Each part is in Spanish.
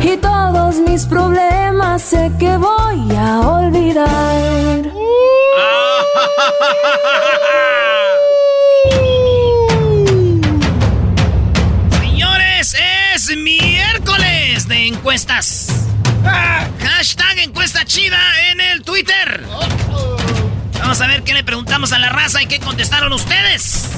Y todos mis problemas sé que voy a olvidar. Señores, es miércoles de encuestas. Hashtag encuesta chida en el Twitter. Vamos a ver qué le preguntamos a la raza y qué contestaron ustedes.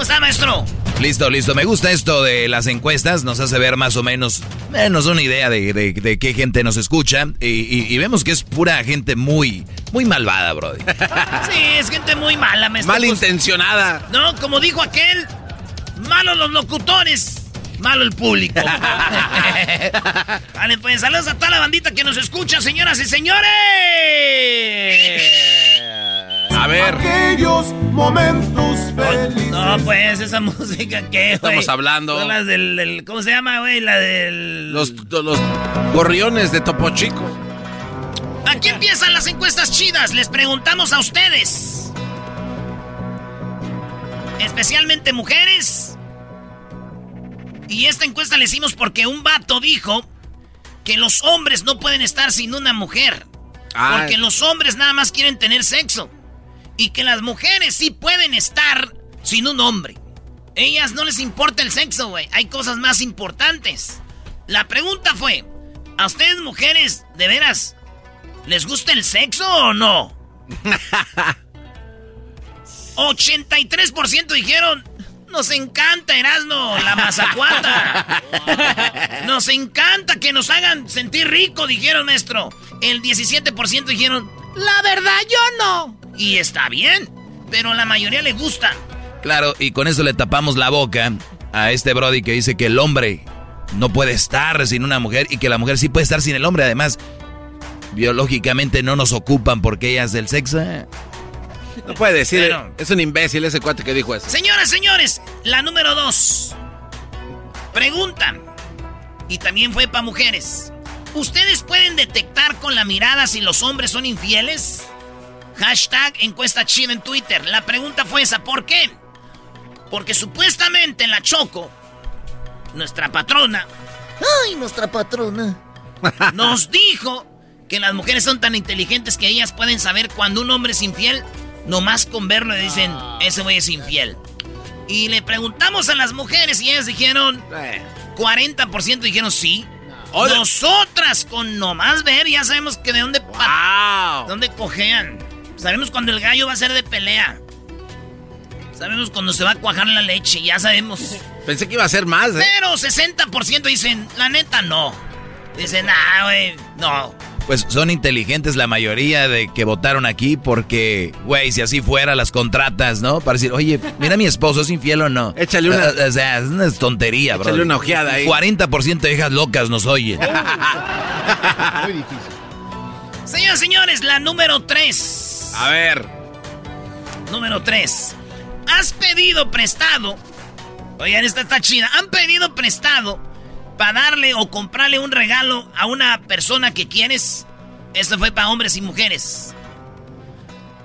¿Cómo está, maestro? Listo, listo. Me gusta esto de las encuestas. Nos hace ver más o menos, eh, nos da una idea de, de- de qué gente nos escucha. Y, y- y vemos que es pura gente muy, muy malvada, brody. Sí, es gente muy mala, maestro. Malintencionada. No, como dijo aquel, malos los locutores, malo el público. vale, pues saludos a toda la bandita que nos escucha, señoras y señores. A ver. Aquellos momentos felices. No, pues esa música que. Estamos hablando. Son las del, del- ¿cómo se llama, güey? La del... Los, los gorriones de Topo Chico. Aquí empiezan las encuestas chidas. Les preguntamos a ustedes. Especialmente mujeres. Y esta encuesta la hicimos porque un vato dijo que los hombres no pueden estar sin una mujer. Ah. Porque los hombres nada más quieren tener sexo. Y que las mujeres sí pueden estar sin un hombre. Ellas no les importa el sexo, güey. Hay cosas más importantes. La pregunta fue, ¿a ustedes mujeres, de veras, les gusta el sexo o no? 83% dijeron, nos encanta Erasmo, la mazacuata. Nos encanta que nos hagan sentir rico, dijeron maestro. El 17% dijeron, la verdad yo no. Y está bien, pero la mayoría le gusta. Claro, y con eso le tapamos la boca a este Brody que dice que el hombre no puede estar sin una mujer y que la mujer sí puede estar sin el hombre. Además, biológicamente no nos ocupan porque ellas del sexo. No puede decir. Pero- Es un imbécil ese cuate que dijo eso. Señoras, señores, la número dos. Preguntan. Y también fue para mujeres. ¿Ustedes pueden detectar con la mirada si los hombres son infieles? Hashtag encuesta chida en Twitter. La pregunta fue esa. ¿Por qué? Porque supuestamente en la Choco, nuestra patrona, ay, nuestra patrona, nos dijo que las mujeres son tan inteligentes que ellas pueden saber cuando un hombre es infiel, nomás con verlo le dicen, ese güey es infiel. Y le preguntamos a las mujeres y ellas dijeron, Eh. 40% dijeron sí. Oye. Nosotras con nomás ver ya sabemos que de dónde, dónde cojean. Sabemos cuando el gallo va a ser de pelea. Sabemos cuando se va a cuajar la leche, ya sabemos. Pensé que iba a ser más, ¿eh? Pero 60% dicen, la neta no. Dicen, ah, güey, no. Pues son inteligentes la mayoría de que votaron aquí porque, güey, si así fuera las contratas, ¿no? Para decir, oye, mira mi esposo, ¿es infiel o no? Échale una... O sea, es una tontería, bro. Échale una ojeada ahí. 40% de hijas locas nos oyen. Muy difícil. Señoras y señores, la número 3. A ver. Número 3. Has pedido prestado. Oigan, esta está chida. Han pedido prestado para darle o comprarle un regalo a una persona que quieres. Esto fue para hombres y mujeres.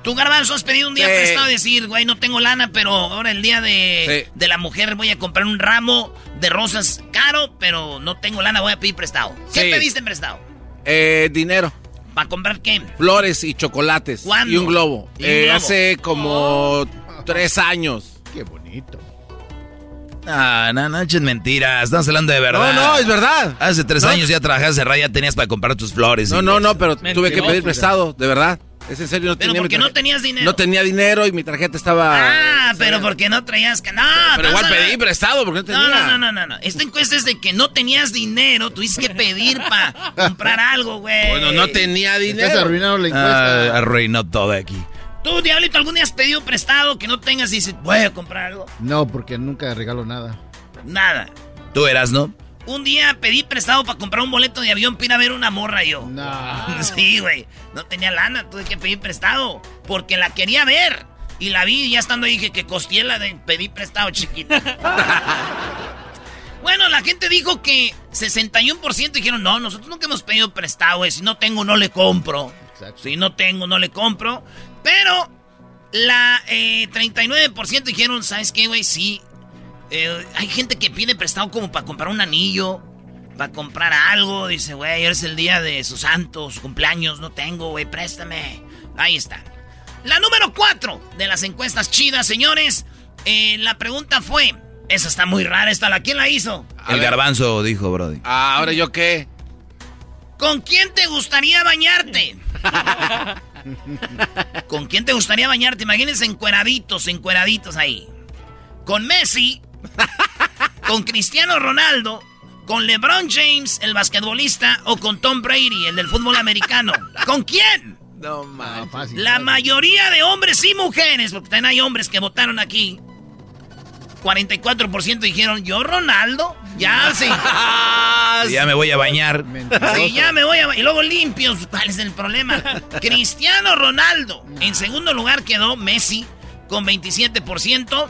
Tú, Garbanzo, has pedido un día Sí. prestado y decir, güey, no tengo lana, pero ahora el día de, Sí. de la mujer voy a comprar un ramo de rosas caro, pero no tengo lana, voy a pedir prestado. ¿Qué Sí. pediste en prestado? Eh, dinero. ¿Para comprar qué? Flores y chocolates. ¿Cuándo? Y un globo. Y un Eh, globo. Hace como tres años. Qué bonito. Ah, no, no echen mentiras. Estamos hablando de verdad. No, no, es verdad. Hace tres No. años ya trabajaste de ya tenías para comprar tus flores. No, y- no, no, pero tuve que Mentiroso. pedir prestado, de verdad. Es en serio, no Pero tenía porque no tenías dinero. No tenía dinero y mi tarjeta estaba... Ah, pero porque no traías que no. Pero igual pásala. pedí prestado porque no tenía. No, no, no, no, no, no. Esta encuesta es de que no tenías dinero, tuviste que pedir para comprar algo, güey. Bueno, no tenía Estás dinero. arruinando la Ah, encuesta. arruinó todo aquí. Tú, Diablito, ¿algún día has pedido prestado que no tengas y dices, voy a comprar algo? No, porque nunca regalo nada. Nada. Tú eras, ¿no? Un día pedí prestado para comprar un boleto de avión para ir a ver una morra yo. No. Sí, güey. No tenía lana, tuve que pedir prestado. Porque la quería ver. Y la vi y ya estando ahí dije que costeé la de pedir prestado chiquita. bueno, la gente dijo que 61% dijeron, no, nosotros nunca hemos pedido prestado, güey. Si no tengo, no le compro. Exacto. Si no tengo, no le compro. Pero la eh, 39% dijeron, ¿sabes qué, güey? Sí. Eh, hay gente que pide prestado como para comprar un anillo, para comprar algo. Dice, güey, ahora es el día de su santo, su cumpleaños, no tengo, güey, préstame. Ahí está. La número 4 de las encuestas chidas, señores. Eh, la pregunta fue, esa está muy rara, esta, ¿la quién la hizo? A El ver. garbanzo dijo, Brody. Ah, ahora yo qué. ¿Con quién te gustaría bañarte? ¿Con quién te gustaría bañarte? Imagínense encueraditos, encueraditos ahí. ¿Con Messi? ¿Con Cristiano Ronaldo? ¿Con LeBron James, el basquetbolista? ¿O con Tom Brady, el del fútbol americano? ¿Con quién? No, Ah, man. fácil. La mayoría de hombres y mujeres, porque también hay hombres que votaron aquí. 44% dijeron, ¿yo Ronaldo? Ya, sí. Ya me voy a bañar. Sí, ya me voy a... Y luego limpios. ¿Cuál es el problema? Cristiano Ronaldo. En segundo lugar quedó Messi con 27%.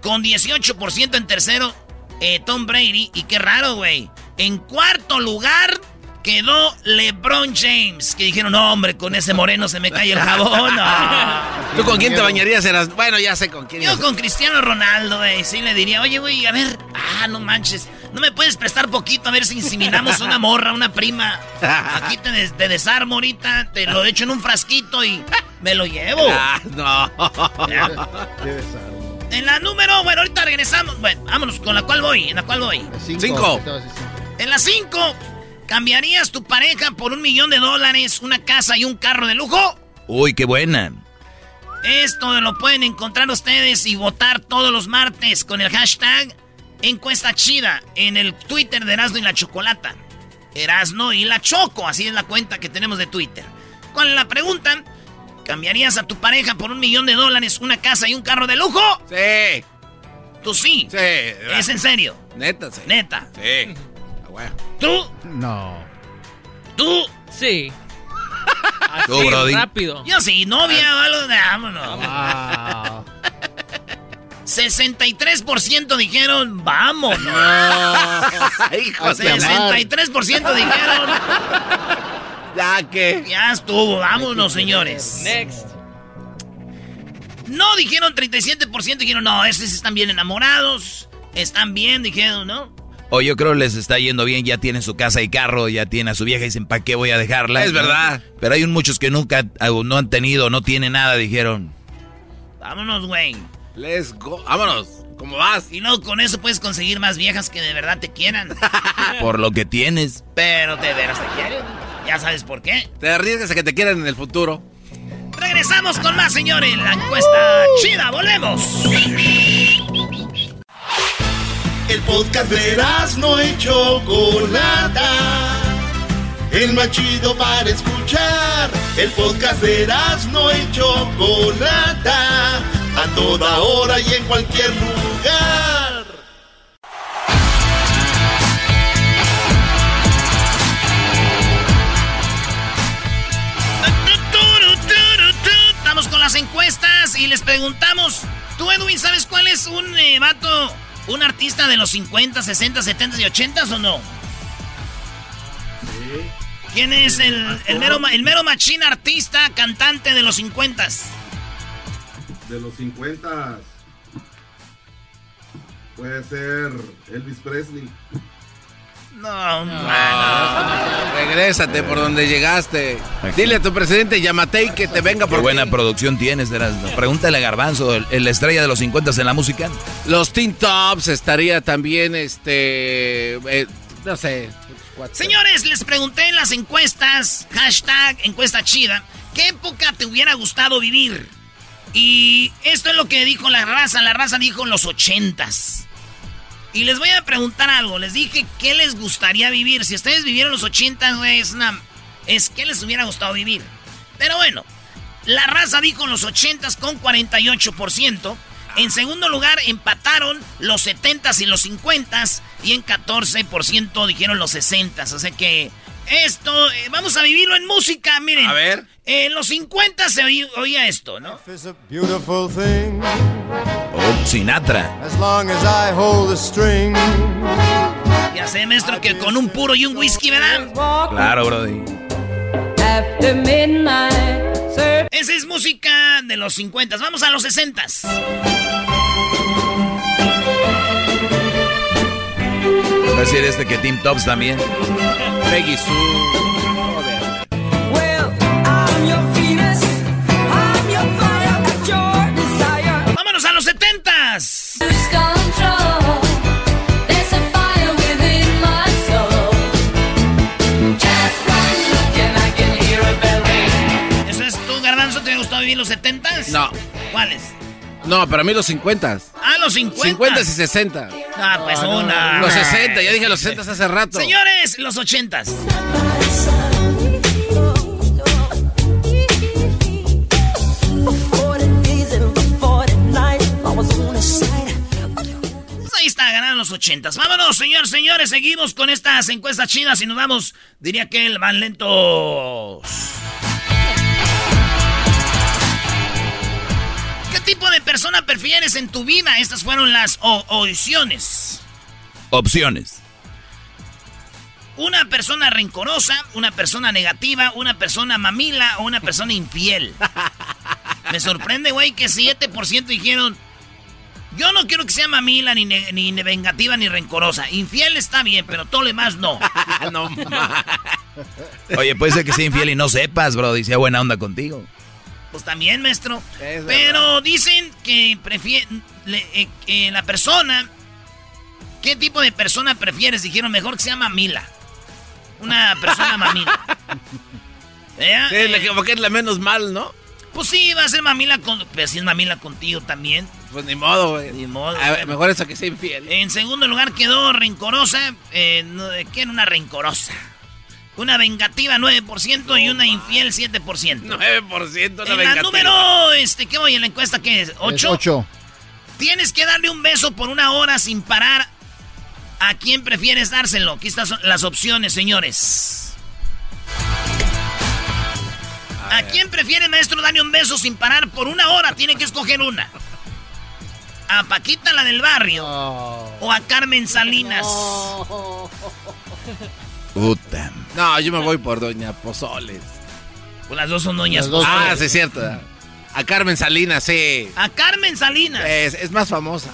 Con 18% en tercero eh, Tom Brady. Y qué raro, güey. En cuarto lugar quedó LeBron James. Que dijeron, no, hombre, con ese moreno se me cae el jabón. No. ¿Tú con quién te bañarías? Eras... Bueno, ya sé con quién. Yo con Cristiano Ronaldo, güey, sí le diría, oye, güey, a ver, ah, no manches, no me puedes prestar poquito a ver si inseminamos una morra, una prima. Aquí te, des- te desarmo ahorita, te lo echo en un frasquito y me lo llevo. Ah, no. Debe ser. En la número, bueno, ahorita regresamos, bueno, vámonos, con la cual voy, en la cual voy. Cinco. Cinco. Cinco. En la 5, ¿cambiarías tu pareja por un millón de dólares, una casa y un carro de lujo? Uy, qué buena. Esto lo pueden encontrar ustedes y votar todos los martes con el hashtag encuesta chida en el Twitter de Erasno y la Chocolata. Erasno y la Choco, así es la cuenta que tenemos de Twitter. ¿Cuál es la pregunta? ¿Cambiarías a tu pareja por un millón de dólares, una casa y un carro de lujo? Sí. Tú sí. Sí. Es en serio. Neta, sí. Neta. Sí. Ah, bueno. Tú, No. tú, Sí. Tú, Brody. rápido. yo sí, novia o algo de vámonos. Wow. 63% dijeron, vamos. Hijo Hazte de amar. 63% dijeron, Ya que. ya estuvo, vámonos, señores. Next. No, dijeron 37%, dijeron, no, estos están bien enamorados, están bien, dijeron, ¿no? O yo creo les está yendo bien, ya tienen su casa y carro, ya tienen a su vieja y dicen, ¿para qué voy a dejarla? Es ¿No? verdad. Pero hay muchos que nunca no han tenido, no tienen nada, dijeron. Vámonos, güey. Let's go. Vámonos. ¿Cómo vas? Y luego con eso puedes conseguir más viejas que de verdad te quieran. Por lo que tienes. Pero de veras te quieren. Ya sabes por qué. Te arriesgas a que te quieran en el futuro. Regresamos con más, señores. La encuesta chida, volvemos. El podcast de no y Chocolata. el más chido para escuchar. El podcast de Erasmo y Chocolata, a toda hora y en cualquier lugar. Estamos con las encuestas y les preguntamos, tú Edwin, ¿sabes cuál es un eh, vato, un artista de los 50, 60, 70 y 80 o no? ¿Quién es el, el mero, el mero machín artista, cantante de los 50? De los 50 puede ser Elvis Presley. No, Regrésate por donde llegaste. Dile a tu presidente Yamatei que te venga Qué por buena producción tienes, Erasmo. Pregúntale a Garbanzo, el, el estrella de los 50 en la música. Los Teen Tops estaría también, este, eh, no sé. cuatro. Señores, les pregunté en las encuestas, hashtag encuesta chida, ¿qué época te hubiera gustado vivir? Y esto es lo que dijo la raza, la raza dijo los ochentas. Y les voy a preguntar algo, les dije qué les gustaría vivir. Si ustedes vivieron los ochentas, güey, es una... Es que les hubiera gustado vivir. Pero bueno, la raza dijo los ochentas con 48%. En segundo lugar empataron los 70s y los 50s. Y en 14% dijeron los 60s. O sea que esto, eh, vamos a vivirlo en música, miren. A ver. En los 50 se oí- oía esto, ¿no? It's a beautiful thing Oh, Sinatra. as long as I hold the string. Ya sé, maestro, que con un puro y un whisky, ¿verdad? Claro, Brody. After midnight, sir. Esa es música de los 50. Vamos a los 60. Va a decir este que Team Tops también. Peggy Sue. Joder. Well, I'm your Venus. I'm your fire at your desire. Vámonos a los 70. Lose control. There's a fire within my soul. Just one look and I can hear a bell ring. ¿Eso es tú, Garbanzo? ¿Te gustó vivir los 70? No. ¿Cuáles? No, para mí los 50. Ah, los 50. 50 y 60. Ah, pues una. Los 60, ya dije los 60 hace rato. Señores, los 80. Pues ahí está, ganaron los 80. Vámonos, señores, señores. Seguimos con estas encuestas chidas y nos vamos, diría que el van lentos. Tipo de persona prefieres en tu vida? Estas fueron las o- audiciones. Opciones. Una persona rencorosa, una persona negativa, una persona mamila o una persona infiel. Me sorprende, güey, que 7% dijeron, yo no quiero que sea mamila, ni, ne- ni vengativa, ni rencorosa. Infiel está bien, pero todo lo demás no. no. Oye, puede ser que sea infiel y no sepas, Brody. Sea buena onda contigo. Pues también, maestro. Es Pero dicen que prefieren la persona. ¿Qué tipo de persona prefieres? Dijeron mejor que sea mamila. Una persona mamila. ¿Eh? Sí, es la Eh, que- porque es la menos mal, ¿no? Pues sí, va a ser mamila con. Pero si es mamila contigo también. Pues ni modo, güey. Ni modo. A ver, mejor eso que sea infiel. En segundo lugar quedó rencorosa. Eh, ¿Qué era una rencorosa? Una vengativa 9% y una infiel 7%. 9% una en la vengativa. número, este, ¿qué voy en la encuesta? ¿Qué es? Es ¿Ocho? ocho. Tienes que darle un beso por una hora sin parar. ¿A quién prefieres dárselo? Aquí están son las opciones, señores. ¿A, quién prefiere, maestro, darle un beso sin parar por una hora? Tiene que escoger una. ¿A Paquita, la del barrio? ¿O a Carmen Salinas? Puta. No, yo me voy por Doña Pozoles. Pues las dos son doñas. Dos Pozoles. Ah, sí, es cierto. A Carmen Salinas, sí. A Carmen Salinas. Es, es más famosa.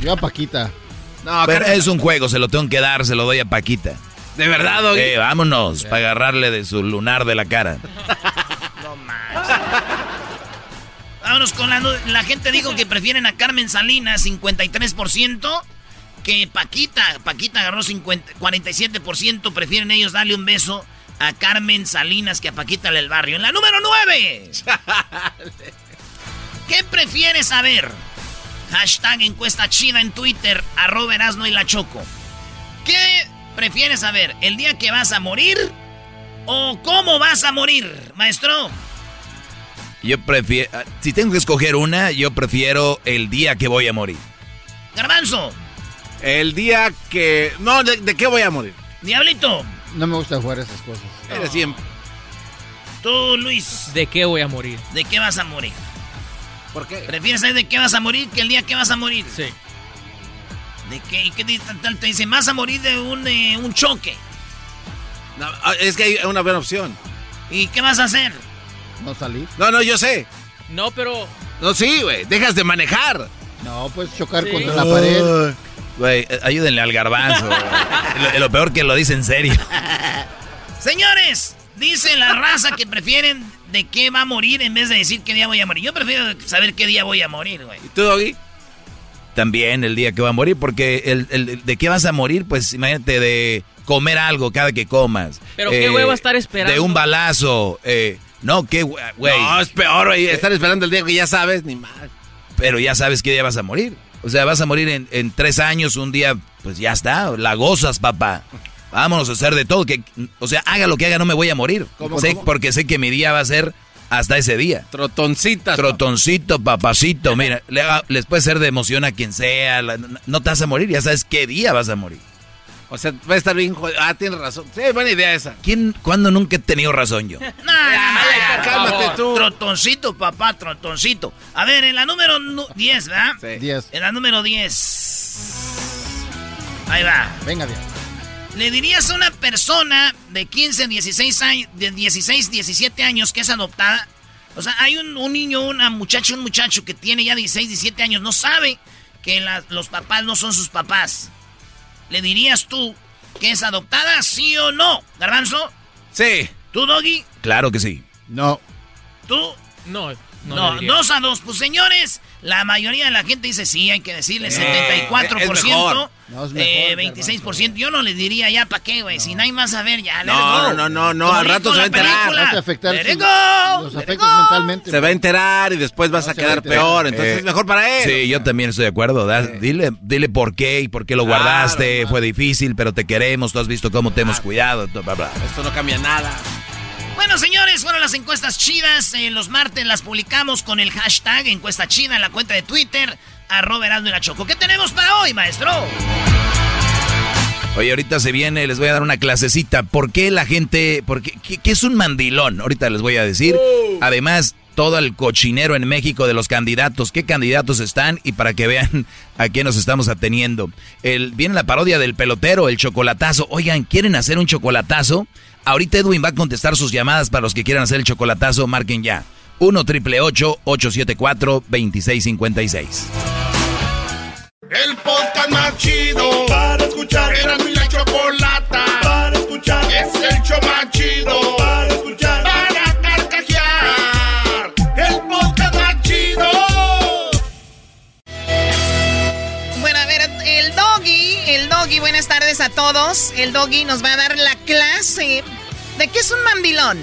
Yo a Paquita. No, Pero Carmen- es un juego, se lo tengo que dar, se lo doy a Paquita. De verdad, Doggy. Eh, vámonos, para agarrarle de su lunar de la cara. Vámonos con la, la gente dijo que prefieren a Carmen Salinas, 53%, que Paquita. Paquita agarró 50 47%, prefieren ellos darle un beso a Carmen Salinas que a Paquita del barrio. En la número 9. ¿Qué prefieres saber? Hashtag encuesta chida en Twitter, arroba Erasno y la Choco. ¿Qué prefieres saber? ¿El día que vas a morir o cómo vas a morir, maestro? Yo prefiero, si tengo que escoger una, yo prefiero el día que voy a morir. Garbanzo. El día que... No, ¿de, de qué voy a morir? Diablito. No me gusta jugar esas cosas. Eres siempre. Tú, Luis. ¿De qué voy a morir? ¿De qué vas a morir? ¿Por qué? ¿Prefieres saber de qué vas a morir que el día que vas a morir? Sí. ¿De qué? ¿Y qué te, dicen? Vas a morir de un, eh, un choque. No, ah, es que hay una buena opción. ¿Y qué vas a hacer? No salir. No, no, yo sé. No, pero... No, sí, güey. Dejas de manejar. No, pues chocar Sí. contra la pared. Güey, eh, ayúdenle al garbanzo. lo, lo peor que lo dice en serio. Señores, dice la raza que prefieren de qué va a morir en vez de decir qué día voy a morir. Yo prefiero saber qué día voy a morir, güey. ¿Y tú, Doggy? También el día que va a morir, porque el, el- de qué vas a morir, pues imagínate de comer algo cada que comas. Eh, Pero qué hueva estar esperando. De un balazo. eh, no, qué güey. No, es peor, güey. Estar esperando el día que ya sabes, ni más. Pero ya sabes qué día vas a morir. O sea, vas a morir en, en tres años, un día, pues ya está, la gozas, papá. Vámonos a hacer de todo. Que, o sea, haga lo que haga, no me voy a morir. ¿Cómo, Sé- cómo? Porque sé que mi día va a ser hasta ese día. Trotoncitas. Trotoncito, papacito, mira, les puede ser de emoción a quien sea, no te vas a morir, ya sabes qué día vas a morir. O sea, va a estar bien jodido. Ah, tienes razón. Sí, buena idea esa. ¿Quién, cuándo nunca he tenido razón yo? No, cálmate tú. Trotoncito, papá, trotoncito. A ver, en la número nu- 10, ¿verdad? Sí. 10. En la número 10. Ahí va. Venga, bien. ¿Le dirías a una persona de 15, 16 años, de 16, 17 años que es adoptada? O sea, hay un, un niño, una muchacha, un muchacho que tiene ya 16, 17 años, no sabe que la- los papás no son sus papás. ¿Le dirías tú que es adoptada, sí o no? Garbanzo, Sí. ¿tú, Doggy? Claro que sí. No. ¿Tú? No, no, No, dos a dos. Pues señores, la mayoría de la gente dice sí, hay que decirle Sí, 74%. es mejor. No, es mejor, eh, 26%. Yo no les diría ya para qué, güey. Si no hay más a ver, ya. No, no, no, no, al rato se va a enterar. Vas a afectar sus- los afectos mentalmente. Se va a enterar y después vas No, a se va a quedar peor. Entonces Eh, es mejor para él. Sí, yo también estoy de acuerdo. Dile, dile por qué y por qué lo guardaste. Fue difícil, pero te queremos. Tú has visto cómo te hemos cuidado. bla, bla. Esto no cambia nada. Bueno, señores, fueron las encuestas chidas. Eh, los martes las publicamos con el hashtag encuesta chida en la cuenta de Twitter, arroba Erasmo y la Choco. ¿Qué tenemos para hoy, maestro? Oye, ahorita se viene, les voy a dar una clasecita. ¿Por qué la gente, por qué, qué- qué es un mandilón? Ahorita les voy a decir. Además, todo el cochinero en México de los candidatos, qué candidatos están y para que vean a qué nos estamos ateniendo. El, viene la parodia del pelotero, el chocolatazo. Oigan, ¿quieren hacer un chocolatazo? Ahorita Edwin va a contestar sus llamadas para los que quieran hacer el chocolatazo, marquen ya. 1 triple 874 2656. El podcast más chido para escuchar. Era mi la chocolata para escuchar. Es el show más chido tardes a todos. El doggy nos va a dar la clase de qué es un mandilón.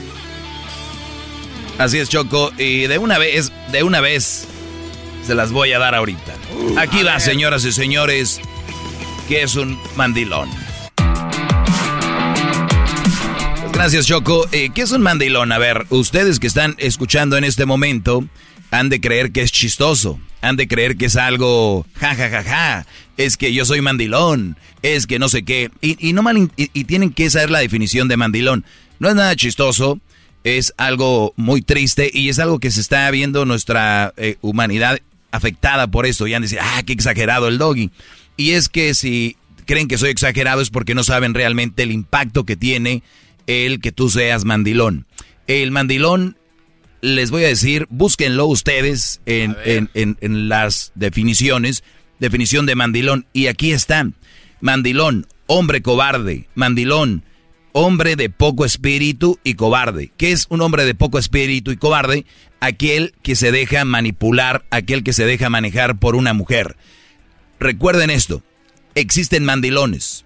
Así es, Choco. Y de una vez, de una vez, se las voy a dar ahorita. Aquí va, señoras y señores, que es un mandilón. Gracias, Choco. Eh, ¿Qué es un mandilón? A ver, ustedes que están escuchando en este momento han de creer que es chistoso. Han de creer que es algo ja, ja, ja, ja. Es que yo soy mandilón. Es que no sé qué. Y, y no mal, y, y tienen que saber la definición de mandilón. No es nada chistoso es algo muy triste y es algo que se está viendo nuestra eh, humanidad afectada por esto. Ya han dicho, ah, qué exagerado el doggy. Y es que si creen que soy exagerado es porque no saben realmente el impacto que tiene el que tú seas mandilón. El mandilón, les voy a decir, búsquenlo ustedes en, en, en, en las definiciones. Definición de mandilón. Y aquí está. Mandilón, hombre cobarde. Mandilón, hombre de poco espíritu y cobarde. ¿Qué es un hombre de poco espíritu y cobarde? Aquel que se deja manipular, aquel que se deja manejar por una mujer. Recuerden esto, existen mandilones,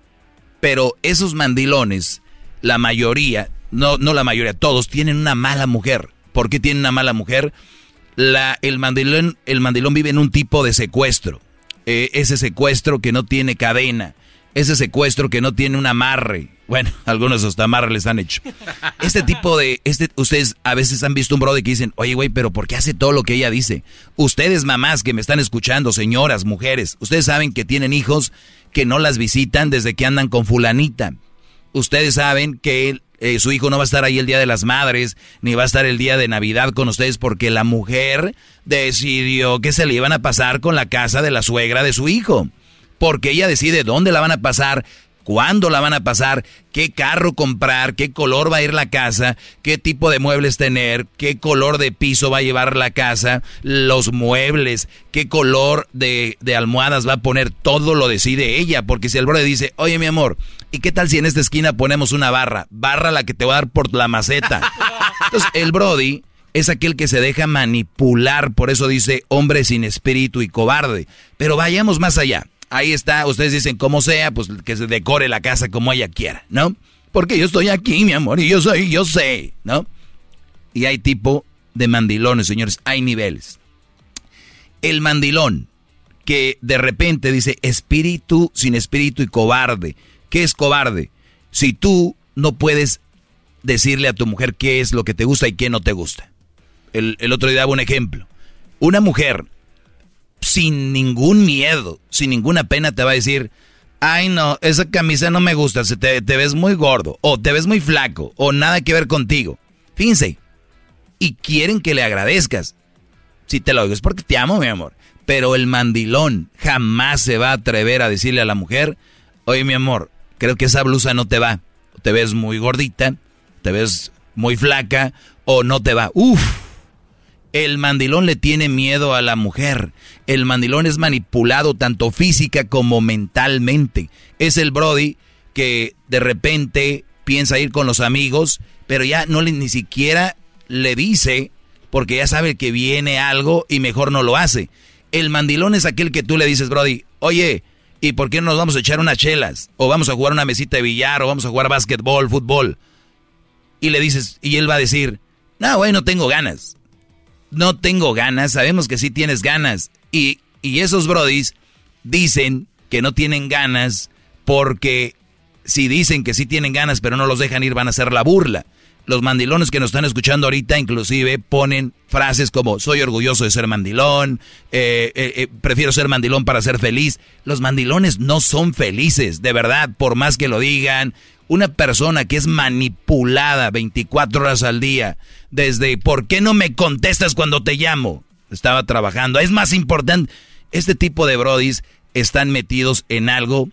pero esos mandilones, la mayoría, no, no la mayoría, todos tienen una mala mujer. ¿Por qué tienen una mala mujer? El, mandilón, el vive en un tipo de secuestro. Eh, ese secuestro que no tiene cadena, ese secuestro que no tiene un amarre. Bueno, algunos hasta amarre les han hecho. Este tipo de, este, ustedes a veces han visto un brother que dicen, oye, güey, pero ¿por qué hace todo lo que ella dice? Ustedes, mamás que me están escuchando, señoras, mujeres, ustedes saben que tienen hijos que no las visitan desde que andan con fulanita. Ustedes saben que eh, su hijo no va a estar ahí el día de las madres, ni va a estar el día de Navidad con ustedes porque la mujer decidió que se le iban a pasar con la casa de la suegra de su hijo. Porque ella decide dónde la van a pasar, cuándo la van a pasar, qué carro comprar, qué color va a ir la casa, qué tipo de muebles tener, qué color de piso va a llevar la casa, los muebles, qué color de, de almohadas va a poner, todo lo decide ella. Porque si el brother dice, oye mi amor, ¿y qué tal si en esta esquina ponemos una barra? Barra la que te va a dar por la maceta. Entonces el Brody es aquel que se deja manipular, por eso dice hombre sin espíritu y cobarde. Pero vayamos más allá ahí está, ustedes dicen como sea, pues que se decore la casa como ella quiera, ¿no? Porque yo estoy aquí, mi amor, y yo soy, yo sé, ¿no? Y hay tipo de mandilones, señores, hay niveles. El mandilón que de repente dice espíritu sin espíritu y cobarde. ¿Qué es cobarde? Si tú no puedes decirle a tu mujer qué es lo que te gusta y qué no te gusta. El, el otro día daba un ejemplo. Una mujer sin ningún miedo, sin ninguna pena te va a decir, ay no, esa camisa no me gusta, se te, ves muy gordo, o te ves muy flaco, o nada que ver contigo. Fíjense, y quieren que le agradezcas. Si te lo digo es porque te amo, mi amor. Pero el mandilón jamás se va a atrever a decirle a la mujer, oye mi amor, creo que esa blusa no te va. Te ves muy gordita, te ves muy flaca, o no te va. Uf, el mandilón le tiene miedo a la mujer. El mandilón es manipulado tanto física como mentalmente. Es el Brody que de repente piensa ir con los amigos, pero ya no le, ni siquiera le dice porque ya sabe que viene algo y mejor no lo hace. El mandilón es aquel que tú le dices, Brody, oye, ¿y por qué no nos vamos a echar unas chelas? O vamos a jugar una mesita de billar, o vamos a jugar básquetbol, fútbol. Y le dices, y él va a decir, no, güey, no tengo ganas no tengo ganas, sabemos que sí tienes ganas. Y, y esos brodis dicen que no tienen ganas porque si dicen que sí tienen ganas pero no los dejan ir van a hacer la burla. Los mandilones que nos están escuchando ahorita inclusive ponen frases como soy orgulloso de ser mandilón, eh, eh, eh, prefiero ser mandilón para ser feliz. Los mandilones no son felices, de verdad, por más que lo digan. Una persona que es manipulada 24 horas al día, desde ¿por qué no me contestas cuando te llamo? Estaba trabajando. Es más importante, este tipo de brodis están metidos en algo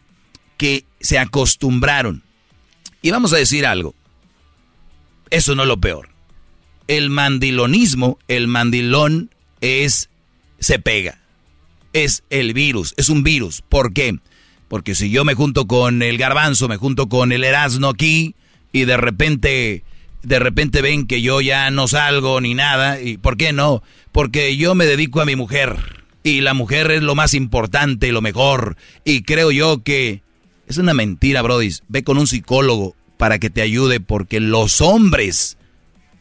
que se acostumbraron. Y vamos a decir algo. Eso no es lo peor. El mandilonismo, el mandilón es, se pega. Es el virus, es un virus. ¿Por qué? Si yo me junto con el garbanzo, me junto con el erasno aquí y de repente de repente ven que yo ya no salgo ni nada. ¿Y por qué no? Porque yo me dedico a mi mujer. Y la mujer es lo más importante, lo mejor. Y creo yo que es una mentira, Brody. Ve con un psicólogo para que te ayude porque los hombres,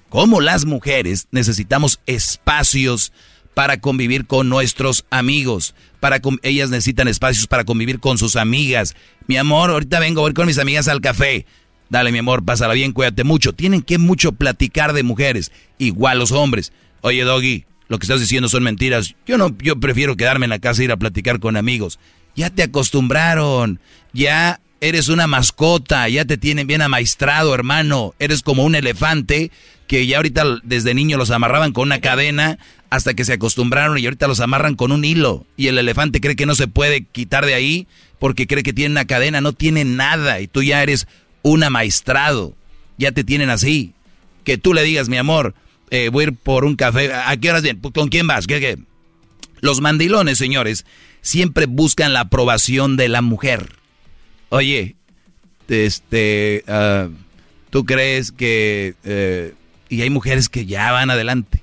como las mujeres, necesitamos espacios para convivir con nuestros amigos. Para ellas necesitan espacios para convivir con sus amigas. Mi amor, ahorita vengo a ir con mis amigas al café. Dale, mi amor, pásala bien, cuídate mucho. Tienen que mucho platicar de mujeres, igual los hombres. Oye, Doggy, lo que estás diciendo son mentiras. Yo no, yo prefiero quedarme en la casa e ir a platicar con amigos. Ya te acostumbraron, ya eres una mascota, ya te tienen bien amaestrado, hermano. Eres como un elefante que ya ahorita desde niño los amarraban con una cadena hasta que se acostumbraron y ahorita los amarran con un hilo. Y el elefante cree que no se puede quitar de ahí porque cree que tiene una cadena, no tiene nada y tú ya eres un amaestrado. Ya te tienen así. Que tú le digas, mi amor, eh, voy a ir por un café. ¿A qué horas bien? ¿Con quién vas? ¿Qué, qué? Los mandilones, señores, siempre buscan la aprobación de la mujer. Oye, este, uh, tú crees que... Uh, y hay mujeres que ya van adelante.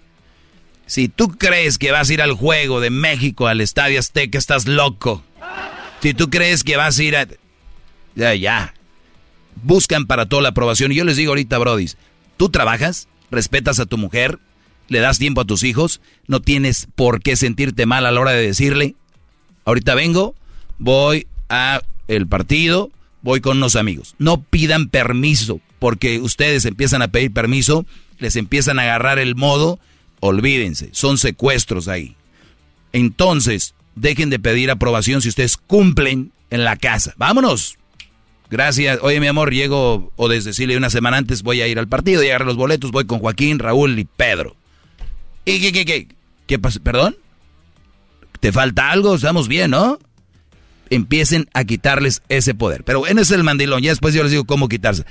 Si tú crees que vas a ir al juego de México, al Estadio Azteca, estás loco. Si tú crees que vas a ir a... Ya, ya, buscan para toda la aprobación. Y yo les digo ahorita, Brody, tú trabajas, respetas a tu mujer, le das tiempo a tus hijos, no tienes por qué sentirte mal a la hora de decirle, ahorita vengo, voy a el partido, voy con unos amigos. No pidan permiso, porque ustedes empiezan a pedir permiso, les empiezan a agarrar el modo, olvídense, son secuestros ahí. Entonces, dejen de pedir aprobación si ustedes cumplen en la casa. Vámonos. Gracias. Oye, mi amor, llego, o desde decirle una semana antes, voy a ir al partido y agarrar los boletos, voy con Joaquín, Raúl y Pedro. ¿Y qué, qué, qué? ¿Qué pasa? ¿Perdón? ¿Te falta algo? Estamos bien, ¿no? Empiecen a quitarles ese poder. Pero bueno, ese es el mandilón. Ya después yo les digo cómo quitarse.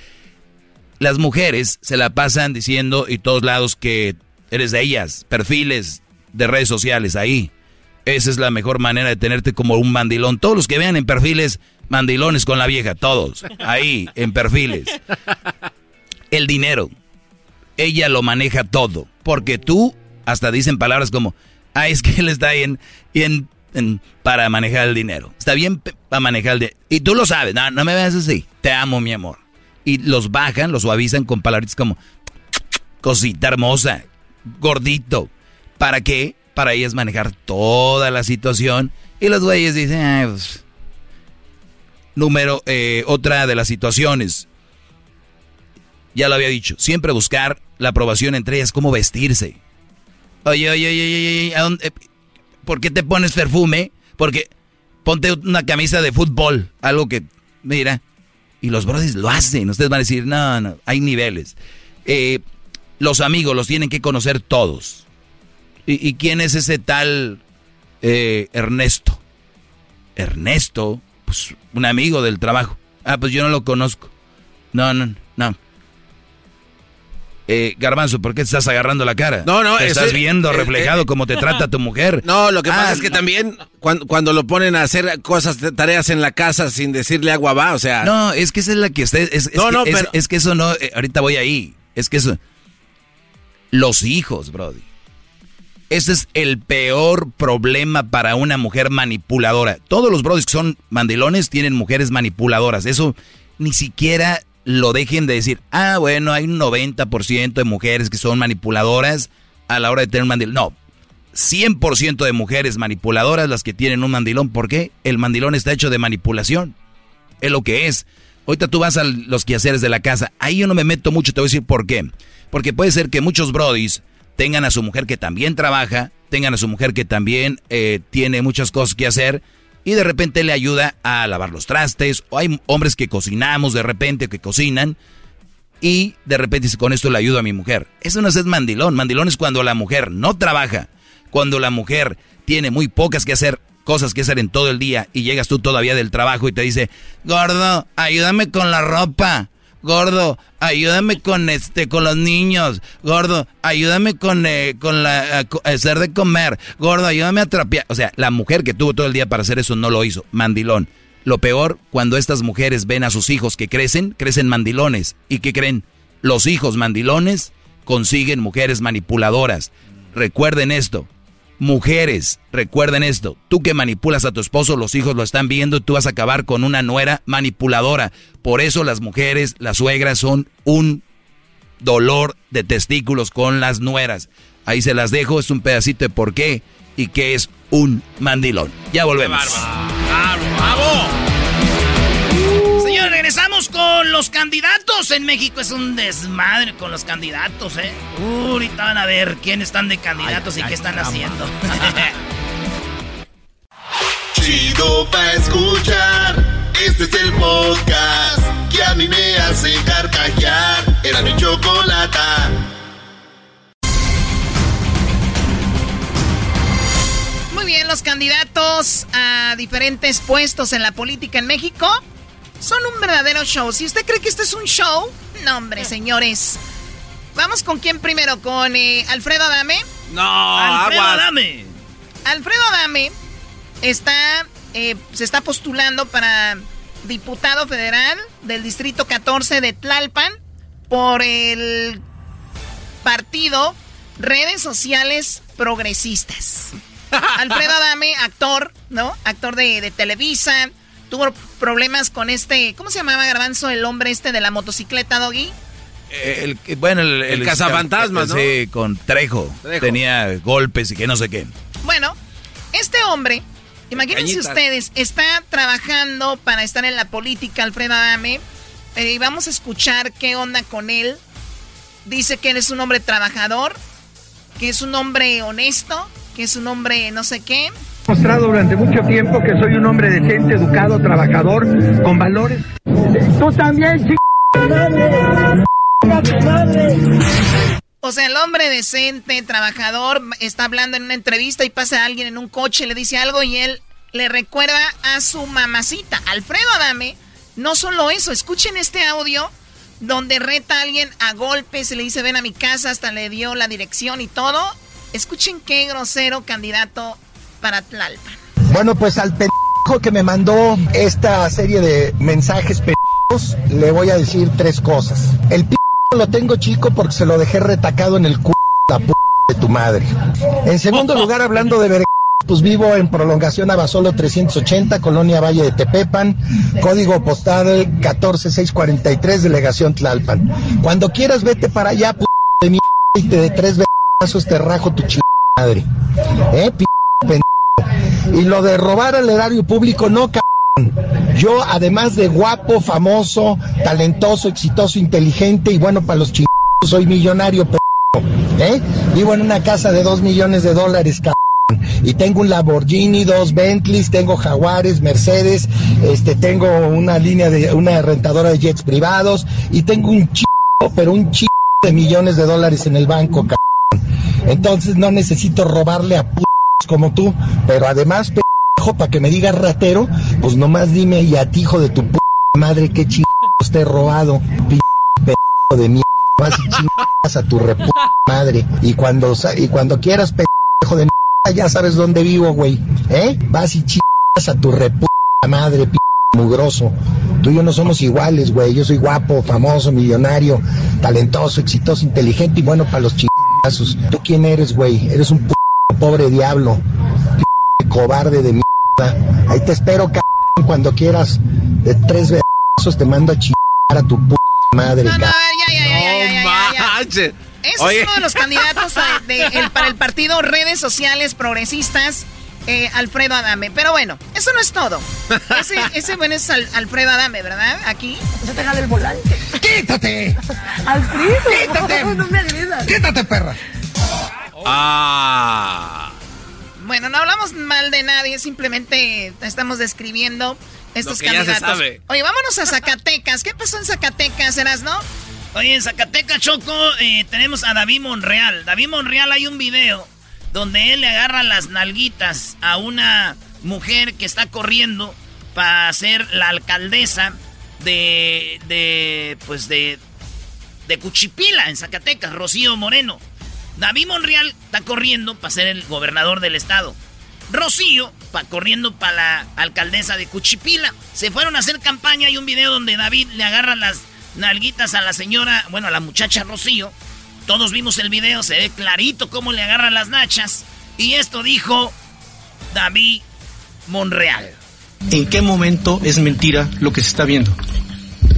Las mujeres se la pasan diciendo y todos lados que eres de ellas, perfiles de redes sociales ahí. Esa es la mejor manera de tenerte como un mandilón. Todos los que vean en perfiles, mandilones con la vieja, todos. Ahí, en perfiles. El dinero. Ella lo maneja todo. Porque tú hasta dicen palabras como, ah, es que él está ahí en, en, en- para manejar el dinero. Está bien para manejar el dinero. Y tú lo sabes, no, no me veas así. Te amo, mi amor. Y los bajan, los suavizan con palabritas como, cosita hermosa, gordito. ¿Para qué? Para ellas manejar toda la situación. Y los güeyes dicen, "Ay, pues". Número, eh, otra de las situaciones. Ya lo había dicho, siempre buscar la aprobación entre ellas, cómo vestirse. Oye, oye, oye, oye, oye, ¿a dónde- eh, ¿por qué te pones perfume? Porque ponte una camisa de fútbol, algo que, mira, y los brothers lo hacen. Ustedes van a decir, no, no, hay niveles. Eh, los amigos los tienen que conocer todos. ¿Y, quién es ese tal eh, Ernesto? Ernesto, pues un amigo del trabajo. Ah, pues yo no lo conozco. No, no, no. Eh, Garbanzo, ¿por qué te estás agarrando la cara? No, no, Te estás viendo eh, reflejado eh, cómo te trata tu mujer. No, lo que pasa Ah, es que también cuando, cuando lo ponen a hacer cosas, tareas en la casa sin decirle agua va, o sea. No, es que esa es la que usted. Es, es No, que, no, es- pero- es que eso no. eh, ahorita voy ahí. Es que eso. Los hijos, Brody. Ese es el peor problema para una mujer manipuladora. Todos los brodis que son mandilones tienen mujeres manipuladoras. Eso ni siquiera lo dejen de decir. Ah, bueno, hay un 90% de mujeres que son manipuladoras a la hora de tener un mandilón. No, 100% de mujeres manipuladoras las que tienen un mandilón. ¿Por qué? El mandilón está hecho de manipulación. Es lo que es. Ahorita tú vas a los quehaceres de la casa. Ahí yo no me meto mucho, te voy a decir por qué. Porque puede ser que muchos brodis tengan a su mujer que también trabaja, tengan a su mujer que también eh, tiene muchas cosas que hacer y de repente le ayuda a lavar los trastes. O hay hombres que cocinamos de repente, que cocinan y de repente dice, con esto le ayudo a mi mujer. Eso no es mandilón. Mandilón es cuando la mujer no trabaja, cuando la mujer tiene muy pocas que hacer, cosas que hacer en todo el día y llegas tú todavía del trabajo y te dice, gordo, ayúdame con la ropa. Gordo, ayúdame con este, con los niños. Gordo, ayúdame con, eh, con la a hacer de comer. Gordo, ayúdame a trapear. O sea, la mujer que tuvo todo el día para hacer eso no lo hizo. Mandilón. Lo peor, cuando estas mujeres ven a sus hijos que crecen, crecen mandilones. ¿Y qué creen? Los hijos mandilones consiguen mujeres manipuladoras. Recuerden esto. Mujeres, recuerden esto. Tú que manipulas a tu esposo, los hijos lo están viendo tú vas a acabar con una nuera manipuladora. Por eso las mujeres, las suegras son un dolor de testículos con las nueras. Ahí se las dejo, es un pedacito de por qué y qué es un mandilón. Ya volvemos. Regresamos con los candidatos. En México es un desmadre con los candidatos, ¿eh? Uh, ahorita van a ver quiénes están de candidatos y qué están haciendo. Chido pa' escuchar. Este es el podcast que a mí me hace carcajear. Era mi chocolata. Muy bien, los candidatos a diferentes puestos en la política en México son un verdadero show. Si usted cree que esto es un show, no, hombre, señores. Vamos con quién primero, con eh, Alfredo Adame. No, Alfredo aguas. Adame. Alfredo Adame está, eh, se está postulando para diputado federal del distrito 14 de Tlalpan por el partido Redes Sociales Progresistas. Alfredo Adame, actor, ¿no? Actor de, de Televisa. Tuvo problemas con este, ¿cómo se llamaba Garbanzo? El hombre este de la motocicleta, Doggy. El, el- bueno, el, El cazafantasmas, ¿no? Sí, con Trejo. Trejo. Tenía golpes y que no sé qué. Bueno, este hombre Imagínense Cañitas. ustedes, está trabajando para estar en la política Alfredo Adame. eh, y vamos a escuchar qué onda con él. Dice que él es un hombre trabajador, que es un hombre honesto, que es un hombre no sé qué. Mostrado durante mucho tiempo que soy un hombre decente, educado, trabajador, con valores. Tú también, chico. O sea, el hombre decente, trabajador, está hablando en una entrevista y pasa alguien en un coche, le dice algo y él le recuerda a su mamacita, Alfredo Adame. No solo eso, escuchen este audio donde reta a alguien a golpes y le dice ven a mi casa, hasta le dio la dirección y todo. Escuchen qué grosero candidato para Tlalpan. Bueno, pues al pendejo que me mandó esta serie de mensajes pendejos, le voy a decir tres cosas. El p lo tengo chico porque se lo dejé retacado en el c la p de tu madre. En segundo lugar, hablando de ver pues vivo en prolongación Abasolo 380, Colonia Valle de Tepepan, código postal 14643, delegación Tlalpan. Cuando quieras vete para allá, p de mi y te de tres besos te rajo tu madre. Eh, p. Y lo de robar al erario público, no, cabrón. Yo, además de guapo, famoso, talentoso, exitoso, inteligente y bueno, para los chingados, soy millonario, pendejo. ¿Eh? Vivo en una casa de dos millones de dólares, cabrón. Y tengo un Lamborghini, dos Bentleys, tengo Jaguares, Mercedes, este, tengo una línea de, una rentadora de jets privados y tengo un chico, pero un chico de millones de dólares en el banco, cabrón. Entonces no necesito robarle a p como tú, pero además, pendejo, para que me digas ratero, pues nomás dime y a ti, hijo de tu p madre, qué chingados te he robado, pendejo de mierda. Vas y chingas a tu repu madre. Y cuando, y cuando quieras, pendejo de mierda, ya sabes dónde vivo, güey. ¿Eh? Vas y chingas a tu repu madre, p mugroso. Tú y yo no somos iguales, güey. Yo soy guapo, famoso, millonario, talentoso, exitoso, inteligente y bueno para los chingazos. ¿Tú quién eres, güey? Eres un p pobre diablo. P cobarde de mierda. Ahí te espero, cabrón, cuando quieras. De tres besos te mando a chingar a tu p madre, No, no, ya, ya, ya, ya, ya, ya, ya. manches. Ese Oye. es uno de los candidatos a- de- el- para el partido Redes Sociales Progresistas, eh, Alfredo Adame. Pero bueno, eso no es todo. Ese, ese bueno es Al- Alfredo Adame, ¿verdad? Aquí. Se te el volante. ¡Quítate! Alfredo. ¡Quítate! No me agredas. ¡Quítate, perra! Ah. Bueno, no hablamos mal de nadie, simplemente estamos describiendo estos Lo que ya se candidatos. sabe. Oye, vámonos a Zacatecas. ¿Qué pasó en Zacatecas, eras, no? Oye, en Zacatecas, Choco, eh, tenemos a David Monreal. David Monreal hay un video donde él le agarra las nalguitas a una mujer que está corriendo para ser la alcaldesa de, de, pues de, de Cuchipila, en Zacatecas, Rocío Moreno. David Monreal está corriendo para ser el gobernador del estado. Rocío pa, corriendo para la alcaldesa de Cuchipila. Se fueron a hacer campaña. Hay un video donde David le agarra las nalguitas a la señora, bueno, a la muchacha Rocío. Todos vimos el video, se ve clarito cómo le agarran las nachas. Y esto dijo David Monreal. ¿En qué momento es mentira lo que se está viendo?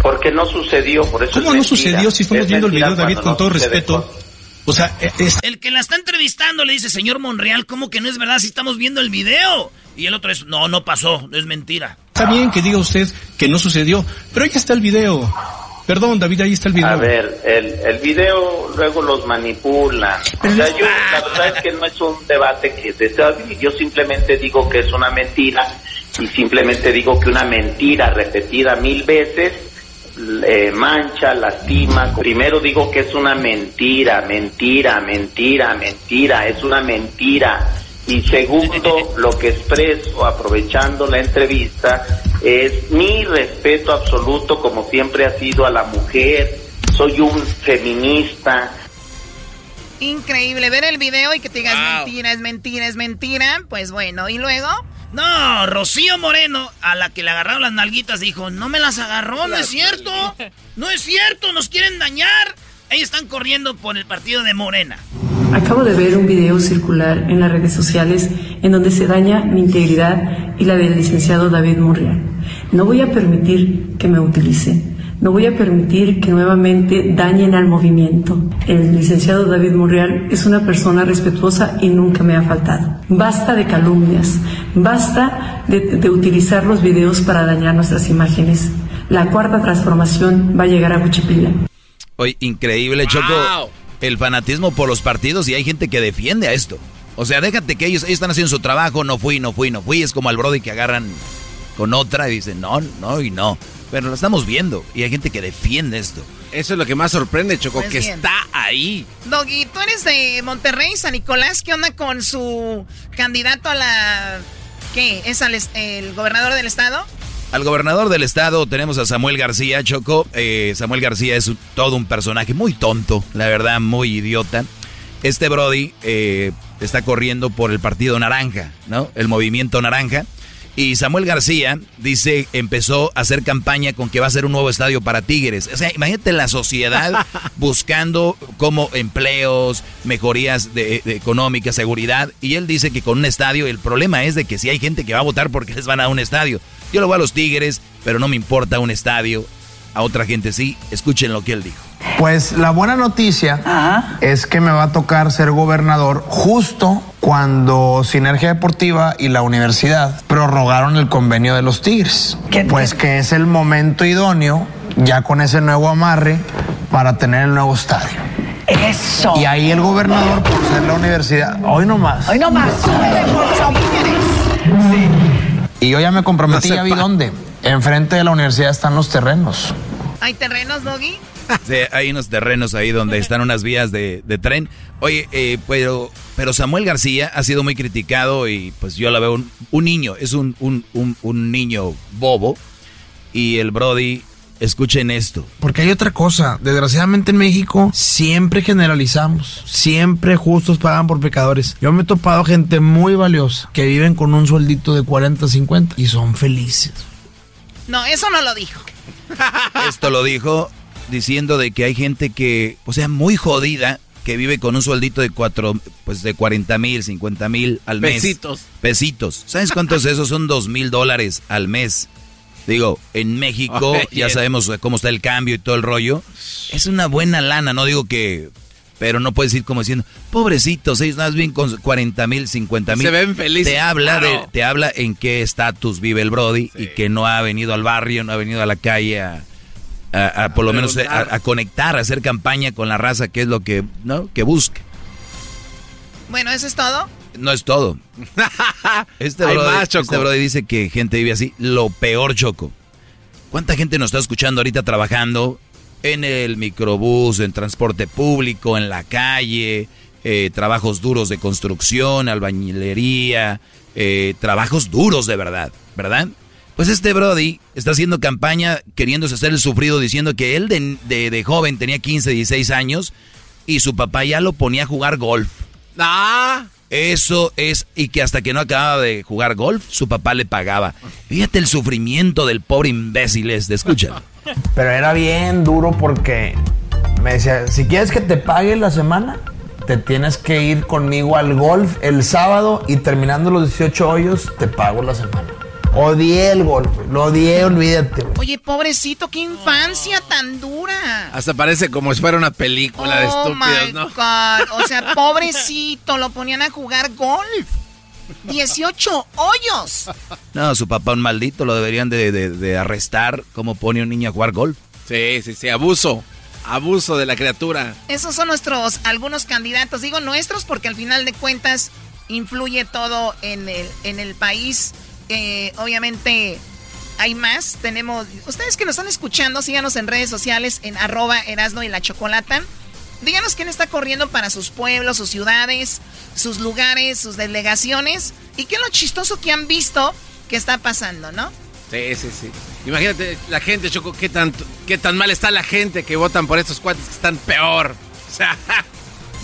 Porque no sucedió, por eso ¿Cómo es no mentira. sucedió si estamos Es viendo el video, David, con todo no respeto? O sea, eh, es- El que la está entrevistando le dice, señor Monreal, ¿cómo que no es verdad si estamos viendo el video? Y el otro es, no, no pasó, es mentira. está bien que diga usted que no sucedió, pero ahí está el video. Perdón, David, ahí está el video. A ver, el, el video luego los manipula. O sea, yo la verdad es que no es un debate que desea, yo simplemente digo que es una mentira y simplemente digo que una mentira repetida mil veces eh, mancha, lastima. Primero digo que es una mentira, mentira, mentira, mentira, es una mentira. Y segundo, lo que expreso aprovechando la entrevista es mi respeto absoluto como siempre ha sido a la mujer. Soy un feminista, Increíble ver el video y que te digas Wow. mentira, es mentira, es mentira. Pues bueno, y luego. No, Rocío Moreno, a la que le agarraron las nalguitas, dijo, no me las agarró, no es cierto. No es cierto, nos quieren dañar. Ellos están corriendo por el partido de Morena. Acabo de ver un video circular en las redes sociales en donde se daña mi integridad y la del licenciado David Monreal. No voy a permitir que me utilicen No voy a permitir que nuevamente dañen al movimiento. El licenciado David Monreal es una persona respetuosa y nunca me ha faltado. Basta de calumnias, basta de, de utilizar los videos para dañar nuestras imágenes. La cuarta transformación va a llegar a Cuchipila. Oye, increíble, Choco. El fanatismo por los partidos y hay gente que defiende a esto. O sea, déjate que ellos, ellos están haciendo su trabajo, no fui, no fui, no fui. Es como al Brody que agarran con otra y dicen, no, no y no. Pero lo estamos viendo y hay gente que defiende esto. Eso es lo que más sorprende, Choco, Pues que bien. está ahí. Doggy, tú eres de Monterrey, San Nicolás. ¿Qué onda con su candidato a la. ¿Qué? ¿Es al est- el gobernador del estado? Al gobernador del estado tenemos a Samuel García, Choco. Eh, Samuel García es todo un personaje muy tonto, la verdad, muy idiota. Este Brody eh, está corriendo por el partido naranja, ¿no? El movimiento naranja. Y Samuel García dice, empezó a hacer campaña con que va a ser un nuevo estadio para Tigres. O sea, imagínate la sociedad buscando como empleos, mejorías de, de económicas, seguridad. Y él dice que con un estadio, el problema es de que si hay gente que va a votar porque les van a un estadio. Yo lo voy a los Tigres, pero no me importa un estadio. A otra gente sí. Escuchen lo que él dijo. Pues la buena noticia es que me va a tocar ser gobernador justo cuando Sinergia Deportiva y la universidad prorrogaron el convenio de los Tigres. Pues que es el momento idóneo, ya con ese nuevo amarre, para tener el nuevo estadio. Eso. Y ahí el gobernador, por ser la universidad, hoy no más. Hoy no más. Y yo ya me comprometí, No ya vi dónde. Enfrente de la universidad están los terrenos. ¿Hay terrenos, Doggy? Sí, hay unos terrenos ahí donde están unas vías de, de tren. Oye, eh, pero, pero Samuel García ha sido muy criticado y pues yo la veo un, un niño, es un, un, un, un niño bobo. Y el Brody, escuchen esto. Porque hay otra cosa, desgraciadamente en México siempre generalizamos, siempre justos pagan por pecadores. Yo me he topado gente muy valiosa que viven con un sueldito de 40, 50 y son felices. No, eso no lo dijo. Esto lo dijo diciendo de que hay gente que, o sea, muy jodida, que vive con un sueldito de cuatro, pues de 40 mil, 50 mil al mes. Pesitos. Pesitos. ¿Sabes cuántos de esos son dos mil dólares al mes? Digo, en México ya sabemos cómo está el cambio y todo el rollo. Es una buena lana, no digo que... Pero no puedes ir como diciendo, pobrecitos, ellos más bien con 40 mil, 50 mil. Se ven felices, Te habla, de, te habla en qué estatus vive el Brody y que no ha venido al barrio, no ha venido a la calle a, a- a por lo menos a, a conectar, a hacer campaña con la raza, que es lo que, ¿no? que busca. Bueno, ¿eso es todo? No es todo. Este Hay brody, más, Choco. este brody dice que gente vive así. Lo peor, Choco. ¿Cuánta gente nos está escuchando ahorita trabajando en el microbús, en transporte público, en la calle, eh, trabajos duros de construcción, albañilería, eh, trabajos duros de verdad, ¿verdad? Pues este Brody está haciendo campaña queriéndose hacer el sufrido diciendo que él de, de- de joven tenía 15, 16 años y su papá ya lo ponía a jugar golf. Ah. Eso es, y que hasta que no acababa de jugar golf, su papá le pagaba. Fíjate el sufrimiento del pobre imbécil este, escúchalo. Pero era bien duro porque me decía, si quieres que te pague la semana, te tienes que ir conmigo al golf el sábado y terminando los 18 hoyos, te pago la semana. Odié el golf, lo odié, olvídate. Oye, pobrecito, qué infancia tan dura. Hasta parece como si fuera una película de oh estúpidos, my ¿no? God. O sea, pobrecito, lo ponían a jugar golf. 18 hoyos. No, su papá un maldito, lo deberían de, de- de arrestar. ¿Cómo pone un niño a jugar golf? Sí, sí, sí, abuso. Abuso de la criatura. Esos son nuestros algunos candidatos. Digo nuestros porque al final de cuentas influye todo en el, en el país. Eh, obviamente hay más. Tenemos. Ustedes que nos están escuchando, síganos en redes sociales en arroba Erasno y la Chocolata. Díganos quién está corriendo para sus pueblos, sus ciudades, sus lugares, sus delegaciones. Y qué es lo chistoso que han visto que está pasando, ¿no? Sí, sí, sí. Imagínate la gente, Choco, qué tan, qué tan mal está la gente que votan por estos cuates que están peor. O sea,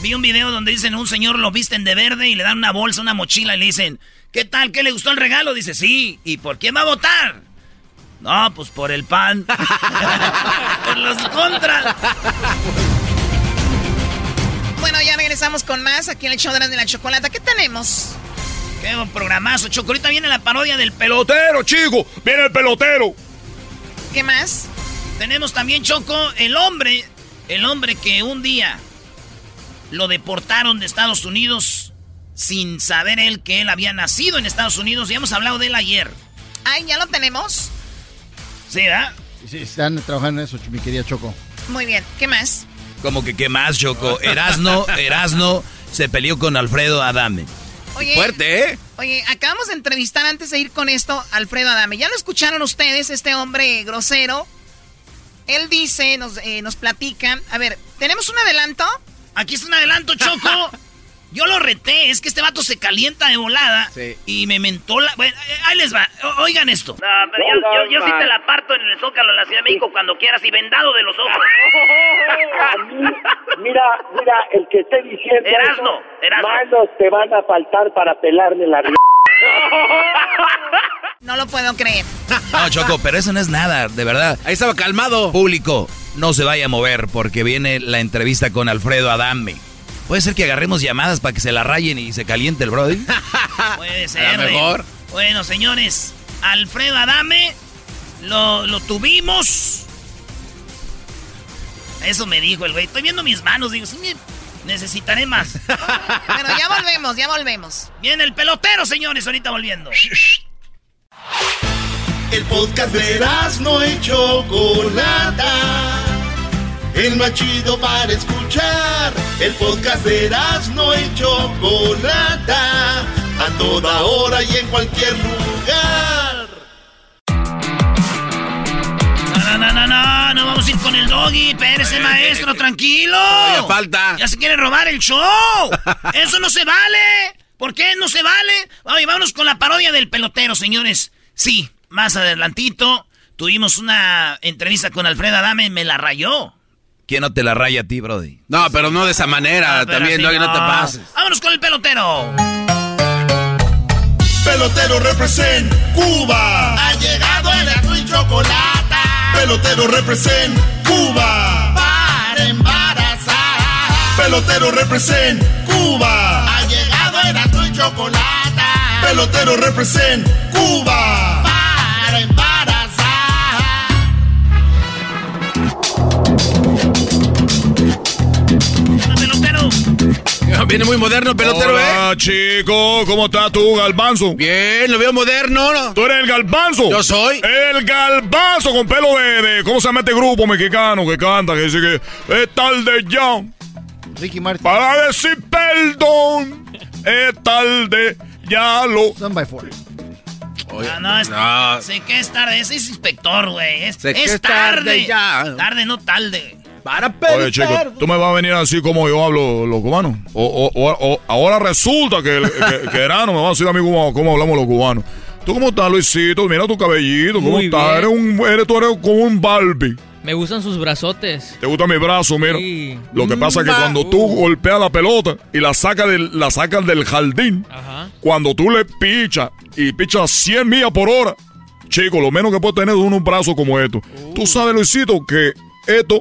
Vi un video donde dicen un señor lo visten de verde y le dan una bolsa, una mochila y le dicen, ¿qué tal? ¿Qué le gustó el regalo? Dice, sí. ¿Y por quién va a votar? No, pues por el pan. por los contras. Bueno, ya regresamos con más aquí en el show de la, de la chocolata. ¿Qué tenemos? Qué buen programazo, Choco. Ahorita viene la parodia del pelotero, chico. Viene el pelotero. ¿Qué más? Tenemos también, Choco, el hombre, el hombre que un día lo deportaron de Estados Unidos sin saber él que él había nacido en Estados Unidos. Ya hemos hablado de él ayer. Ay, ¿ya lo tenemos? Sí, ¿verdad? Sí, están trabajando en eso, mi querida Choco. Muy bien, ¿qué más? Como que qué más, Choco. Erasno, Erasno se peleó con Alfredo Adame. Oye, Fuerte, ¿eh? Oye, acabamos de entrevistar antes de ir con esto a Alfredo Adame. ¿Ya lo escucharon ustedes, este hombre grosero? Él dice, nos, eh, nos platica. A ver, ¿tenemos un adelanto? Aquí está un adelanto, Choco. Yo lo reté, es que este vato se calienta de volada y me mentó la... Bueno, eh, ahí les va, O- oigan esto. No, pero yo, yo- yo sí te la parto en el Zócalo en la Ciudad de México cuando quieras y vendado de los ojos. Mira, mira, el que esté diciendo Erasno, eso, Erasno. manos te van a faltar para pelarme la No lo puedo creer. No, Choco, pero eso no es nada, de verdad. Ahí estaba calmado. Público, no se vaya a mover porque viene la entrevista con Alfredo Adame. Puede ser que agarremos llamadas para que se la rayen y se caliente el brody. Puede ser. A lo mejor. Bueno, señores, Alfredo Adame lo, lo tuvimos. Eso me dijo el güey. Estoy viendo mis manos, digo, sí, me- necesitaré más. Bueno, ya volvemos, ya volvemos. Viene el pelotero, señores, ahorita volviendo. El podcast de Erasmo y Chocolata. El más chido para escuchar. El podcast de Erasmo y Chocolata. A toda hora y en cualquier lugar. No, no, no, no, no vamos a ir con el doggy. Espérese, maestro, tranquilo. Todavía falta. Ya se quiere robar el show. Eso no se vale. ¿Por qué no se vale? Oye, vámonos con la parodia del pelotero, señores. Sí, más adelantito tuvimos una entrevista con Alfredo Adame, me la rayó. ¿Quién no te la raya a ti, brody? No, pero no de esa manera. Pero También, así Doggy, no te pases. Vámonos con el pelotero. Pelotero represent Cuba. Ha llegado el azul y chocolate. Pelotero represent Cuba. Para embarazar. Pelotero represent Cuba. Ha llegado el azul y chocolate. Pelotero represent Cuba. Viene muy moderno, pelotero, Hola, ¿eh? chico, ¿cómo estás tú, Galbanzo? Bien, lo veo moderno. ¿no? ¿Tú eres el Galbanzo? Yo soy. El Galbanzo con pelo de, de- ¿Cómo se llama este grupo mexicano que canta? Que dice que es tarde ya. Ricky Martin. Para decir perdón. Es tarde ya lo. Son by four. Ah, no, es, no. sé que es tarde. Ese es inspector, güey. Es, es es tarde tarde. ya. Tarde, no tarde. Para Oye, chico, ¿tú me vas a venir así como yo hablo los cubanos? O, o- o- o- ahora resulta que, que, que Erano me va a decir a mí cómo, cómo hablamos los cubanos. ¿Tú cómo estás, Luisito? Mira tu cabellito, ¿cómo Muy estás? bien. Eres, un, eres, tú eres como un Barbie. Me gustan sus brazotes. ¿Te gusta mi brazo? Mira. Sí. Lo que pasa es que cuando tú golpeas la pelota y la sacas del, la sacas del jardín, Ajá. cuando tú le pichas y pichas 100 millas por hora, chico, lo menos que puedes tener es unos brazos como estos. Tú sabes, Luisito, que estos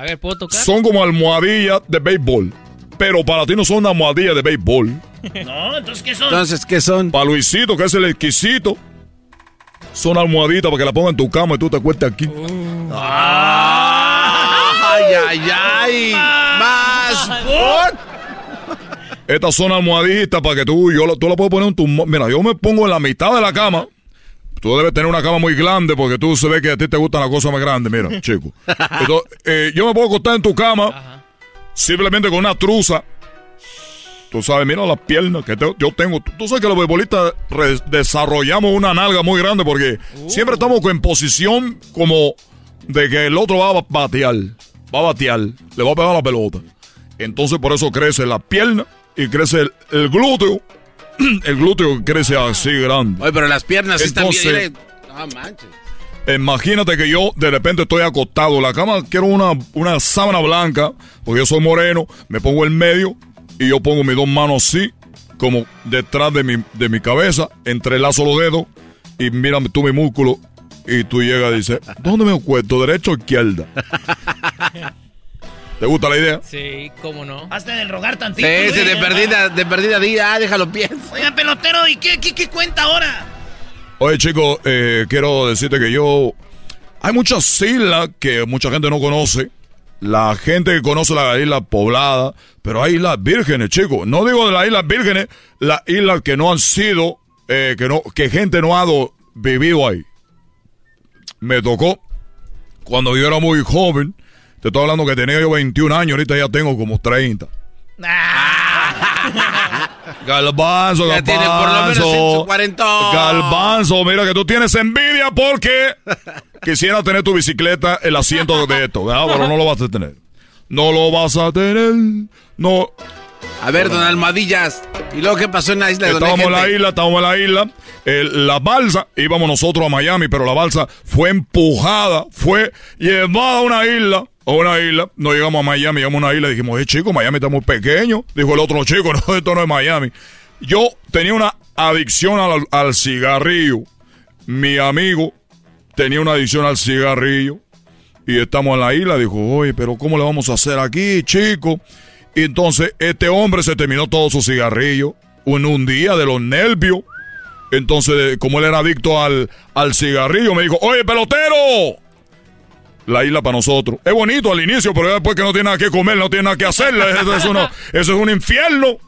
A ver, ¿puedo tocar? son como almohadillas de béisbol. Pero para ti no son almohadillas de béisbol. No, entonces, ¿qué son? Entonces, ¿qué son? Para Luisito, que es el exquisito, son almohaditas para que la pongan en tu cama y tú te acuestes aquí. Ay, ay, ay. Más. Estas son almohaditas para que tú, yo, la- tú la puedes poner en tu... mo- Mira, yo me pongo en la mitad de la cama. Tú debes tener una cama muy grande porque tú se ve que a ti te gustan las cosas más grandes, mira, chico. Entonces, eh, yo me puedo acostar en tu cama simplemente con una truza. Tú sabes, mira las piernas que te- yo tengo. Tú, tú sabes que los beisbolistas re- desarrollamos una nalga muy grande porque siempre estamos en posición como de que el otro va a batear. Va a batear, le va a pegar la pelota. Entonces por eso crece la pierna y crece el, el glúteo. El glúteo crece así grande. Oye, pero las piernas sí están Entonces, bien. No manches. Imagínate que yo de repente estoy acostado. La cama quiero una, una sábana blanca, porque yo soy moreno. Me pongo en medio y yo pongo mis dos manos así, como detrás de mi, de mi cabeza, entrelazo los dedos y mira tú mi músculo. Y tú llegas y dices, ¿dónde me acuesto? ¿Derecha o izquierda? ¿Te gusta la idea? Sí, cómo no. Hazte del rogar tantito. Sí, sí, de perdida, de perdida día, ah, déjalo pienso. Oiga, pelotero, ¿y qué, qué, qué cuenta ahora? Oye, chicos, eh, quiero decirte que yo hay muchas islas que mucha gente no conoce. La gente que conoce la isla poblada, pero hay islas vírgenes, chicos. No digo de las islas vírgenes, las islas que no han sido, eh, que no, que gente no ha vivido ahí. Me tocó cuando yo era muy joven. Te estoy hablando que tenía yo 21 años, ahorita ya tengo como 30. Galbanzo, Ya tiene por lo menos Galbanzo. 140. Galbanzo, mira que tú tienes envidia porque quisiera tener tu bicicleta, el asiento de esto, ¿verdad? pero no lo vas a tener. No lo vas a tener. No. A ver, don Almadillas. ¿Y luego qué pasó en la isla? Estábamos en la isla, estábamos en la isla. El- la balsa, íbamos nosotros a Miami, pero la balsa fue empujada, fue llevada a una isla. A una isla, no llegamos a Miami, llegamos a una isla y dijimos, eh, chico, Miami está muy pequeño. Dijo el otro chico, no, esto no es Miami. Yo tenía una adicción al, al cigarrillo. Mi amigo tenía una adicción al cigarrillo. Y estamos en la isla, dijo, oye, pero ¿cómo le vamos a hacer aquí, chico? Y entonces este hombre se terminó todo su cigarrillo en un día de los nervios. Entonces, como él era adicto al, al cigarrillo, me dijo, oye, pelotero. La isla para nosotros. Es bonito al inicio, pero después que no tiene nada que comer, no tiene nada que hacer. Eso, es uno- eso es un infierno.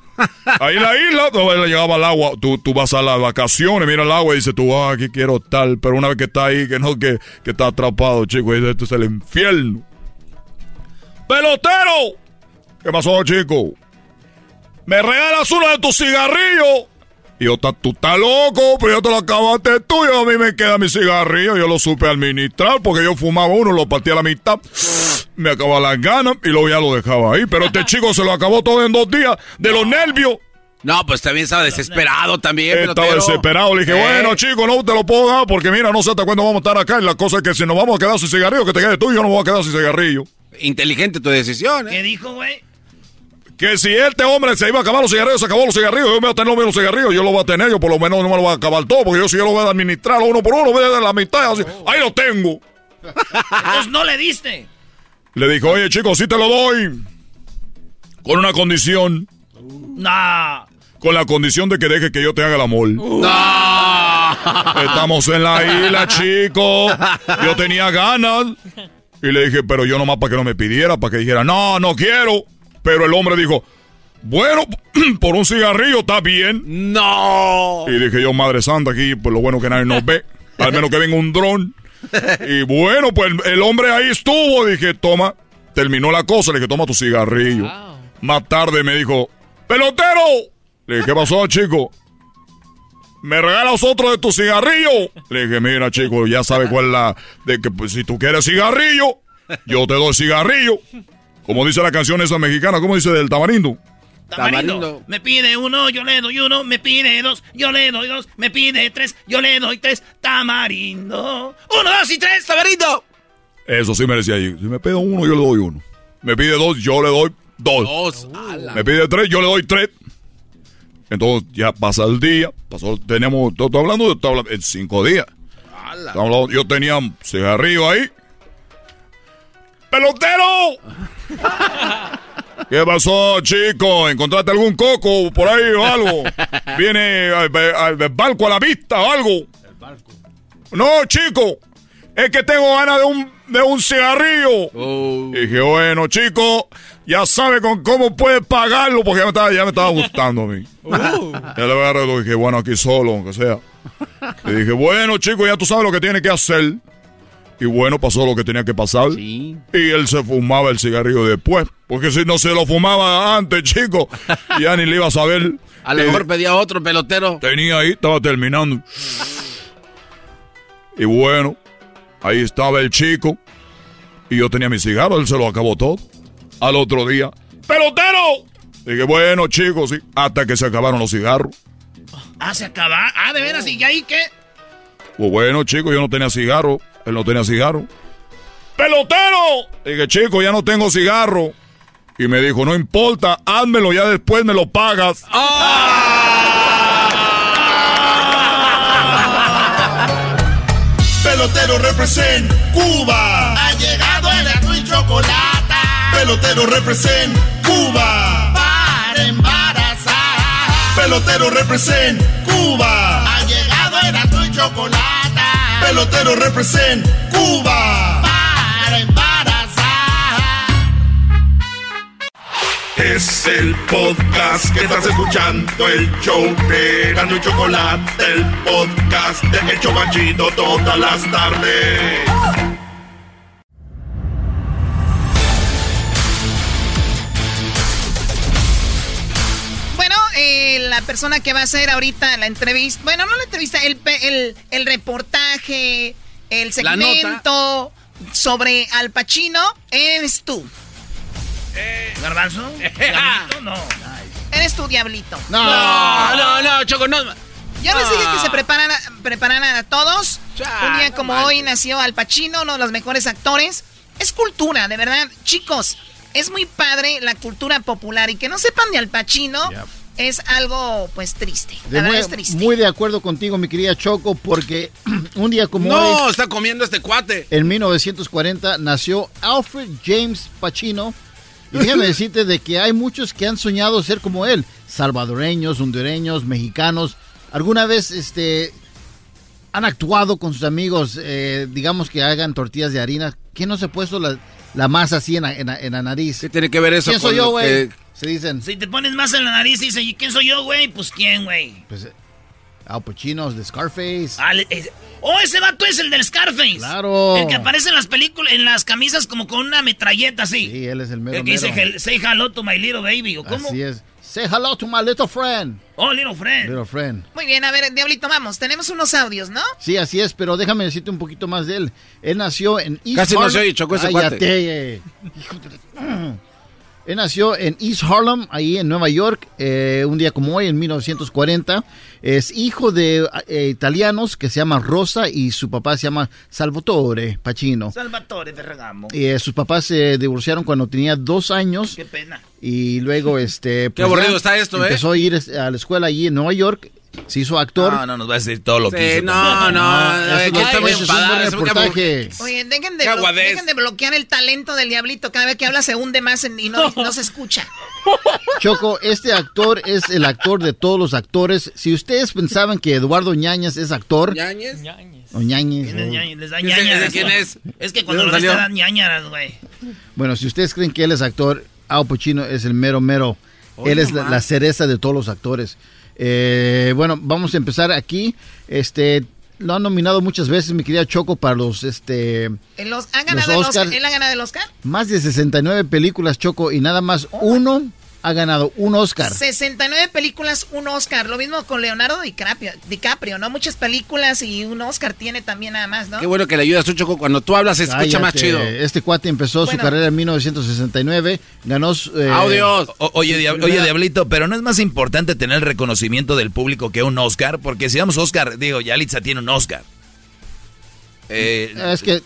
Ahí la isla, donde le llegaba el agua, tú, tú vas a las vacaciones, mira el agua y dices tú, ah, aquí quiero estar. Pero una vez que está ahí, que no, que, que está atrapado, chico, y esto es el infierno. ¡Pelotero! ¿Qué pasó, chico? ¿Me regalas uno de tus cigarrillos? Y yo, "Ta- tú estás loco, pero yo te lo acabaste tú y a mí me queda mi cigarrillo. Yo lo supe administrar porque yo fumaba uno, lo partía a la mitad, me acababa las ganas y luego ya lo dejaba ahí. Pero este chico se lo acabó todo en dos días de los nervios. No, pues también estaba desesperado también. Estaba pelotero. desesperado. Le dije, Eh. bueno, chico, no te lo puedo dar porque mira, no sé hasta cuándo vamos a estar acá. Y la cosa es que si nos vamos a quedar sin cigarrillo, que te quedes tú y yo no me voy a quedar sin cigarrillo. Inteligente tu decisión, ¿eh? ¿Qué dijo, güey? Que si este hombre se iba a acabar los cigarrillos, se acabó los cigarrillos, yo me voy a tener los mismos cigarrillos, yo lo voy a tener, yo por lo menos no me lo voy a acabar todo, porque yo si yo lo voy a administrar uno por uno, voy a dar la mitad, así, ahí lo tengo. Entonces no le diste. Le dijo, oye chicos, sí te lo doy, con una condición, Nah. con la condición de que deje que yo te haga el amor. Estamos en la isla, chico, yo tenía ganas, y le dije, pero yo nomás para que no me pidiera, para que dijera, no, no quiero, pero el hombre dijo, bueno, por un cigarrillo está bien. No. Y dije yo, Madre Santa, aquí, pues lo bueno que nadie nos ve. Al menos que venga un dron. Y bueno, pues el, hombre ahí estuvo. Dije, toma, terminó la cosa. Le dije, toma tu cigarrillo. Más tarde me dijo, pelotero. Le dije, ¿qué pasó, chico? ¿Me regalas otro de tu cigarrillo? Le dije, mira, chico, ya sabes cuál es la... De que pues, si tú quieres cigarrillo, yo te doy cigarrillo. Como dice la canción esa mexicana, ¿cómo dice del tamarindo? Tamarindo. Me pide uno, yo le doy uno. Me pide dos, yo le doy dos. Me pide tres, yo le doy tres. Tamarindo. Uno, dos y tres, tamarindo. Eso sí me decía ahí. Si me pide uno, yo le doy uno. Me pide dos, yo le doy dos. Dos. ala. Me pide tres, yo le doy tres. Entonces ya pasa el día. Pasó, tenemos, estoy hablando de estoy hablando- en cinco días. Hablando- yo tenía un cigarrillo ahí. ¡Pelotero! ¿Qué pasó, chico? ¿Encontraste algún coco por ahí o algo? ¿Viene al, al barco a la vista o algo? No, chico. Es que tengo ganas de un, de un cigarrillo. Y dije, bueno, chico, ya sabe con cómo puede pagarlo porque ya me estaba, ya me estaba gustando a mí. Ya le agarré y dije, bueno, aquí solo, aunque sea. Le dije, bueno, chico, ya tú sabes lo que tiene que hacer. Y bueno, pasó lo que tenía que pasar. Y él se fumaba el cigarrillo después. Porque si no se lo fumaba antes, chico, ya ni le iba a saber. A lo Eh, mejor pedía otro pelotero. Tenía ahí, estaba terminando. Y bueno, ahí estaba el chico. Y yo tenía mi cigarro, él se lo acabó todo. Al otro día, ¡pelotero! Dije, bueno, chicos, sí. Hasta que se acabaron los cigarros. Ah, se acaba. Ah, de veras, ¿y ahí qué? Pues bueno, chicos, yo no tenía cigarro. Él no tenía cigarro. ¡Pelotero! Dije, chico, ya no tengo cigarro. Y me dijo, no importa, házmelo, ya después me lo pagas. Pelotero represent Cuba. Ha llegado el azul y chocolate. Pelotero represent Cuba. Para embarazar. Pelotero represent Cuba. Ha llegado el azul y chocolate. Pelotero represent Cuba. Para embarazar. Es el podcast que estás escuchando, el show de Gano y Chocolate, el podcast de El Chocachito todas las tardes. La persona que va a hacer ahorita la entrevista, bueno, no la entrevista, el, pe- el, el reportaje, el segmento sobre Al Pacino, eres tú. ¿Garbanzo? ¿Diablito? No. Eres tú, Diablito. No, no, no, Choco, no. Yo les dije Ah. que se preparan a, prepararan a todos. Un día no como manches. hoy nació Al Pacino, uno de los mejores actores. Es cultura, de verdad. Chicos, es muy padre la cultura popular y que no sepan de Al Pacino es algo, pues, triste. De La muy, verdad es triste. muy de acuerdo contigo, mi querida Choco, porque un día como No, hoy, está comiendo este cuate. en 1940, nació Alfred James Pacino. Y déjame decirte de que hay muchos que han soñado ser como él, salvadoreños, hondureños, mexicanos. Alguna vez este, han actuado con sus amigos, eh, digamos que hagan tortillas de harina. ¿Quién no se ha puesto la, la masa así en la, en la- en la nariz? ¿Qué tiene que ver eso ¿Quién soy con yo, que- Se dicen. Si te pones más en la nariz y dices, ¿y quién soy yo, güey? Pues quién, güey. Pues, Al Pacino, de Scarface. Ah, es- oh, ese vato es el del Scarface. Claro. El que aparece en las películas, en las camisas como con una metralleta así. Sí, él es el mero El que dice, mero. "Hel- say hello to my little baby, ¿o cómo? Así es. Say hello to my little friend. Oh, little friend. Little friend. Muy bien, a ver, Diablito, vamos. Tenemos unos audios, ¿no? Sí, así es, pero déjame decirte un poquito más de él. Él nació en East Casi no Harlem. se oye, chocó ese Cállate. cuate. Hijo de- Él nació en East Harlem, ahí en Nueva York, eh, un día como hoy, en 1940. Es hijo de eh, italianos que se llama Rosa y su papá se llama Salvatore Pacino. Salvatore Ferragamo. Y, eh, sus papás se divorciaron cuando tenía dos años. Qué pena. Y luego, este. Qué aburrido está esto, ¿eh? Empezó a ir este, a la escuela allí en Nueva York. Se hizo actor. No, no nos va a decir todo lo que hizo. no, no, eso no, eso es un enfadado, buen es muy reportaje. Oye, dejen de, dejen bloquear el talento del Diablito. Cada vez que habla se hunde más en- y no, no se escucha. Choco, este actor es el actor de todos los actores. Si ustedes pensaban que Eduardo Ñañez es actor, ¿Ñañez? o Ñañez, ¿Quién es ñaña? Les da ¿Ese- ñañaras, ese quién es? Es que ¿De cuando lo ves dan ñañaras, güey. bueno, si ustedes creen que él es actor, Al Pacino es el mero mero. Él es la cereza de todos los actores. Eh, bueno, vamos a empezar aquí. Este, lo han nominado muchas veces, mi querida Choco, para los, este, ¿En los- ¿Ha ganado el Oscar? Oscars. ¿Él ha ganado el Oscar? más de 69 películas, Choco, y nada más uno ha ganado un Oscar. 69 películas, un Oscar. Lo mismo con Leonardo DiCaprio, DiCaprio, ¿no? Muchas películas y un Oscar tiene también nada más, ¿no? Qué bueno que le ayudas tú, Choco. Cuando tú hablas se escucha más chido. Este cuate empezó Bueno. su carrera en 1969, ganó... eh, Audios. O- oye, Diab- oye. Diablito, pero no es más importante tener el reconocimiento del público que un Oscar, porque si damos Oscar, digo, Yalitza tiene un Oscar. Eh, Es que,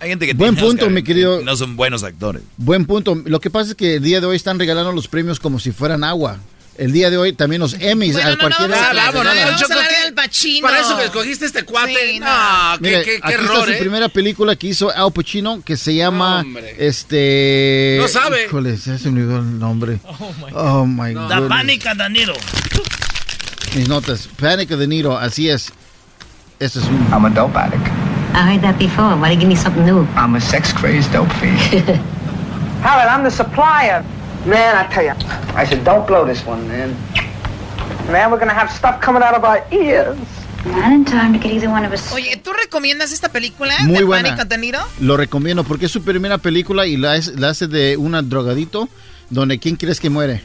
hay gente que buen tiene punto, Oscar mi querido- No son buenos actores. buen punto. Lo que pasa es que el día de hoy están regalando los premios como si fueran agua. El día de hoy también los Emmys, Bueno, a no, no, cualquiera... vamos Ah, no, vamos Choco, a. Para eso que escogiste este cuate. Sí, no, no. qué, Mire, qué, qué aquí error, está su ¿eh? primera película que hizo Al Pacino, que se llama, Hombre. este... No sabe. Híjole, ya se me olvidó el nombre. Oh, my Oh, my La pánica, Danilo. Mis notas. Panic de Niro, así es. Este es un... I'm a dope addict. I heard that before. Why do you give me something new? I'm a sex crazed dope fiend. Howard, I'm the supplier. Man, I tell you, I said, don't blow this one, man. man, we're gonna have stuff coming out of our ears. Not in time to get either one of us. Oye, ¿tú recomiendas esta película Muy de buena. Pánico de Niro? Lo recomiendo porque es su primera película y la, es- la hace de un drogadito donde ¿quién crees que muere?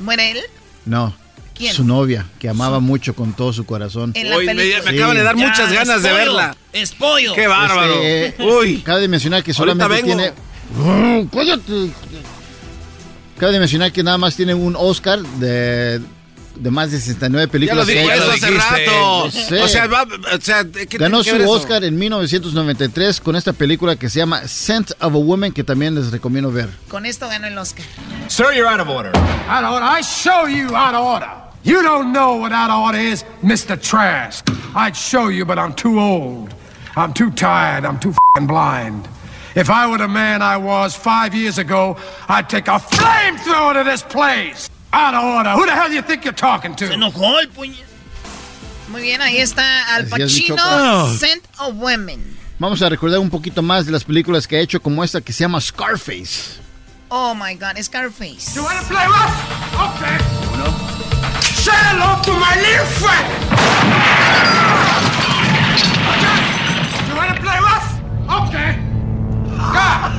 ¿Muere él? No. ¿Quién? Su novia, que amaba mucho con todo su corazón. En la Uy, me, me Sí. acaban de dar Ya, muchas ganas de verla. Es pollo. Qué bárbaro. Este, Uy. Cabe de mencionar que solamente vengo. tiene... ¡Oh, ¡Cállate! Cabe de mencionar que nada más tiene un Oscar de, de más de 69 Ya películas. lo dijo que ya eso lo hace dijiste. rato. Lo sé. O sea, va, o sea, ¿qué Ganó que su? Oscar en 1993 con esta película que se llama Scent of a Woman, que también les recomiendo ver. Con esto ganó el Oscar. Sir, you're out of order. Out of order. I show you out of order. You don't know what out of order is, Mr. Trask. I'd show you, but I'm too old. I'm too tired. I'm too fing blind. If I were the man I was five years ago, I'd take a flamethrower to this place. Out of order. Who the hell do you think you're talking Se to? enojó el. Muy bien, ahí está Al Pacino. Scent of Women. Vamos a recordar un poquito más de las películas que ha hecho, como esta que se llama Scarface. Oh my God, Scarface. You wanna play rough? Okay. Say hello to my little friend. Okay. You wanna play rough? Okay. Yeah.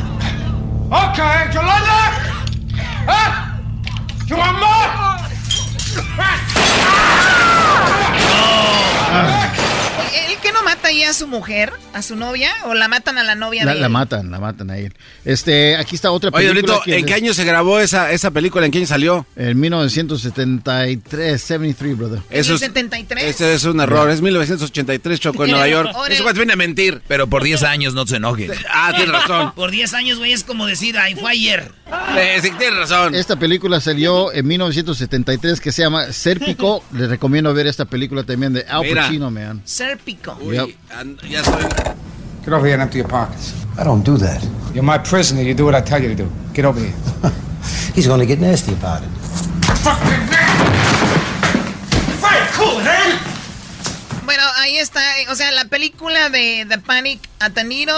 Okay, Yolanda. Huh? You want more? ¿El que mata ahí a su mujer, a su novia? ¿O la matan a la novia La, de la él? matan, la matan a él. Este, aquí está otra Oye, película. Diablito, ¿en qué año se grabó esa, esa película? ¿En qué año salió? En 1973, 73, brother. Eso es, 73? ese es un error. Es 1983, Choco, en Nueva York. Ahora- Eso viene a mentir. Pero por 10 años no se enoje. Ah, tienes razón. Por 10 años, güey, es como decir, ay, fue ayer. Sí, tienes razón. Esta película salió en 1973 que se llama Serpico. Les recomiendo ver esta película también de Al Mira. Pacino, man. Serpico. Yep. And- ya soy... Get over here and empty your pockets. I don't do that. You're my prisoner. You do what I tell you to do. Get over here. He's going to get nasty about it. Fight, cool, man. Bueno, ahí está, eh, o sea, la película de The Panic at the Needle,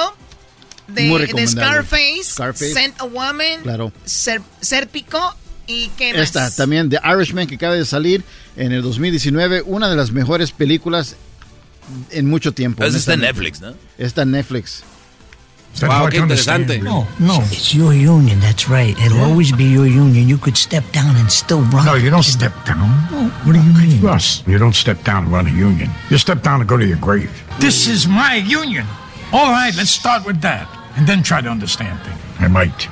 Muy de. Scarface, Scarface. Scent a Woman, Claro. Ser- Serpico y qué más. Esta también, The Irishman, que acaba de salir en el 2019. Una de las mejores películas en mucho tiempo. Esa está en. Netflix, ¿no? Está en Netflix. Wow, qué interesante. No, no. It's your union, that's right. It'll always be your union. You could step down and still run. No, you don't step down. What do you mean? Russ, you don't step down to run a union. You step down to go to your grave. This is my union. All right, let's start with that. And then try to understand things. I might.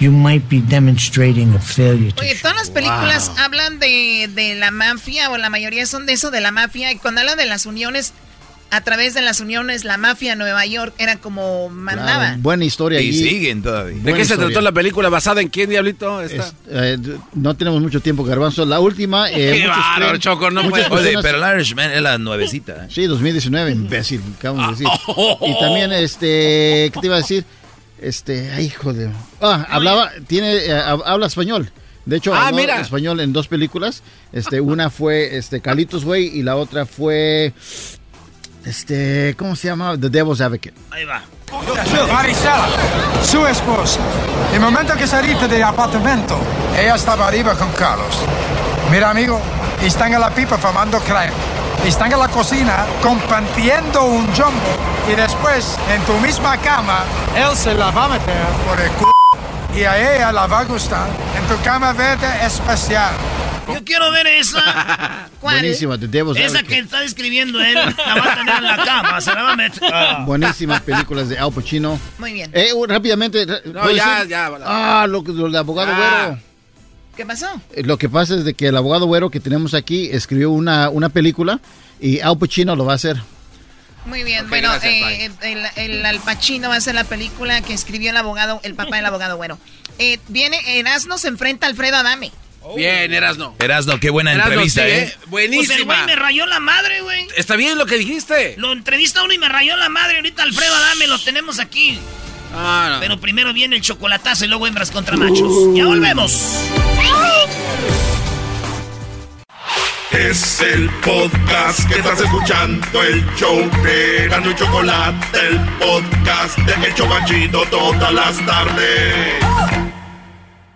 You might be demonstrating a failure to Oye, todas las películas hablan de, de la mafia, o la mayoría son de eso, de la mafia, y cuando hablan de las uniones, a través de las uniones, la mafia en Nueva York era como mandaba. Claro, buena historia. Y allí. siguen todavía. ¿De Buena qué se trató la película? ¿Basada en quién, Diablito? Esta? Es- eh, no tenemos mucho tiempo, Garbanzo. La última. eh, Qué creen- Choco, no puede- Oye, pero el Irishman es la nuevecita. ¿eh? Sí, 2019, imbécil, acabamos de decir. Oh. Y también, este, ¿qué te iba a decir? Este, ay, hijo de... Ah, hablaba, tiene, eh, hab- habla español. De hecho, Ah, habló mira. español en dos películas. Este, una fue, este, Calitos Way y la otra fue, este, ¿cómo se llama? The Devil's Advocate. Ahí va. Marisela, su esposa. El momento que saliste del apartamento, ella estaba arriba con Carlos. Mira, amigo, están en la pipa fumando crack. Están en la cocina compartiendo un jumbo. Y después, en tu misma cama, él se la va a meter por el c... Y a ella la va a gustar. En tu cama verde especial. Yo quiero ver esa. ¿Cuál? Buenísima, The Devil's Esa que está describiendo él. La va a tener en la cama. Se la va a meter. Ah. Buenísimas películas de Al Pacino. Muy bien. Eh, rápidamente. No, ¿puedo ya, ya. Ah, lo, lo del abogado Ah. güero. ¿Qué pasó? Eh, Lo que pasa es de que el abogado güero que tenemos aquí escribió una, una película y Al Pacino lo va a hacer. Muy bien, bueno, gracias, eh, el, el Al Pacino va a ser la película que escribió el abogado, el papá del abogado bueno. Eh, viene, Erasmo se enfrenta a Alfredo Adame. Bien, Erasno. Erasno, qué buena Erasno, entrevista, sí, ¿eh? Pues el Buenísima. güey me rayó la madre, güey. Está bien lo que dijiste. Lo entrevista uno y me rayó la madre. Ahorita Alfredo Adame lo tenemos aquí. Ah, no. Pero primero viene el chocolatazo y luego hembras contra machos. Ya volvemos. Es el podcast que estás escuchando, el show de Gano y Chocolate, el podcast de El Chobachito todas las tardes.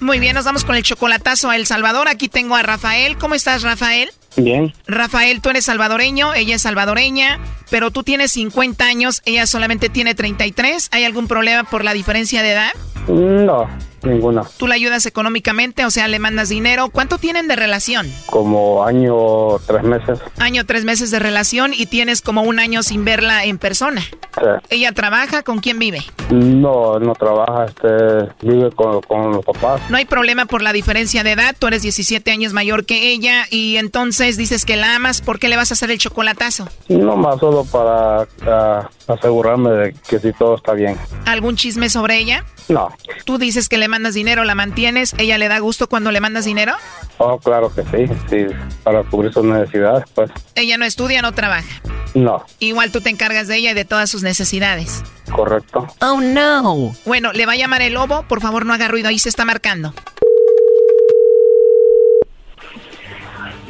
Muy bien, nos vamos con el chocolatazo a El Salvador. Aquí tengo a Rafael. ¿Cómo estás, Rafael? Bien. Rafael, tú eres salvadoreño, ella es salvadoreña, pero tú tienes 50 años, ella solamente tiene 33. ¿Hay algún problema por la diferencia de edad? No. ninguna. ¿Tú la ayudas económicamente? O sea, le mandas dinero. ¿Cuánto tienen de relación? Como año, tres meses. Año, tres meses de relación y tienes como un año sin verla en persona. Sí. ¿Ella trabaja? ¿Con quién vive? No, no trabaja, este, vive con, con los papás. No hay problema por la diferencia de edad. Tú eres 17 años mayor que ella y entonces dices que la amas. ¿Por qué le vas a hacer el chocolatazo? No más solo para ah, asegurarme de que si todo está bien. ¿Algún chisme sobre ella? No. Tú dices que le mandas dinero, la mantienes. ¿Ella le da gusto cuando le mandas dinero? Oh, claro que sí, sí, para cubrir sus necesidades, pues. Ella no estudia, no trabaja. No, Igual tú te encargas de ella y de todas sus necesidades. correcto. Oh, no. Bueno, le va a llamar el lobo. Por favor, no haga ruido. Ahí se está marcando.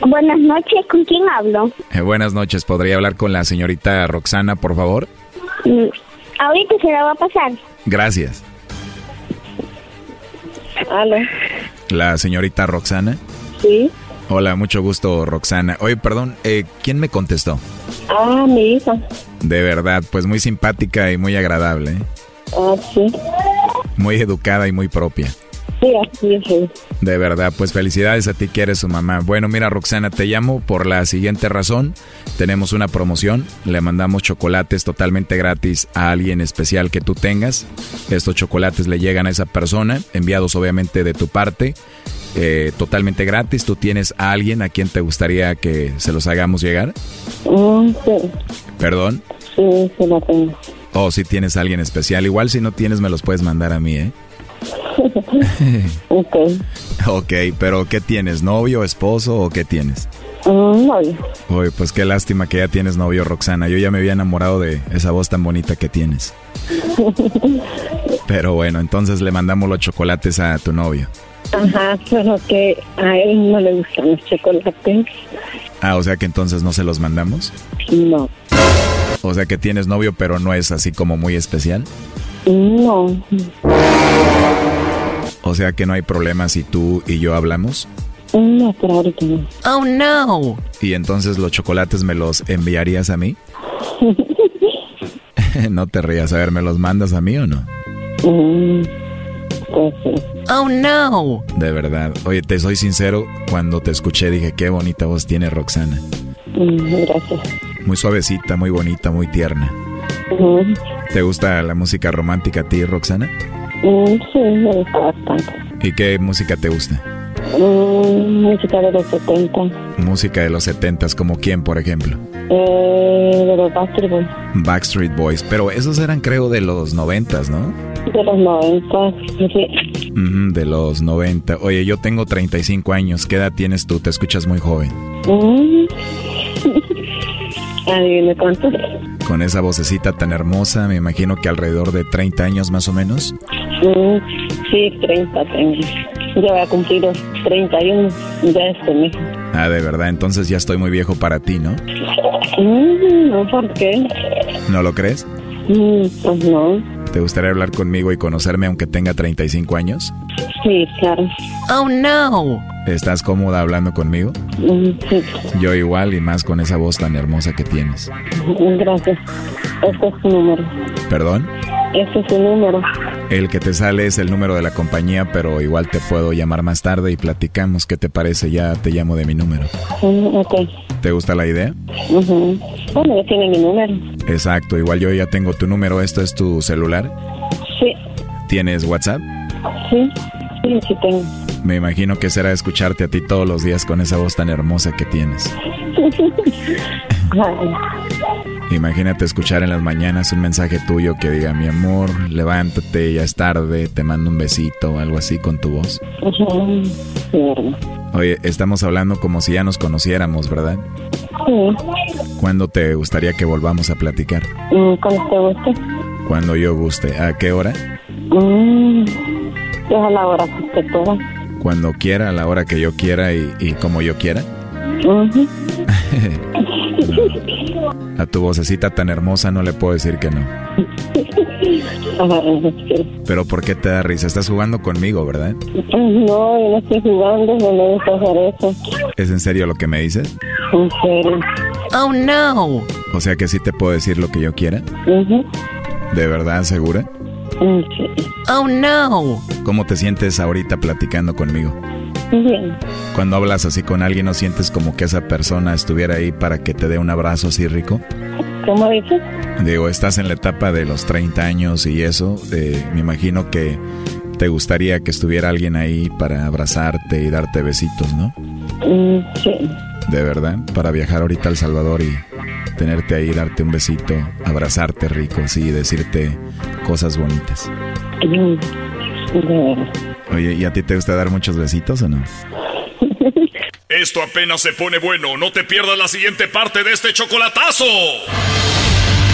Buenas noches, ¿con quién hablo? Eh, buenas noches, ¿podría hablar con la señorita Roxana, por favor? Mm, Ahorita se la va a pasar. Gracias. ¿Aló? La señorita Roxana. Sí. Hola, mucho gusto, Roxana. Oye, perdón, eh, ¿quién me contestó? Ah, mi hija. De verdad, pues muy simpática y muy agradable. ¿eh? Ah, sí. Muy educada y muy propia. Sí, así es. De verdad, pues felicidades a ti que eres su mamá. Bueno, mira Roxana, te llamo por la siguiente razón. Tenemos una promoción, le mandamos chocolates totalmente gratis a alguien especial que tú tengas. Estos chocolates le llegan a esa persona, enviados obviamente de tu parte, eh, totalmente gratis. ¿Tú tienes a alguien a quien te gustaría que se los hagamos llegar? Mm, sí, ¿Perdón? sí, sí la tengo. Oh, si tienes a alguien especial. Igual si no tienes me los puedes mandar a mí, ¿eh? ok. Ok, pero ¿qué tienes? ¿Novio, esposo o qué tienes? Mm, novio. Uy, pues qué lástima que ya tienes novio, Roxana. Yo ya me había enamorado de esa voz tan bonita que tienes. Pero bueno, entonces le mandamos los chocolates a tu novio. Ajá, pero que a él no le gustan los chocolates. Ah, o sea que entonces no se los mandamos. No. O sea que tienes novio, pero no es así como muy especial. No. O sea que no hay problema si tú y yo hablamos. No, ahorita no. Oh, no. Y entonces los chocolates me los enviarías a mí. no te rías, a ver, ¿me los mandas a mí o no? Mm, pues sí. Oh, no. De verdad. Oye, te soy sincero, cuando te escuché dije, qué bonita voz tiene Roxana. Mm, gracias. Muy suavecita, muy bonita, muy tierna. ¿Te gusta la música romántica a ti, Roxana? Mm, sí, me gusta bastante. ¿Y qué música te gusta? Mm, música de los 70. Música de los setentas, como quién, por ejemplo. Eh, de los Backstreet Boys. Backstreet Boys, pero esos eran creo de los noventas, ¿no? De los 90. Sí. Ujú, de los 90. Oye, yo tengo 35 años. ¿Qué edad tienes tú? Te escuchas muy joven. Mm. Adivine cuánto. Con esa vocecita tan hermosa, me imagino que alrededor de 30 años más o menos. Sí, 30 tengo. Ya voy a cumplir los 31 ya este mes. Ah, de verdad, entonces ya estoy muy viejo para ti, ¿no? Mm, no, ¿por qué? ¿No lo crees? Mm, pues no. ¿Te gustaría hablar conmigo y conocerme aunque tenga 35 años? Sí, claro. Oh, no. ¿Estás cómoda hablando conmigo? Mm, sí, Yo igual y más con esa voz tan hermosa que tienes. gracias. Este es su número. ¿Perdón? Este es su número. El que te sale es el número de la compañía, pero igual te puedo llamar más tarde y platicamos. ¿Qué te parece? Ya te llamo de mi número. Mm, ok. ¿Te gusta la idea? Ujú. Bueno, ya tiene mi número. Exacto, igual yo ya tengo tu número. ¿Esto es tu celular? Sí, ¿Tienes WhatsApp? sí, sí, sí tengo. Me imagino que será escucharte a ti todos los días con esa voz tan hermosa que tienes. Imagínate escuchar en las mañanas un mensaje tuyo que diga, mi amor, levántate, ya es tarde, te mando un besito o algo así con tu voz. Oye, estamos hablando como si ya nos conociéramos, ¿verdad? Sí. ¿Cuándo te gustaría que volvamos a platicar? Mm, Cuando te guste. Cuando yo guste. ¿A qué hora? Mm, es a la hora que usted pueda. Cuando quiera, a la hora que yo quiera y, y como yo quiera. A tu vocecita tan hermosa no le puedo decir que no. Pero ¿por qué te da risa? Estás jugando conmigo, ¿verdad? No, yo no estoy jugando, no me gusta hacer eso. ¿Es en serio lo que me dices? En serio. Oh, no. O sea que sí te puedo decir lo que yo quiera. ¿De verdad, segura? Oh no. ¿Cómo te sientes ahorita platicando conmigo? Bien. Cuando hablas así con alguien, ¿no sientes como que esa persona estuviera ahí para que te dé un abrazo así rico? ¿Cómo dices? Digo, estás en la etapa de los 30 años y eso, de, me imagino que te gustaría que estuviera alguien ahí para abrazarte y darte besitos, ¿no? Mm, sí. De verdad, para viajar ahorita a El Salvador y tenerte ahí, darte un besito, abrazarte rico, sí, y decirte cosas bonitas. Verdad. Oye, ¿y a ti te gusta dar muchos besitos o no? Esto apenas se pone bueno. No te pierdas la siguiente parte de este chocolatazo.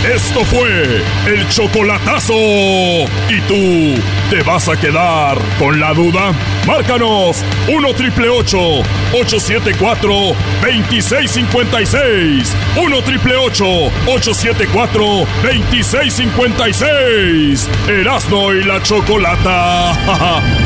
Esto fue el chocolatazo. ¿Y tú te vas a quedar con la duda? Márcanos 1 triple 874 2656. 1 triple 874 2656. Erasno y la chocolata.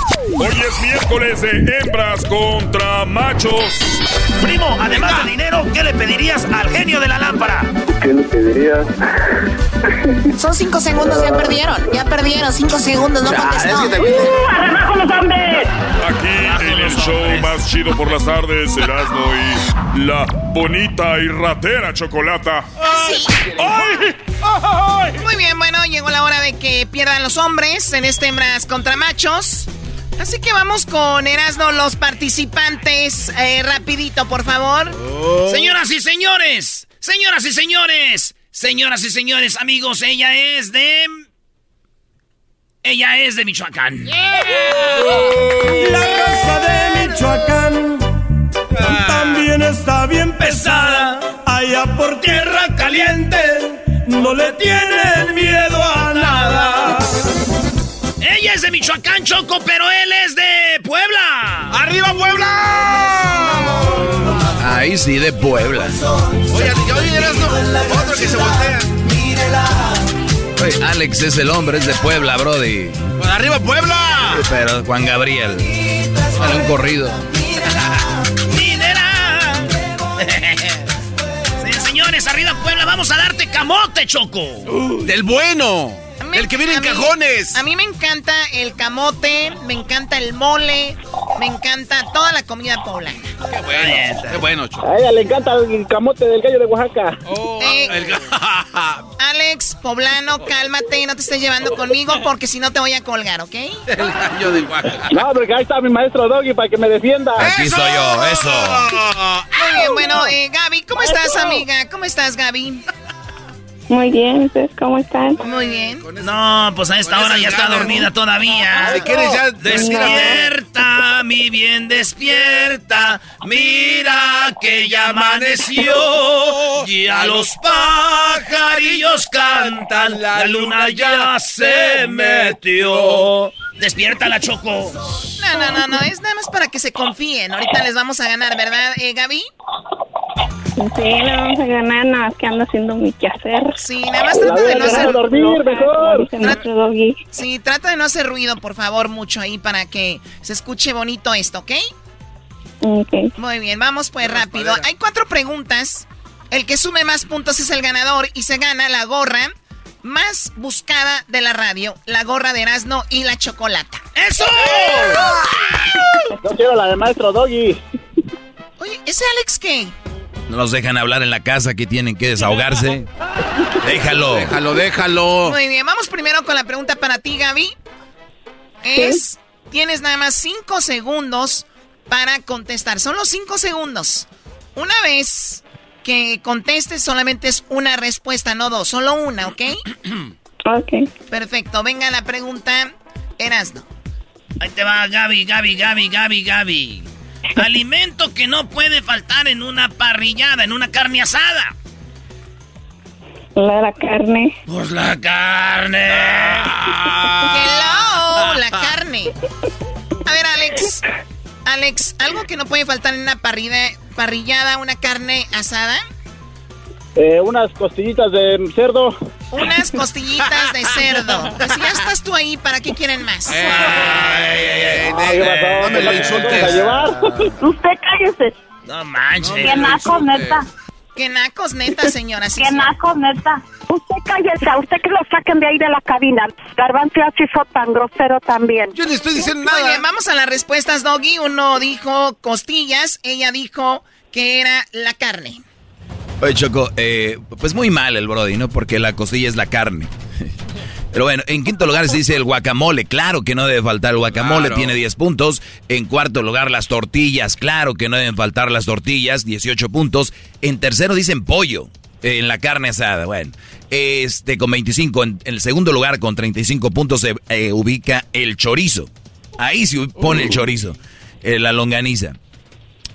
Hoy es miércoles de hembras contra machos. Primo, además de dinero, ¿qué le pedirías al genio de la lámpara? ¿Qué le pedirías? Son cinco segundos, ya perdieron. Ya perdieron, cinco segundos, no contestó. Aquí en el show más chido por las tardes, Erasmo y la bonita y ratera chocolata. Muy bien, bueno, llegó la hora de que pierdan los hombres en este hembras contra machos. Así que vamos con Erasmo, los participantes. Eh, rapidito, por favor. Señoras y señores, señoras y señores, señoras y señores, amigos, ella es de... Ella es de Michoacán. La casa de Michoacán también está bien pesada. Allá por tierra caliente no le tienen miedo Michoacán, Choco, pero él es de Puebla. ¡Arriba, Puebla! Ahí sí, de Puebla. Oye, oye, otro que se voltea. Oye, Alex es el hombre, es de Puebla, Brody. Pues ¡Arriba, Puebla! Pero Juan Gabriel. Dale un corrido. Sí, señores, arriba Puebla, vamos a darte camote, Choco. ¡Del bueno! El que viene en mí- cajones. A mí me encanta el camote, me encanta el mole, me encanta toda la comida poblana. Qué bueno, qué bueno, Choco. A ella le encanta el camote del gallo de Oaxaca. Eh, El- Alex, poblano, cálmate, no te estés llevando conmigo porque si no te voy a colgar, ¿ok? El gallo de Oaxaca. No, porque ahí está mi maestro Doggy para que me defienda. Aquí estoy yo, eso. Muy bien, bueno, eh, Gaby, ¿cómo estás, amiga? ¿Cómo estás, Gaby? Muy bien, ¿ustedes cómo están? Muy bien. No, pues a esta hora ya está dormida ¿no? todavía. Si quieres ya, Despierta, mi bien, despierta. Mira que ya amaneció. Ya los pajarillos cantan. La luna ya se metió. Despierta la Choco. No, no, no, no, es nada más para que se confíen. Ahorita les vamos a ganar, ¿verdad, eh, Gaby? Sí, le vamos a ganar, nada más que ando haciendo mi quehacer. Sí, nada más trata de no hacer... dormir mejor. Doggy. Sí, trata de no hacer ruido, por favor, mucho ahí para que se escuche bonito esto, ¿ok? Ok. Muy bien, vamos pues rápido. Hay cuatro preguntas. El que sume más puntos es el ganador y se gana la gorra más buscada de la radio, la gorra de Erasmo y la chocolata. ¡Eso! Yo quiero la de maestro Doggy. Oye, ¿ese Alex qué? No los dejan hablar en la casa, aquí tienen que desahogarse. Déjalo. Déjalo, déjalo. Muy bien, vamos primero con la pregunta para ti, Gaby. Es, tienes nada más cinco segundos para contestar. Son los cinco segundos. Una vez que contestes, solamente es una respuesta, no dos, solo una, ¿ok? Ok. Perfecto, venga la pregunta, Erasno. Ahí te va, Gaby, Gaby, Gaby, Gaby, Gaby. Alimento que no puede faltar en una parrillada, en una carne asada. La carne. Pues la carne. Hello, la carne. A ver, Alex. Alex, algo que no puede faltar en una parrilla, parrillada, una carne asada. Eh, unas costillitas de cerdo. Unas costillitas de cerdo. Pues si ya estás tú ahí, ¿para qué quieren más? no me lo insultes. Usted cállese. No manches. Qué naco, neta. Qué nacos, neta, señora. sí, Qué sí. naco, neta. Usted cállese. A usted que lo saquen de ahí de la cabina. Garbanzo así fue tan grosero también. Yo no estoy diciendo Muy bien, vamos a las respuestas, Doggy. Uno dijo costillas, ella dijo que era la carne. Oye, Choco, eh, pues muy mal el Brody, ¿no? Porque la costilla es la carne. Pero bueno, en quinto lugar se dice el guacamole. Claro que no debe faltar el guacamole, Claro. tiene 10 puntos. En cuarto lugar, las tortillas. Claro que no deben faltar las tortillas, 18 puntos. En tercero dicen pollo, eh, en la carne asada. Bueno, este con 25. En, el segundo lugar, con 35 puntos, se eh, ubica el chorizo. Ahí se pone el chorizo, eh, la longaniza.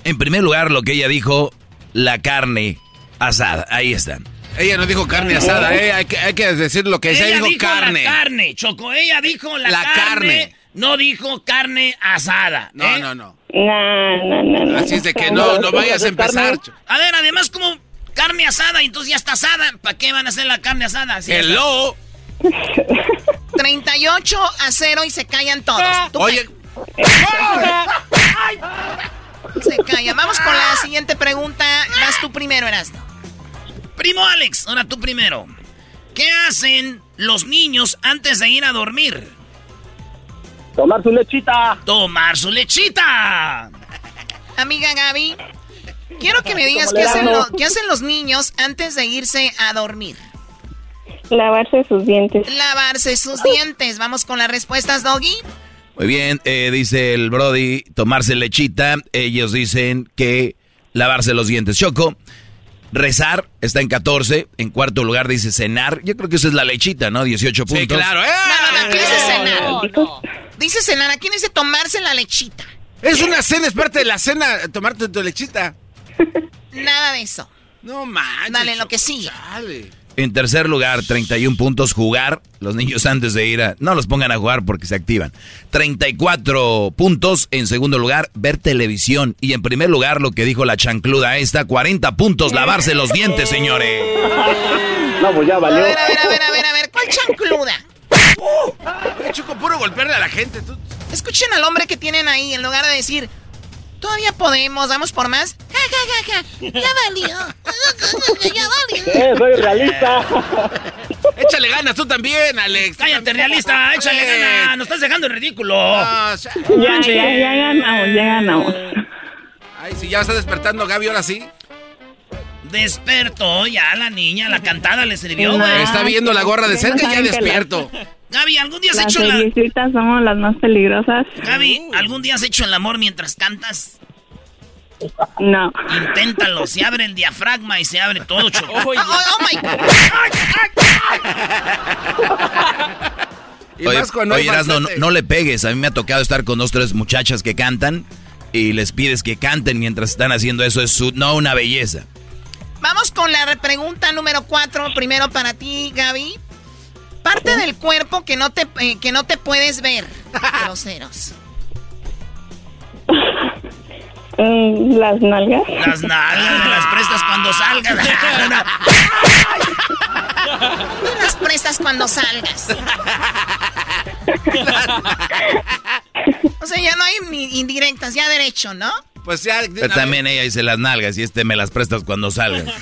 En primer lugar, lo que ella dijo, la carne asada. Ahí están. Ella no dijo carne asada, eh. Hay que, hay que decir lo que ella, Ella dijo, dijo carne. la carne, Choco. Ella dijo la, La carne, carne. No dijo carne asada. No, ¿eh? no, no. No, no, no, no. Así es de que no, no vayas a empezar. A ver, además, como carne asada, entonces ya está asada. ¿Para qué van a hacer la carne asada? Está- Hello. 38 a 0 y se callan todos. Tú Oye, Se calla. Vamos con la siguiente pregunta. Vas tú primero, Erasmo. Primo Alex, ahora tú primero. ¿Qué hacen los niños antes de ir a dormir? Tomar su lechita. Tomar su lechita. Amiga Gaby, quiero que me digas hacen, lo- qué hacen los niños antes de irse a dormir. Lavarse sus dientes. Lavarse sus dientes. Vamos con las respuestas, Doggy. Muy bien, eh, dice el Brody, tomarse lechita. Ellos dicen que lavarse los dientes. Choco, rezar está en 14. En cuarto lugar dice cenar. Yo creo que eso es la lechita, ¿no? 18 puntos. sí, claro, eh. No, no, no, aquí dice cenar. Dice cenar, aquí dice tomarse la lechita. Es una cena, es parte de la cena, tomarte tu lechita. Nada de eso. No manches. Dale, lo que sigue. Dale. En tercer lugar, 31 puntos jugar. Los niños antes de ir a... No los pongan a jugar porque se activan. 34 puntos. En segundo lugar, ver televisión. Y en primer lugar, lo que dijo la chancluda esta, 40 puntos, lavarse los dientes, señores. No, pues ya A valió. ver, a ver, a ver, a ver, a ver. ¿Cuál chancluda? Eh, Choco, puro golpearle a la gente. tú. Escuchen al hombre que tienen ahí en lugar de decir, todavía podemos, vamos por más. Ja, ja, ja, ja. Ya valió. Ya valió. Eh, soy realista. Échale ganas tú también, Alex. Cállate, realista. Échale Eh. ganas. Nos estás dejando en ridículo. O sea, Ya, ya, ya ganamos, ya ganamos. Ay, si ya está despertando Gaby, ahora sí. Despertó ya la niña. La cantada le sirvió, güey. Está viendo la gorra de cerca y ya despierto. Gaby, ¿algún día has Las hecho la... seriecitas somos las más peligrosas. Gaby, ¿algún día has hecho el amor mientras cantas? No. Inténtalo. Se abre el diafragma y se abre todo, Choco. Oh, oh my God. Y Oye, más cuando hay oye, Erasno, no, le pegues. A mí me ha tocado estar con dos, tres muchachas que cantan y les pides que canten mientras están haciendo eso. Es su- no una belleza. Vamos con la re- pregunta número cuatro. Primero para ti, Gaby. Parte del cuerpo que no te, eh, que no te puedes ver. Groseros. Mm, las nalgas. Las nalgas me las prestas cuando salgas. Me las prestas cuando salgas. O sea, ya no hay ni indirectas, ya derecho, ¿no? Pues ya. Pero también ella dice las nalgas y este me las prestas cuando salgas.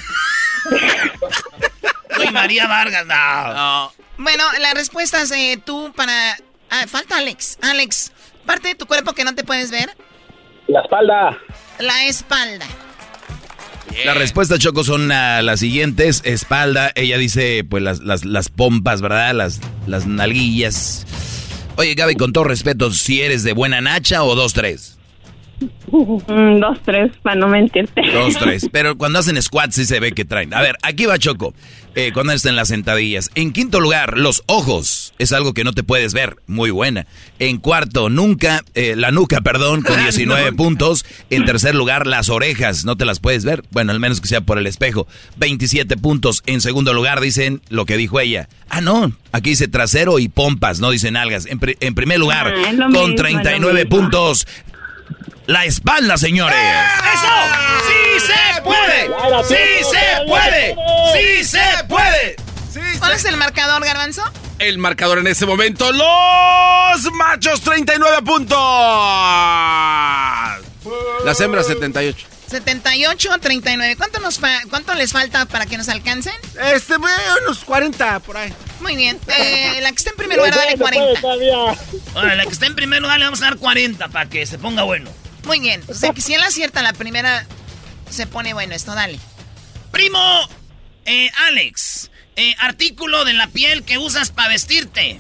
Soy María Vargas. No. No. Bueno, las respuestas eh, tú para... Ah, falta Alex. Alex, parte de tu cuerpo que no te puedes ver, La espalda. la espalda. Las respuestas, Choco, son ah, las siguientes. Espalda, ella dice, pues, las, las, las pompas, ¿verdad? Las, las nalguillas. Oye, Gaby, con todo respeto, si eres de buena nacha o dos, tres. Mm, dos, tres, para no mentirte. Dos, tres. Pero cuando hacen squats sí se ve que traen. A ver, aquí va Choco. Eh, cuando están las sentadillas. En quinto lugar, los ojos. Es algo que no te puedes ver. Muy buena. En cuarto, nunca, eh, la nuca, perdón, con 19 puntos. En tercer lugar, las orejas. No te las puedes ver. Bueno, al menos que sea por el espejo. 27 puntos. En segundo lugar, dicen lo que dijo ella. Ah, no. Aquí dice trasero y pompas, no dicen algas. En, pri- en primer lugar, Ah, con mismo, es lo 39 mismo. puntos. La espalda, señores. ¡Eso! ¡Sí se puede! ¡Sí se puede! ¡Sí se puede! ¿Cuál es el marcador, Garbanzo? El marcador en este momento, los machos 39 puntos. Las hembras 78. 78 39. ¿Cuánto, nos ¿Cuánto les falta para que nos alcancen? Este, unos 40 por ahí. Muy bien. Eh, la que está en primer lugar, dale 40. Bueno, la que está en primer lugar le vamos a dar 40 para que se ponga bueno. Muy bien. O sea que si él acierta la primera, se pone bueno esto, dale. Primo, eh, Alex. Eh, artículo de la piel que usas para vestirte.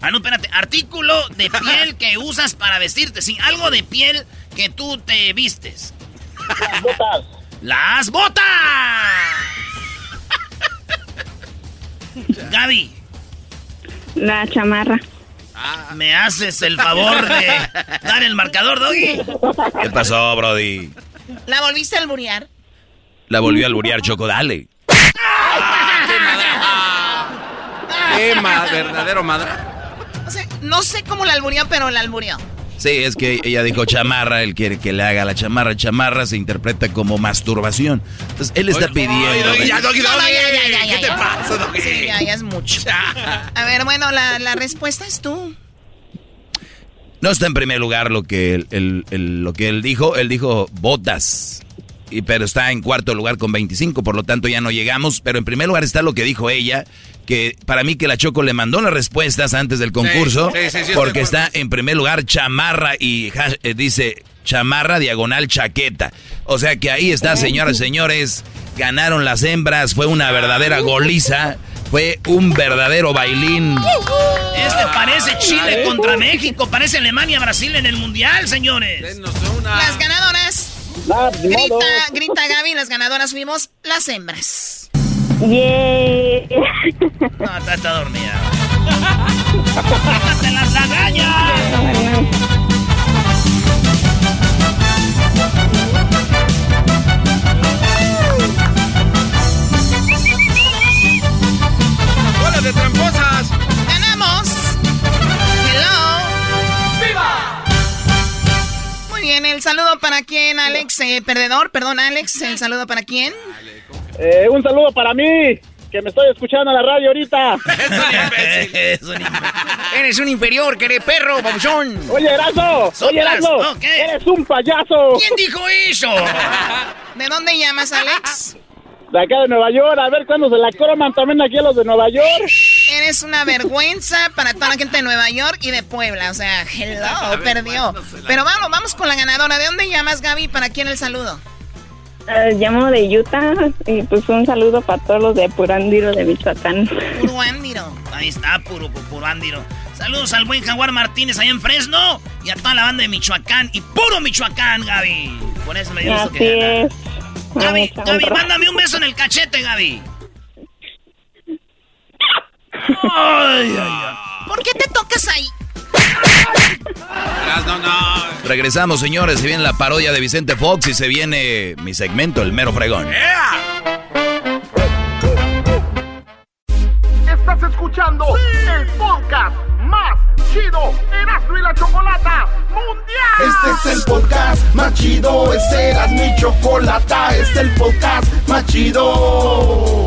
Ah, no, espérate. Artículo de piel que usas para vestirte. Sí, algo de piel que tú te vistes. Las botas. ¡Las botas! Gaby. La chamarra. Ah, ¿Me haces el favor de dar el marcador, Doggy? ¿Qué pasó, Brody? ¿La volviste a alburear? La volvió a alburear, Choco, dale. ¡Qué verdadero madre! O sea, no sé cómo la alburió, pero la alburió. Sí, es que ella dijo chamarra, él quiere que le haga la chamarra. Chamarra se interpreta como masturbación. Entonces, él está pidiendo... ya, ¿Qué te pasa? Sí, ya, ya es mucho. A ver, bueno, la, la respuesta es tú. No está en primer lugar lo que él, lo que él dijo. Él dijo botas. Y, pero está en cuarto lugar con 25, por lo tanto ya no llegamos. Pero en primer lugar está lo que dijo ella, que para mí que la Choco le mandó las respuestas antes del concurso, porque está en primer lugar chamarra y eh, dice chamarra diagonal chaqueta. O sea que ahí está, señoras y señores, ganaron las hembras, fue una verdadera goliza. Fue un verdadero bailín. Este parece Chile contra México, parece Alemania, Brasil en el Mundial, señores. Las ganadoras. Grita, grita Gaby, las ganadoras fuimos las hembras. Yeah. No, está, está dormida. ¡Te las lagañas! ¡Hola de tramposas! Bien, el saludo para quién, Alex, eh, perdedor, perdón, Alex, el saludo para quién. Eh, un saludo para mí, que me estoy escuchando en la radio ahorita. Eres un inferior, que eres perro, babuchón. Oye, Erazo, oye, Erazo, eres un payaso. ¿Quién dijo eso? ¿De dónde llamas, Alex? De acá de Nueva York, a ver cuándo se la croman también aquí a los de Nueva York. Eres una vergüenza para toda la gente de Nueva York y de Puebla. O sea, hello, perdió. Pero vamos, vamos con la ganadora. ¿De dónde llamas, Gaby? ¿Para quién el saludo? Eh, llamo de Utah y pues un saludo para todos los de Purándiro de Michoacán. Purándiro. Ahí está, puro, Purándiro. Saludos al buen Jaguar Martínez ahí en Fresno y a toda la banda de Michoacán y puro Michoacán, Gaby. Por eso me dio Así que es. Gaby, Gaby, mándame un beso en el cachete, Gaby. Ay, ay, ay. ¿Por qué te tocas ahí? No, no. Regresamos, señores. Se viene la parodia de Vicente Fox y se viene mi segmento, el mero fregón. Estás escuchando el podcast más chido Erasmo y la Chocolata Mundial. Este es el podcast más chido, este era mi chocolata, este es el podcast más chido.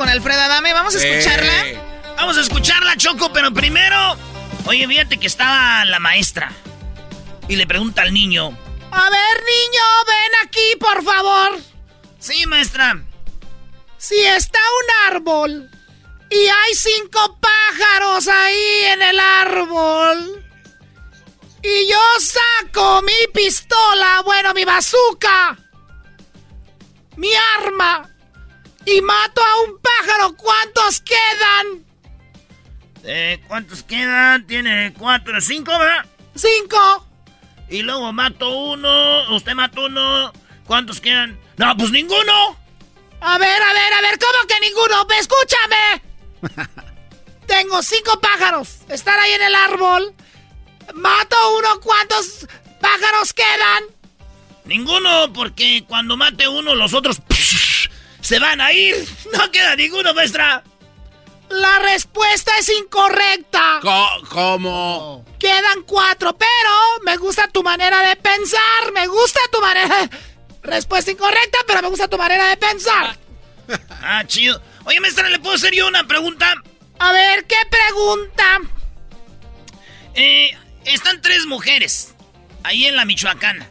con Alfredo Adame? ¿Vamos a escucharla? Vamos a escucharla, Choco, pero primero. Oye, fíjate que estaba la maestra. Y le pregunta al niño. A ver, niño, ven aquí, por favor. Sí, maestra. Si está un árbol y hay cinco pájaros ahí en el árbol. Y yo saco mi pistola, bueno, mi bazooka, mi arma, y mato a un pájaro, ¿cuántos quedan? Eh, ¿Cuántos quedan? Tiene cuatro, cinco, ¿verdad? ¡Cinco! Y luego mato uno, usted mató uno. ¿Cuántos quedan? No, pues ninguno. A ver, a ver, a ver, ¿cómo que ninguno? ¡Escúchame! Tengo cinco pájaros. Están ahí en el árbol. Mato uno, ¿cuántos pájaros quedan? Ninguno, porque cuando mate uno, los otros se van a ir. No queda ninguno, maestra. La respuesta es incorrecta. ¿Cómo? Quedan cuatro, pero me gusta tu manera de pensar. Me gusta tu manera. Respuesta incorrecta, pero me gusta tu manera de pensar. Ah, chido. Oye, maestra, ¿le puedo hacer yo una pregunta? A ver, ¿qué pregunta? Eh, están tres mujeres ahí en la Michoacana.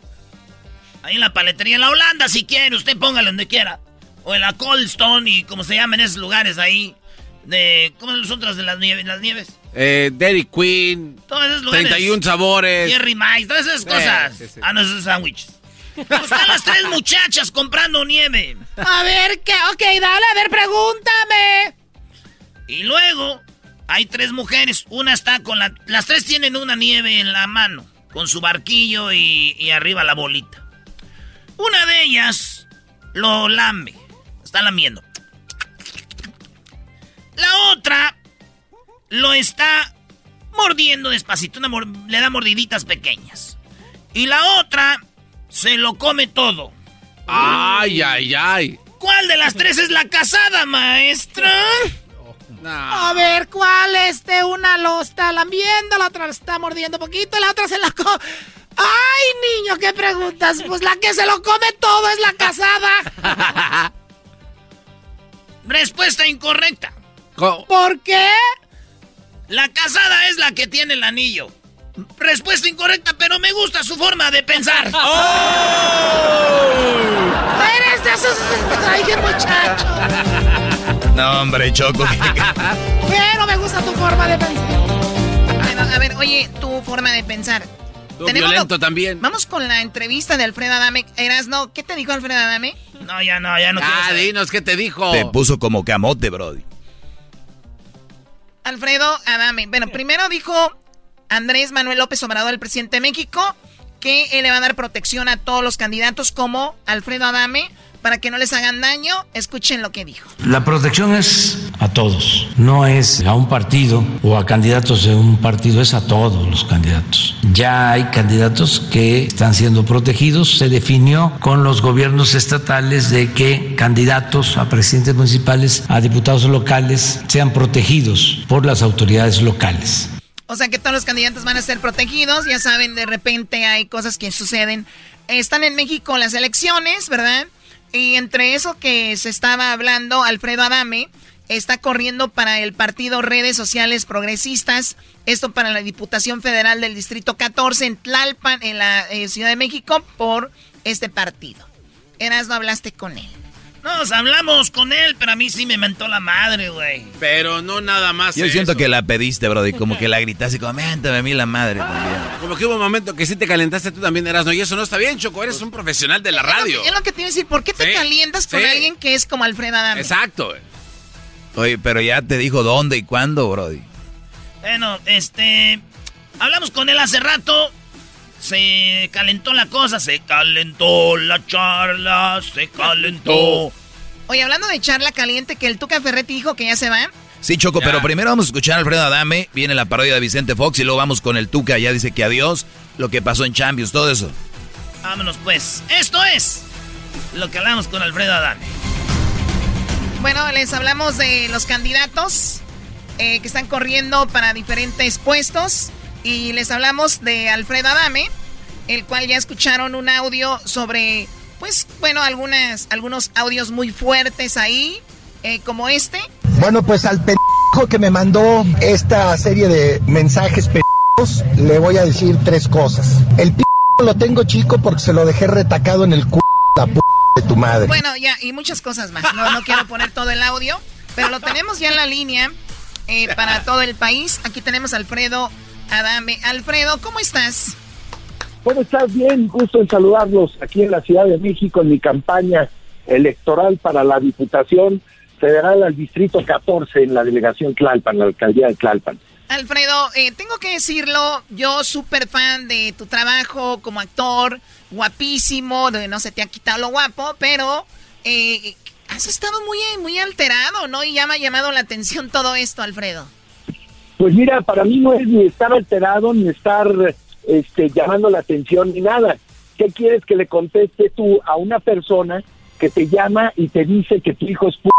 Ahí en la paletería, en la Holanda, si quiere, usted póngalo donde quiera. O en la Cold Stone y como se llaman esos lugares ahí. De, ¿Cómo son los otros de las nieves? Las nieves? Eh, Dairy Queen. Todos esos lugares. 31 sabores. Jerry Mice, todas esas cosas. Sí, sí, sí. Ah, no, esos sándwiches. Pues están las tres muchachas comprando nieve. A ver, ¿qué? Ok, dale, a ver, pregúntame. Y luego hay tres mujeres. Una está con la. Las tres tienen una nieve en la mano. Con su barquillo y, y arriba la bolita. Una de ellas lo lambe. Está lamiendo. La otra lo está mordiendo despacito. Una mor- le da mordiditas pequeñas. Y la otra se lo come todo. Ay, ay, ay. ¿Cuál de las tres es la casada, maestra? A ver, ¿cuál este? Una lo está lambiendo, la otra lo está mordiendo poquito y la otra se la come. ¡Ay, niño, qué preguntas! Pues la que se lo come todo es la casada. Respuesta incorrecta. ¿Por qué? La casada es la que tiene el anillo. Respuesta incorrecta, pero me gusta su forma de pensar. Eres de esos... ¡Ay, qué muchacho! No, hombre, Choco. Pero me gusta tu forma de pensar. Bueno, a ver, oye, tu forma de pensar. Tenemos violento lo- también. Vamos con la entrevista de Alfredo Adame. Erasno, ¿qué te dijo Alfredo Adame? No, ya no, ya no Ah, dinos qué te dijo. Te puso como camote, Brody. Alfredo Adame. Bueno, primero dijo Andrés Manuel López Obrador, el presidente de México, que él le va a dar protección a todos los candidatos como Alfredo Adame para que no les hagan daño. Escuchen lo que dijo. La protección es a todos, no es a un partido o a candidatos de un partido, es a todos los candidatos. Ya hay candidatos que están siendo protegidos, se definió con los gobiernos estatales de que candidatos a presidentes municipales, a diputados locales, sean protegidos por las autoridades locales. O sea que todos los candidatos van a ser protegidos. Ya saben, de repente hay cosas que suceden. Están en México las elecciones, ¿verdad? Y entre eso que se estaba hablando, Alfredo Adame está corriendo para el partido Redes Sociales Progresistas. Esto para la Diputación Federal del Distrito 14 en Tlalpan, en la eh, Ciudad de México, por este partido. Eras, no hablaste con él. Nos hablamos con él, pero a mí sí me mentó la madre, güey. Pero no nada más. Yo eso. siento que la pediste, Brody. Como que la gritaste, como, méntame a mí la madre también. Como que hubo un momento que sí te calentaste tú también, Erasno. Y eso no está bien, Choco. Eres un profesional de la radio. Es lo que te iba a decir. ¿Por qué te Sí, calientas con sí. alguien que es como Alfredo Adame? Exacto. Oye, pero ya te dijo dónde y cuándo, Brody. Bueno, este. Hablamos con él hace rato. Se calentó la cosa, se calentó la charla, se calentó. Oye, hablando de charla caliente, que el Tuca Ferretti dijo que ya se va. Sí, Choco, pero primero vamos a escuchar a Alfredo Adame. Viene la parodia de Vicente Fox y luego vamos con el Tuca. Ya dice que adiós. Lo que pasó en Champions, todo eso. Vámonos pues. Esto es lo que hablamos con Alfredo Adame. Bueno, les hablamos de los candidatos eh, que están corriendo para diferentes puestos. Y les hablamos de Alfredo Adame, el cual ya escucharon un audio sobre, pues, bueno, algunas, algunos audios muy fuertes ahí, eh, como este. Bueno, pues al pendejo que me mandó esta serie de mensajes pendejos, le voy a decir tres cosas. El p lo tengo chico porque se lo dejé retacado en el c la p de tu madre. Bueno, ya, y muchas cosas más. No, no quiero poner todo el audio, pero lo tenemos ya en la línea eh, para todo el país. Aquí tenemos a Alfredo Adame. Alfredo, ¿cómo estás? ¿Cómo estás? Bien, gusto en saludarlos aquí en la Ciudad de México en mi campaña electoral para la Diputación federal al distrito 14 en la delegación Tlalpan, la alcaldía de Tlalpan. Alfredo, eh, tengo que decirlo, yo súper fan de tu trabajo como actor, guapísimo, no se te ha quitado lo guapo, pero eh, has estado muy, muy alterado, ¿no? Y ya me ha llamado la atención todo esto, Alfredo. Pues mira, para mí no es ni estar alterado, ni estar este, llamando la atención, ni nada. ¿Qué quieres que le conteste tú a una persona que te llama y te dice que tu hijo es p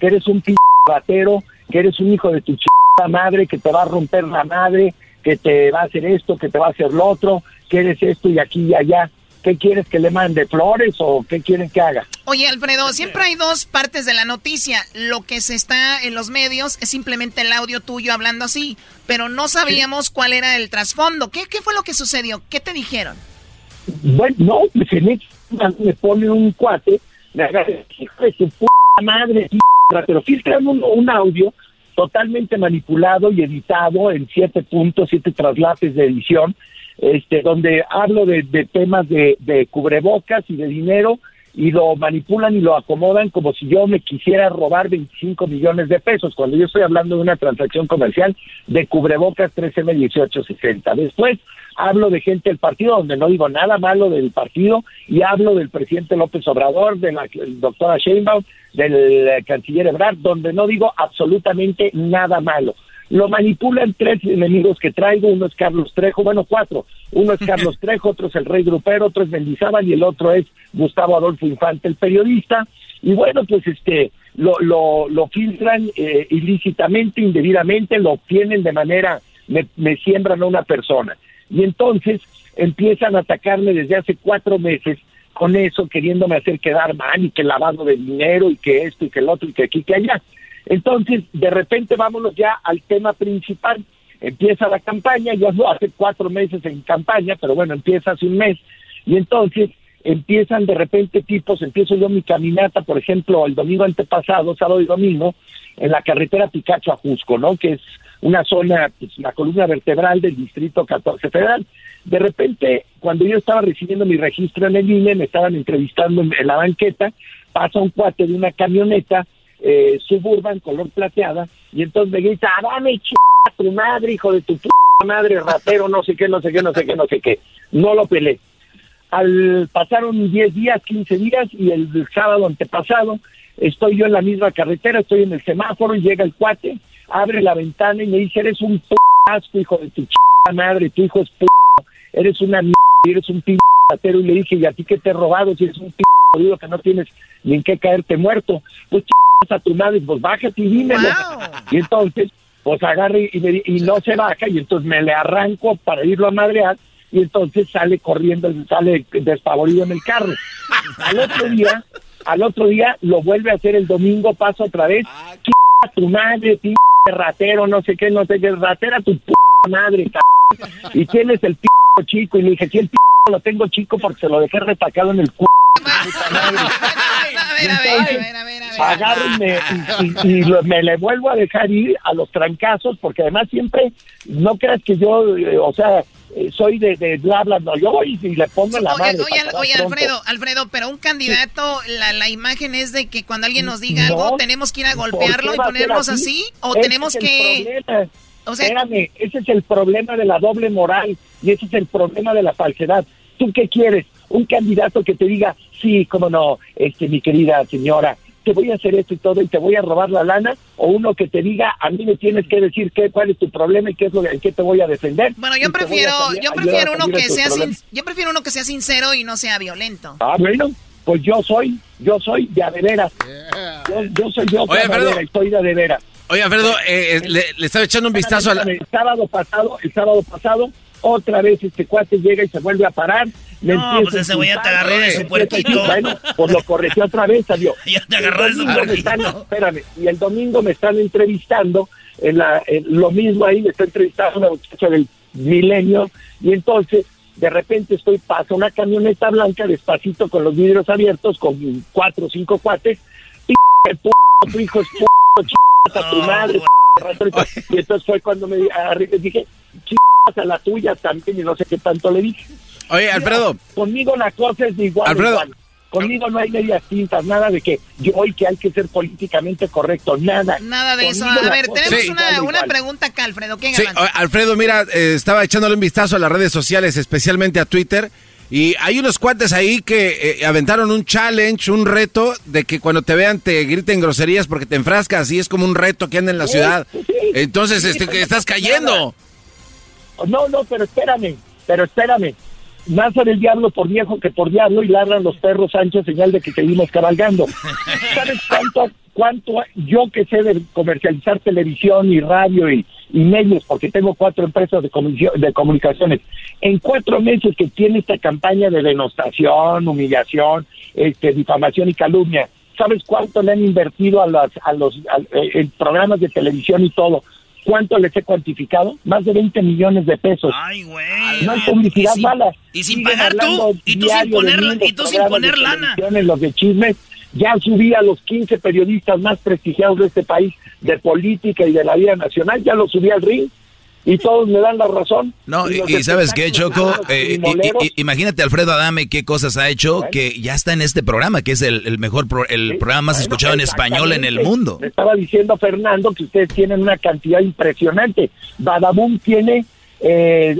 que eres un p ratero, que eres un hijo de tu ch madre, que te va a romper la madre, que te va a hacer esto, que te va a hacer lo otro, que eres esto y aquí y allá? ¿Qué quieres que le mande flores o qué quieren que haga? Oye, Alfredo, siempre hay dos partes de la noticia. Lo que se está en los medios es simplemente el audio tuyo hablando así, pero no sabíamos cuál era el trasfondo. ¿Qué, ¿Qué fue lo que sucedió? ¿Qué te dijeron? Bueno, no, me pone un cuate, me agarra, hijo de su puta madre, pero filtran un, un audio totalmente manipulado y editado en siete puntos, siete traslates de edición, este, donde hablo de, temas de, de, cubrebocas y de dinero y lo manipulan y lo acomodan como si yo me quisiera robar 25 millones de pesos, cuando yo estoy hablando de una transacción comercial de cubrebocas 13M1860. Después hablo de gente del partido, donde no digo nada malo del partido, y hablo del presidente López Obrador, de la doctora Sheinbaum, del canciller Ebrard, donde no digo absolutamente nada malo lo manipulan tres enemigos que traigo, uno es Carlos Trejo, bueno, cuatro, uno es Carlos Trejo, otro es el Rey Grupero, otro es Mendizábal y el otro es Gustavo Adolfo Infante, el periodista, y bueno, pues este, lo, lo, lo filtran eh, ilícitamente, indebidamente, lo obtienen de manera, me, me siembran a una persona, y entonces empiezan a atacarme desde hace cuatro meses con eso, queriéndome hacer quedar mal y que lavado de dinero y que esto y que el otro y que aquí y que allá. Entonces, de repente vámonos ya al tema principal. Empieza la campaña, ya hace cuatro meses en campaña, pero bueno, empieza hace un mes. Y entonces empiezan de repente tipos, empiezo yo mi caminata, por ejemplo, el domingo antepasado, sábado y domingo, en la carretera Picacho a Jusco, ¿no? Que es una zona, pues, la columna vertebral del distrito 14 federal. De repente, cuando yo estaba recibiendo mi registro en el INE, me estaban entrevistando en, la banqueta, pasa un cuate de una camioneta eh, suburban color plateada y entonces me grita, dame ch tu madre, hijo de tu puta madre, ratero, no sé qué, no sé qué, no sé qué, no sé qué. No lo pelé. Al pasaron 10 días, 15 días y el sábado antepasado estoy yo en la misma carretera, estoy en el semáforo y llega el cuate, abre la ventana y me dice, eres un p asco, hijo de tu ch madre, tu hijo es p eres una mierda, eres un p ratero y le dije, ¿y a ti qué te he robado si eres un p jodido que no tienes ni en qué caerte muerto? Pues a tu madre, pues bájate y dímelo. Y entonces, pues agarre y, y, no se baja, y entonces me le arranco para irlo a madrear, y entonces sale corriendo, sale despavorido en el carro. Al otro día, al otro día lo vuelve a hacer el domingo, pasa otra vez, a tu madre, ratero, no sé qué, no sé qué, ratera tu p madre, y tienes el p chico, y le dije, si el p lo tengo chico porque se lo dejé retacado en el culo. A ver, a ver, a ver, y, me le vuelvo a dejar ir a los trancazos, porque además siempre, no creas que yo, eh, o sea, eh, soy de, de bla, bla, no, yo voy y le pongo la mano. Oye, Alfredo, Alfredo, pero un candidato, la, la imagen es de que cuando alguien nos diga algo, tenemos que ir a golpearlo y ponernos así, o tenemos que... O sea, Espérame, ese es el problema de la doble moral y ese es el problema de la falsedad. ¿Tú qué quieres? Un candidato que te diga, sí, cómo no, este, mi querida señora, te voy a hacer esto y todo y te voy a robar la lana, o uno que te diga, a mí me tienes que decir qué, cuál es tu problema y qué es lo que te voy a defender. Bueno, yo prefiero, yo prefiero uno que sea yo prefiero uno que sea sincero y no sea violento. Ah, bueno, pues yo soy, yo soy de adeveras. Yo, soy yo, Oye, Alfredo, estoy de adeveras. Oye, Alfredo, eh, eh, le, le, estaba echando un vistazo al... El sábado pasado, el sábado pasado, otra vez este cuate llega y se vuelve a parar. no, pues ese güey ya te agarró de su puerquito. Bueno, pues lo corrigió otra vez, adiós. ya te agarró de su puerquito. Espérame, y el domingo me están entrevistando, en la, lo mismo ahí me está entrevistando una muchacha del milenio, y entonces de repente estoy, paso una camioneta blanca despacito con los vidrios abiertos, con cuatro o cinco cuates, y tu hijo es p***, a tu madre, y entonces fue cuando me dije, a la tuya también y no sé qué tanto le dije. Oye, Alfredo. conmigo la cosa es de igual. Alfredo, Conmigo no hay medias tintas, nada de que yo hoy que hay que ser políticamente correcto, nada. Nada de eso. A ver, tenemos una, pregunta acá, Alfredo. ¿Quién Sí, Alfredo, mira, eh, estaba echándole un vistazo a las redes sociales, especialmente a Twitter, y hay unos cuates ahí que eh, aventaron un challenge, un reto, de que cuando te vean te griten groserías porque te enfrascas, y es como un reto que anda en la ciudad. Entonces, Sí, este, estás cayendo. No, no, pero espérame, pero espérame. Más sabe el diablo por viejo que por diablo y ladran los perros Sánchez, señal de que seguimos cabalgando. ¿Sabes cuánto, cuánto yo que sé de comercializar televisión y radio y, y medios, porque tengo cuatro empresas de, de comunicaciones, en cuatro meses que tiene esta campaña de denostación, humillación, este, difamación y calumnia, ¿sabes cuánto le han invertido a, las, a los a- eh, en programas de televisión y todo? ¿Cuánto les he cuantificado? Más de 20 millones de pesos. Ay, güey. No hay publicidad Y sin- mala. y sin Siguen pagar tú, y tú sin poner- mí y tú sin poner lana. los de chismes. Ya subí a los 15 periodistas más prestigiados de este país, de política y de la vida nacional, ya los subí al ring y todos me dan la razón. No, y, ¿sabes qué, Choco? Eh, y- imagínate Alfredo Adame qué cosas ha hecho que ya está en este programa, que es el, el mejor, pro- el programa más Bueno, escuchado en español en el mundo. Me estaba diciendo Fernando que ustedes tienen una cantidad impresionante. Badabun tiene eh,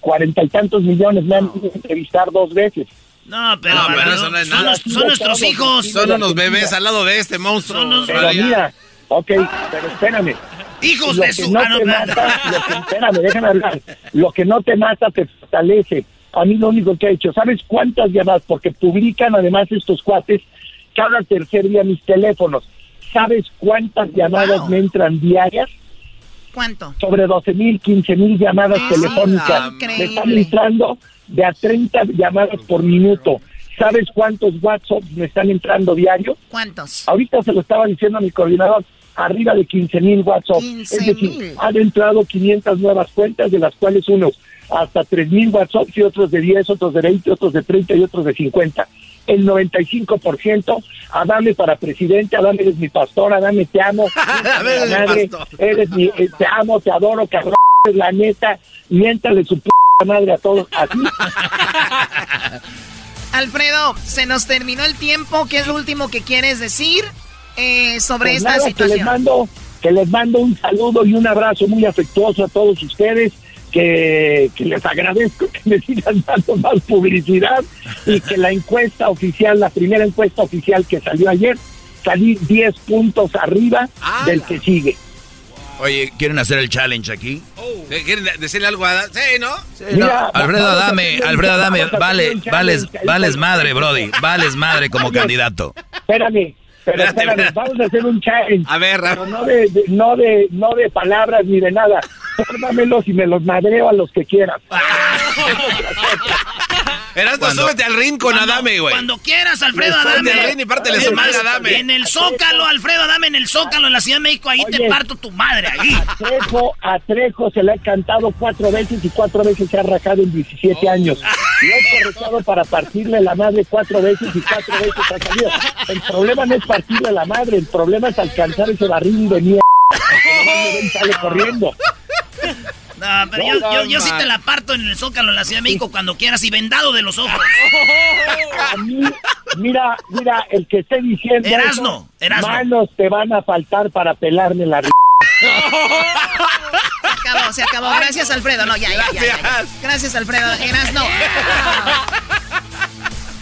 cuarenta y tantos millones. Me han entrevistar dos veces. No, pero, No, pero pero eso no es son, nada. son nuestros hijos. Son unos bebés al lado de este monstruo. Son los- Pero Radial. mira, ok, pero espérame. Hijos Lo de que su... no no, te mata, lo que, espérame, déjame hablar. Lo que no te mata te fortalece. A mí lo único que he hecho, ¿sabes cuántas llamadas? Porque publican además estos cuates cada tercer día mis teléfonos. ¿Sabes cuántas llamadas me entran diarias? ¿Cuánto? Sobre 12 mil, 15 mil llamadas Ah, telefónicas. increíble. Me están entrando de a 30 llamadas por minuto. ¿Sabes cuántos WhatsApp me están entrando diario? ¿Cuántos? Ahorita se lo estaba diciendo a mi coordinador, arriba de 15 mil WhatsApp. 15,000. es decir, han entrado 500 nuevas cuentas, de las cuales unos hasta 3 mil WhatsApp y otros de 10, otros de 20, otros de 30 y otros de 50. El 95% Adame para presidente, Adame eres mi pastor, Adame te amo, Adame eres mi madre, eres mi, eh, te amo, te adoro, cabrón, la neta, miéntale su p madre a todos, así. Alfredo, se nos terminó el tiempo. ¿Qué es lo último que quieres decir eh, sobre Pues esta nada, que les situación? mando que les mando un saludo y un abrazo muy afectuoso a todos ustedes que, que les agradezco que me sigan dando más publicidad y que la encuesta oficial la primera encuesta oficial que salió ayer salí 10 puntos arriba del que sigue Oye, ¿quieren hacer el challenge aquí? ¿Qué- ¿Quieren decirle algo a Adán? Sí, ¿no? Mira, Alfredo vamos a Adame, Alfredo Adame, vale, vales, vales madre, Brody, vales madre como candidato. espérame pero Espérate, vamos a hacer un challenge. A ver, pero no de, de- no de no de palabras ni de nada. Fórmamelos y me los madreo a los que quieran Erasmo, Cuando- súbete al ring con Cuando- Adame, güey. Cuando quieras, Alfredo Adame. al ring y pártele su madre Adame. En el Zócalo, Alfredo Adame, en el Zócalo, en la Ciudad de México, ahí te parto tu madre, ahí. A Trejo, a Trejo se le ha cantado cuatro veces y cuatro veces se ha rajado en 17 años. Lo he corregido para partirle la madre cuatro veces y cuatro veces ha salido. El problema no es partirle la madre, el problema es alcanzar ese barril de mierda. sale corriendo. No, pero yo, yo, yo sí te la parto en el Zócalo, en la Ciudad de México, cuando quieras y vendado de los ojos. A mí, mira, mira, el que esté diciendo Erasno, eso, Erasno. manos te van a faltar para pelarme la r- Se acabó, se acabó. Gracias, Alfredo. No, ya, ya, ya. ya, ya. Gracias. Gracias, Alfredo. Eras no.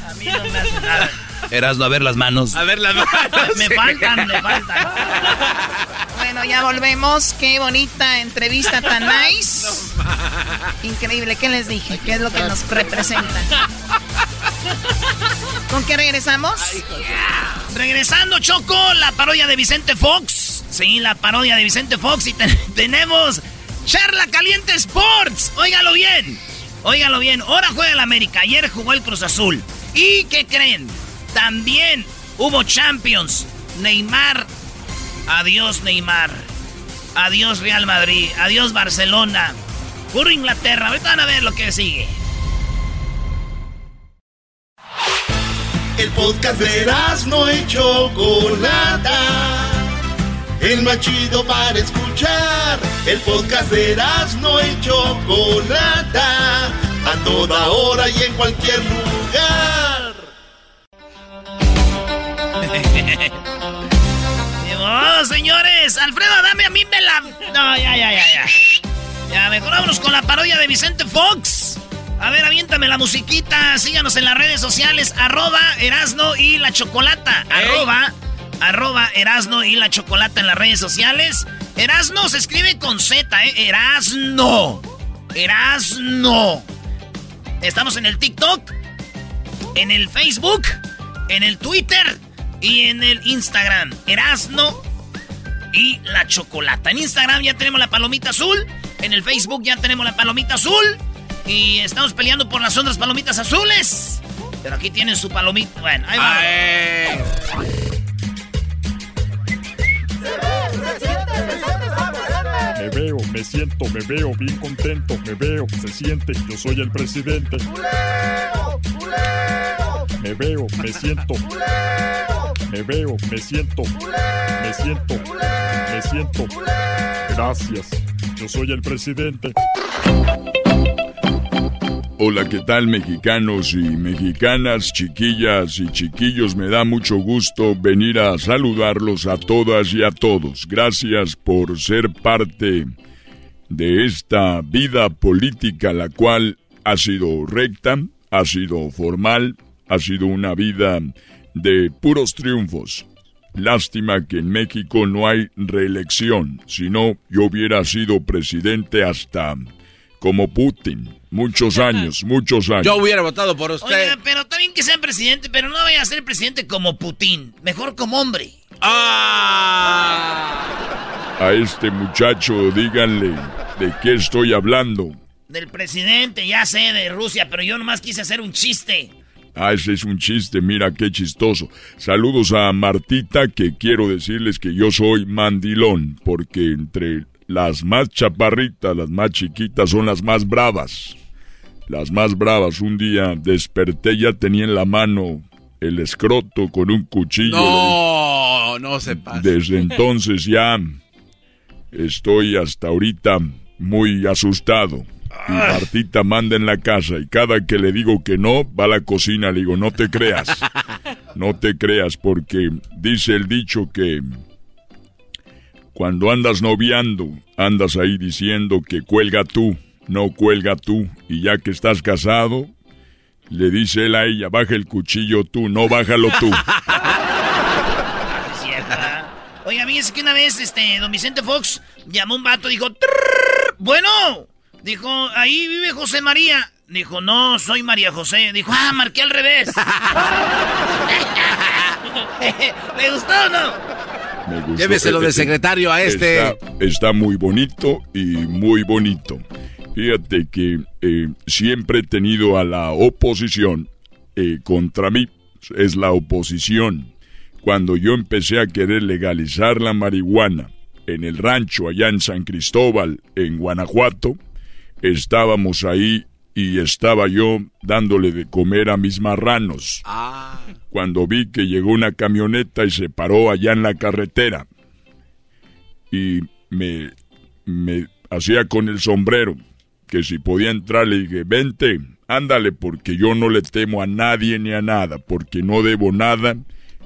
A mí no me hace nada. Erasno, a ver las manos. A ver las manos. Me faltan, me faltan. Bueno, ya volvemos. Qué bonita entrevista tan nice. Increíble. ¿Qué les dije? ¿Qué es lo que nos representa? ¿Con qué regresamos? Regresando, Choco, la parodia de Vicente Fox. Sí, la parodia de Vicente Fox. Y ten- tenemos Charla Caliente Sports. Óigalo bien. Óigalo bien. Ahora juega el América. Ayer jugó el Cruz Azul. ¿Y qué creen? También hubo Champions. Neymar. Adiós, Neymar. Adiós, Real Madrid. Adiós, Barcelona. Puro Inglaterra. Ahorita van a ver lo que sigue. El podcast de no y Chocolata. El más chido para escuchar. El podcast de no y Chocolata. A toda hora y en cualquier lugar. oh, señores. Alfredo, dame a mí me la... No, ya, ya, ya, ya. Ya, mejor vámonos con la parodia de Vicente Fox. A ver, aviéntame la musiquita. Síganos en las redes sociales. Arroba Erasno y la Chocolata. Arroba, arroba Erasno y la Chocolata en las redes sociales. Erasno se escribe con Z, ¿eh? Erasno. Erasno. Estamos en el TikTok, en el Facebook, en el Twitter y en el Instagram. Erasno y la Chocolata. En Instagram ya tenemos la palomita azul. En el Facebook ya tenemos la palomita azul. Y estamos peleando por las otras palomitas azules. Pero aquí tienen su palomita. Bueno, ahí va. Me veo, me siento, me veo bien contento, me veo, se siente, yo soy el presidente. Me veo, me siento. Me veo, me siento. Me siento. Me siento. Gracias. Yo soy el presidente. Hola, ¿qué tal mexicanos y mexicanas, chiquillas y chiquillos? Me da mucho gusto venir a saludarlos a todas y a todos. Gracias por ser parte de esta vida política, la cual ha sido recta, ha sido formal, ha sido una vida de puros triunfos. Lástima que en México no hay reelección, si no yo hubiera sido presidente hasta como Putin. Muchos años, muchos años. Yo hubiera votado por usted. Oiga, pero también que sea presidente, pero no vaya a ser presidente como Putin. Mejor como hombre. Ah. A este muchacho díganle de qué estoy hablando. Del presidente, ya sé, de Rusia, pero yo nomás quise hacer un chiste. Ah, ese es un chiste, mira qué chistoso. Saludos a Martita, que quiero decirles que yo soy mandilón, porque entre las más chaparritas, las más chiquitas son las más bravas. Las más bravas. Un día desperté, ya tenía en la mano el escroto con un cuchillo. No, no se pasa. Desde entonces ya estoy hasta ahorita muy asustado. Y Martita manda en la casa y cada que le digo que no, va a la cocina, le digo, no te creas. No te creas porque dice el dicho que cuando andas noviando, andas ahí diciendo que cuelga tú, no cuelga tú. Y ya que estás casado, le dice él a ella, baja el cuchillo tú, no bájalo tú. Oiga, fíjese que una vez, este, don Vicente Fox llamó a un vato y dijo, "Trrr, bueno, dijo, ahí vive José María. Dijo, no, soy María José. Dijo, ah, marqué al revés. ¿Le gustó o no? Me gustó. Lléveselo de secretario a este. Está, está muy bonito y muy bonito. Fíjate que eh, siempre he tenido a la oposición eh, contra mí. Es la oposición. Cuando yo empecé a querer legalizar la marihuana en el rancho allá en San Cristóbal, en Guanajuato, estábamos ahí y estaba yo dándole de comer a mis marranos. Cuando vi que llegó una camioneta y se paró allá en la carretera y me, me hacía con el sombrero que si podía entrar le dije, vente, ándale porque yo no le temo a nadie ni a nada, porque no debo nada,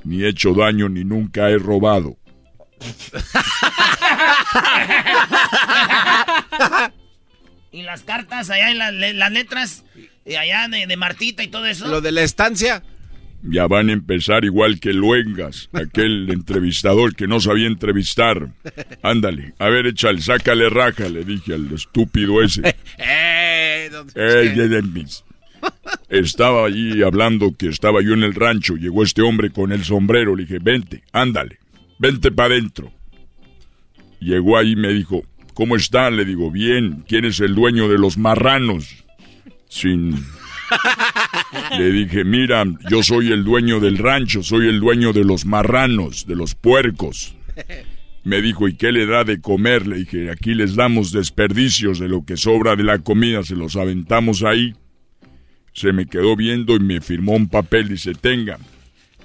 ni he hecho daño, ni nunca he robado. Y las cartas allá en las letras, y allá de, de Martita y todo eso. Lo de la estancia. Ya van a empezar igual que Luengas, aquel entrevistador que no sabía entrevistar. Ándale, a ver, échale, sácale raja, le dije al estúpido ese. Eh, mis- Estaba allí hablando que estaba yo en el rancho. Llegó este hombre con el sombrero. Le dije, vente, ándale, vente para adentro. Llegó ahí y me dijo, ¿cómo está? Le digo, bien, ¿quién es el dueño de los marranos? Sin... Le dije, mira, yo soy el dueño del rancho, soy el dueño de los marranos, de los puercos. Me dijo, ¿y qué le da de comer? Le dije, aquí les damos desperdicios de lo que sobra de la comida, se los aventamos ahí. Se me quedó viendo y me firmó un papel, dice, tenga,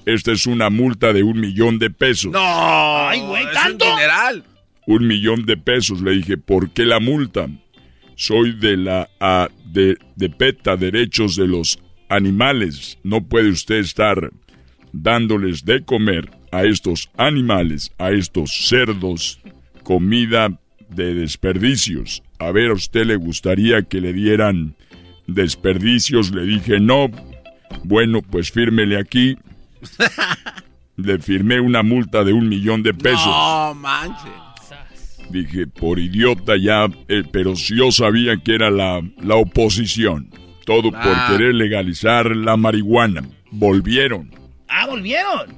esta es una multa de un millón de pesos. No. Ay, güey, es un ¿tanto? Un millón de pesos. Le dije, ¿por qué la multa? Soy de la a, de, de PETA, Derechos de los Animales. No puede usted estar dándoles de comer a estos animales, a estos cerdos, comida de desperdicios. A ver, a usted le gustaría que le dieran desperdicios. Le dije, no. Bueno, pues fírmele aquí. le firmé una multa de un millón de pesos. No manches. Dije, por idiota ya, eh, pero si yo sabía que era la, la oposición. Todo por Ah. querer legalizar la marihuana. Volvieron. Ah, volvieron.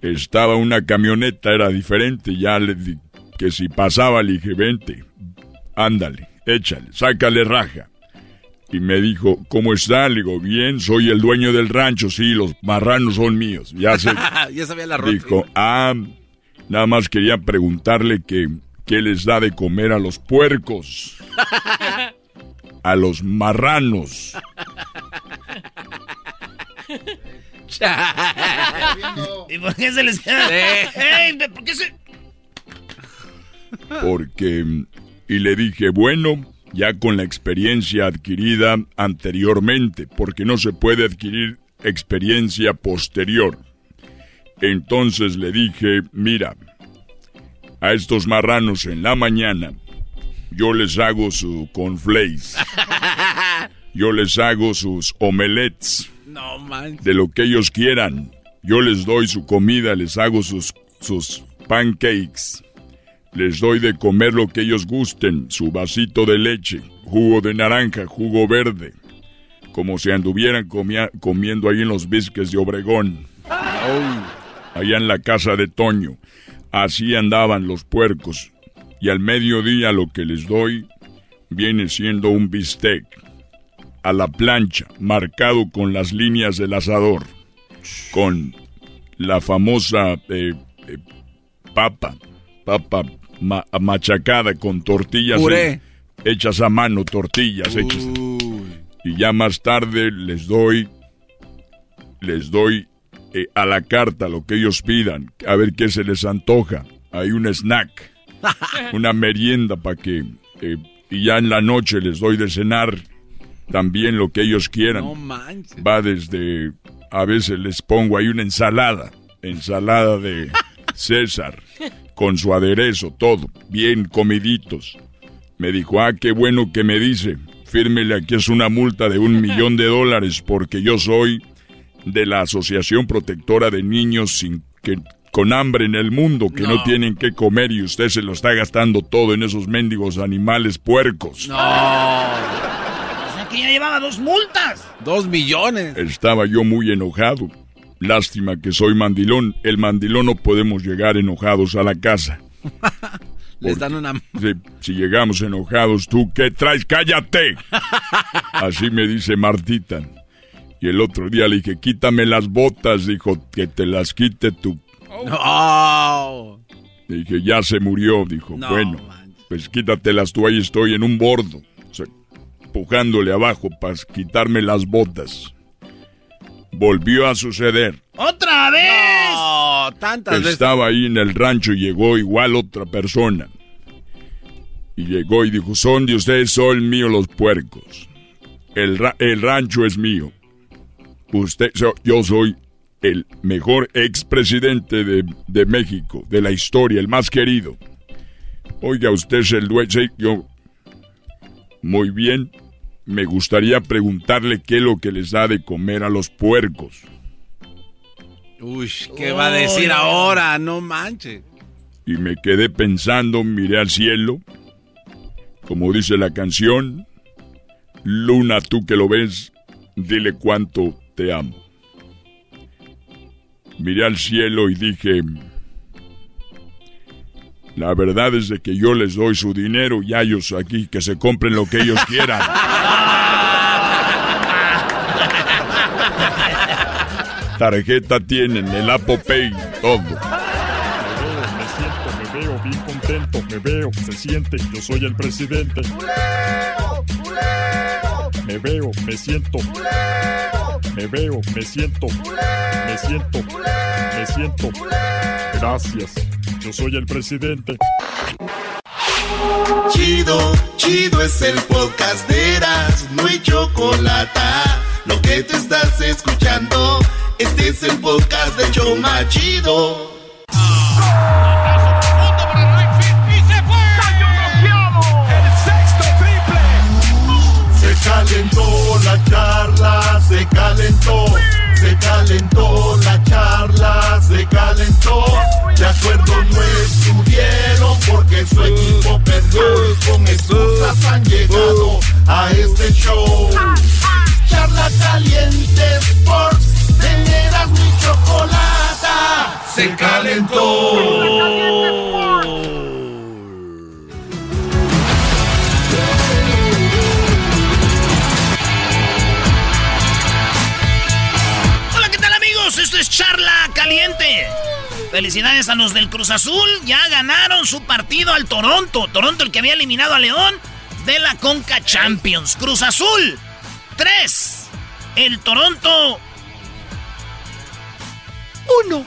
Estaba una camioneta, era diferente. Ya le di que si pasaba, le dije, vente, ándale, échale, sácale raja. Y me dijo, ¿cómo está? Le digo, bien, soy el dueño del rancho, sí, los marranos son míos. Ya se ya sabía la ruta. dijo, ah, nada más quería preguntarle que, qué les da de comer a los puercos, a los marranos. ¿Y por qué se les queda? ¿Por qué se.? porque y le dije, bueno, ya con la experiencia adquirida anteriormente, porque no se puede adquirir experiencia posterior. Entonces le dije, mira, a estos marranos en la mañana yo les hago su cornflakes, yo les hago sus omelets, No de lo que ellos quieran. Yo les doy su comida, les hago sus, sus pancakes. Les doy de comer lo que ellos gusten, su vasito de leche, jugo de naranja, jugo verde. Como si anduvieran comia- comiendo ahí en los bisques de Obregón. Allá en la casa de Toño. Así andaban los puercos. Y al mediodía lo que les doy viene siendo un bistec. A la plancha, marcado con las líneas del asador. Con la famosa eh, eh, papa. Papa ma- machacada con tortillas. Puré. hechas a mano, tortillas hechas. Y ya más tarde les doy, les doy eh, a la carta lo que ellos pidan, a ver qué se les antoja. Hay un snack, una merienda para que, eh, y ya en la noche les doy de cenar también lo que ellos quieran. No manches. Va desde, a veces les pongo ahí una ensalada, ensalada de César, con su aderezo, todo, bien comiditos. Me dijo, ah, qué bueno que me dice, fírmele aquí es una multa de un millón de dólares porque yo soy de la Asociación Protectora de Niños sin que, con hambre en el mundo que no. No. tienen que comer y usted se lo está gastando todo en esos mendigos animales puercos. O sea que ya llevaba dos multas. Dos millones. Estaba yo muy enojado. Lástima que soy mandilón. El mandilón no podemos llegar enojados a la casa. Les dan una... Si, si llegamos enojados, ¿tú qué traes? ¡Cállate! Así me dice Martita. Y el otro día le dije, quítame las botas. Dijo, que te las quite tú. No. Le dije, ya se murió. Dijo, No, bueno, pues quítatelas tú. Ahí estoy en un bordo. O sea, empujándole abajo para quitarme las botas. Volvió a suceder. ¡Otra vez! No, tantas veces. Estaba ahí en el rancho y llegó igual otra persona. Y llegó y dijo, son de ustedes, son míos los puercos. El, ra- el rancho es mío. Usted, so- yo soy el mejor expresidente de, de México, de la historia, el más querido. Oiga, usted es el dueño. Sí, yo. Muy bien. Me gustaría preguntarle qué es lo que les da de comer a los puercos. Uy, ¿qué va a decir ahora? No manches. y me quedé pensando, miré al cielo, como dice la canción, Luna, tú que lo ves, dile cuánto te amo. Miré al cielo y dije, la verdad es de que yo les doy su dinero y a ellos aquí que se compren lo que ellos quieran. Tarjeta tienen, el Apple Pay, todo. Me siento, me veo bien contento, me veo, se siente, yo soy el presidente. Me veo, me siento. Me veo, me siento. Me siento, me siento. Gracias, yo soy el presidente. Chido, chido es el podcast de Eras, no hay chocolate. Lo que te estás escuchando, Este es el podcast de Choma Chido. Calentó la charla, se calentó, se calentó la charla, se calentó. De acuerdo no estuvieron porque su equipo perdió y con excusas han llegado a este show. Charla caliente Sports, teneras mi chocolata, se calentó. Esto es Charla Caliente. Felicidades a los del Cruz Azul. Ya ganaron su partido al Toronto. Toronto el que había eliminado a León de la Conca Champions. Cruz Azul 3. El Toronto 1.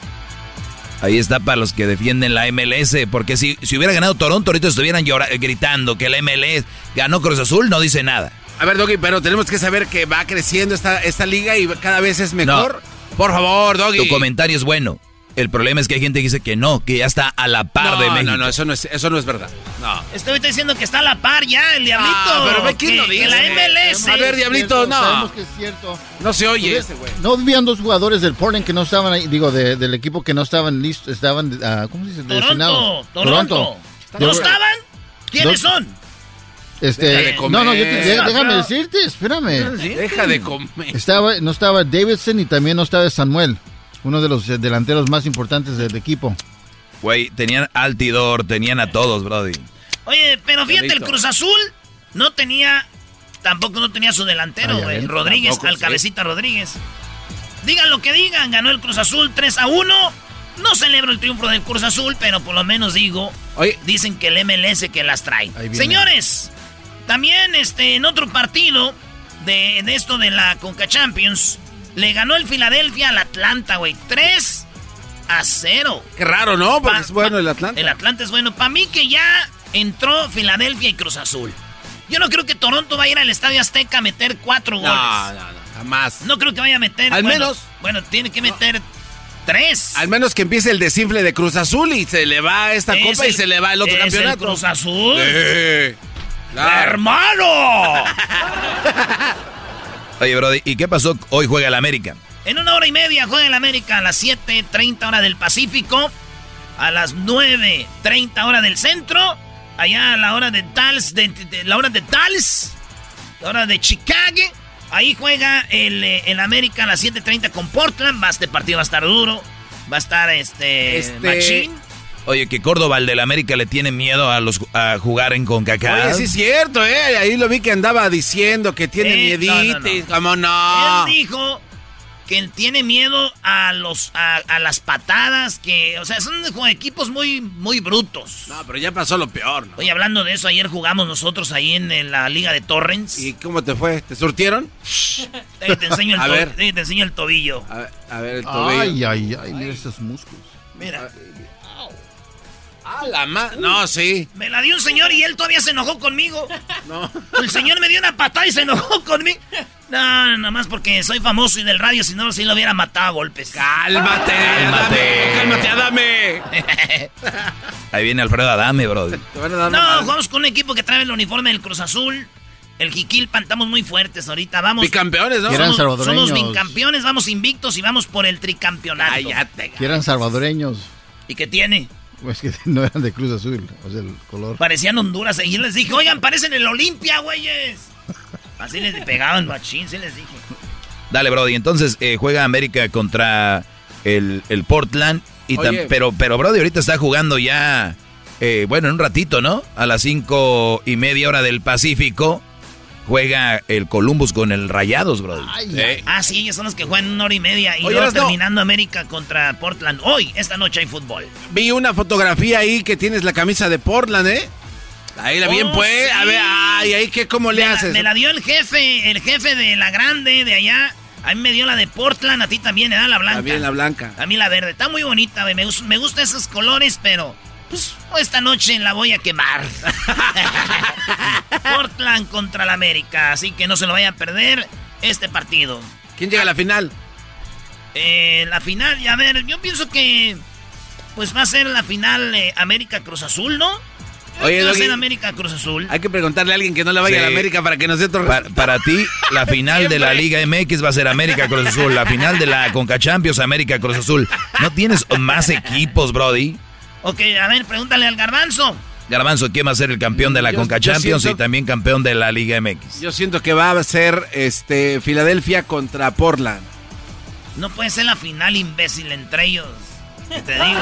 Ahí está para los que defienden la MLS, porque si, si hubiera ganado Toronto, ahorita estuvieran llora- gritando que la MLS ganó Cruz Azul, no dice nada. A ver, Doggy, pero tenemos que saber que va creciendo esta, esta liga y cada vez es mejor. Por favor, Doggy. Tu comentario es bueno. El problema es que hay gente que dice que no, que ya está a la par no, de México. No, no, eso no es, eso no es verdad. No. Estoy diciendo que está a la par ya, el Diablito. Ah, pero ve quién lo dice. que la MLS. A ver, Diablito, no. Sabemos que es cierto. No se oye Pues, ese. No vivían dos jugadores del Portland que no estaban ahí, digo, de- del equipo que no estaban listos, estaban, ah, ¿cómo se dice? Toronto, Destinados. Toronto. ¿No estaban? ¿Quiénes Dos- son? Este, Deja de comer. no, no, yo te- de- déjame decirte, espérame. Deja de comer. Estaba, no estaba Davidson y también no estaba Samuel, uno de los eh, delanteros más importantes del equipo. Güey, tenían Altidor, tenían a todos, Brody. Oye, pero fíjate, el. Cruz Azul no tenía, tampoco no tenía su delantero, Ah, güey. Rodríguez, Tampoco, al sí. cabecita Rodríguez. Digan lo que digan, ganó el Cruz Azul 3 a 1. No celebro el triunfo del Cruz Azul, pero por lo menos digo, dicen que el MLS que las trae. Señores, también este, en otro partido de, de esto de la Conca Champions, le ganó el Filadelfia al Atlanta, güey. 3 a 0. Qué raro, ¿no? Porque Pa- es bueno el Atlanta. El Atlanta es bueno. Para mí que ya entró Filadelfia y Cruz Azul. Yo no creo que Toronto vaya a ir al Estadio Azteca a meter cuatro goles. No, no, no, jamás. No creo que vaya a meter. Al bueno, menos- Bueno, tiene que meter tres. Al menos que empiece el desinfle de Cruz Azul y se le va esta Es copa y se le va el otro es el campeonato. Cruz Azul. Sí, claro. ¡Hermano! Oye, Brody, ¿y qué pasó? Hoy juega el América. En una hora y media juega el América a las 7.30 hora del Pacífico. A las 9.30 hora del centro. Allá a la hora de Tals, de, de- la hora de Tals. La hora de Chicago. Ahí juega el, eh, el América a las 7.30 con Portland. Va, este partido va a estar duro. Va a estar este, Este- machín. Oye, que Córdoba, el del América, le tiene miedo a los a jugar en CONCACAF. Oye, sí es cierto, ¿eh? Ahí lo vi que andaba diciendo que tiene Eh, miedito. no, no. y ¿Cómo no? Él dijo que él tiene miedo a los a, a las patadas que, o sea, son como equipos muy muy brutos. No, pero ya pasó lo peor, ¿no? Oye, hablando de eso, ayer jugamos nosotros ahí en, en la liga de Torrens. ¿Y cómo te fue? ¿Te surtieron? Eh, te enseño el A to- ver. eh, te enseño el tobillo. A ver, a ver el tobillo. Ay, ay, ay, mira esos músculos. Mira, Ah, la ma- No, sí. me la dio un señor y él todavía se enojó conmigo. No. El señor me dio una patada y se enojó conmigo. No, nada más porque soy famoso y del radio, si no, si lo hubiera matado a golpes. Cálmate, Cálmate. Cálmate, Adame. Ahí viene Alfredo Adame, dar No, jugamos con un equipo que trae el uniforme del Cruz Azul. El Jiquilpan, estamos muy fuertes ahorita. Vamos. Bicampeones, ¿no? Somos, salvadoreños. somos bicampeones, vamos invictos y vamos por el tricampeonato. Cállate. Que eran salvadoreños. ¿Y qué tiene? Pues que no eran de Cruz Azul, o sea, el color. Parecían Honduras. Y yo les dije, oigan, parecen el Olimpia, güeyes. Así les pegaban machín, sí les dije. Dale, Brody. Entonces eh, juega América contra el, el Portland. Y Oye. pero, pero Brody ahorita está jugando ya, eh, bueno, en un ratito, ¿no? A las cinco y media hora del Pacífico. Juega el Columbus con el Rayados. Ay, Eh, Ah, sí, ellos son los que juegan una hora y media. Y Oye, luego terminando América contra Portland. Hoy, esta noche hay fútbol. Vi una fotografía ahí que tienes la camisa de Portland, ¿eh? Ahí la bien Oh, pues. A ver, ay, ahí qué, ¿cómo le me, la, haces? me la dio el jefe, el jefe de la grande de allá. A mí me dio la de Portland, a ti también, ¿eh? La blanca. También la blanca. A mí la verde. Está muy bonita, güey. Me, me gustan esos colores, pero... Pues esta noche la voy a quemar. Portland contra la América. Así que no se lo vayan a perder este partido. ¿Quién llega a la final? Eh, la final, y a ver, yo pienso que pues va a ser la final eh, América Cruz Azul, ¿no? Oye, va a ser América Cruz Azul. Hay que preguntarle a alguien que no le vaya Sí. a la América para que nos dé otro... Para, para ti, la final de la Liga MX va a ser América Cruz Azul. La final de la Conca Champions, América Cruz Azul. ¿No tienes más equipos, Brody? Ok, a ver, pregúntale al garbanzo. Garbanzo, ¿quién va a ser el campeón de la Yo- Conca yo Champions siento- y también campeón de la Liga MX? Yo siento que va a ser este Filadelfia contra Portland. No puede ser la final, imbécil, entre ellos. ¿Qué te digo?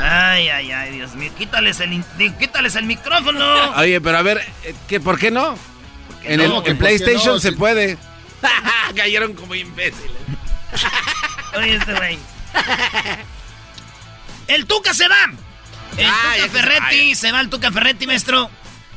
Ay, ay, ay, Dios mío. Quítales el, quítales el micrófono. Oye, pero a ver, eh, ¿qué, ¿por qué no? En, el, PlayStation no? se Si- puede. Cayeron como imbéciles. Oye, este güey. El Tuca se va. El Ah, Tuca Ferretti, se va el Tuca Ferretti, maestro.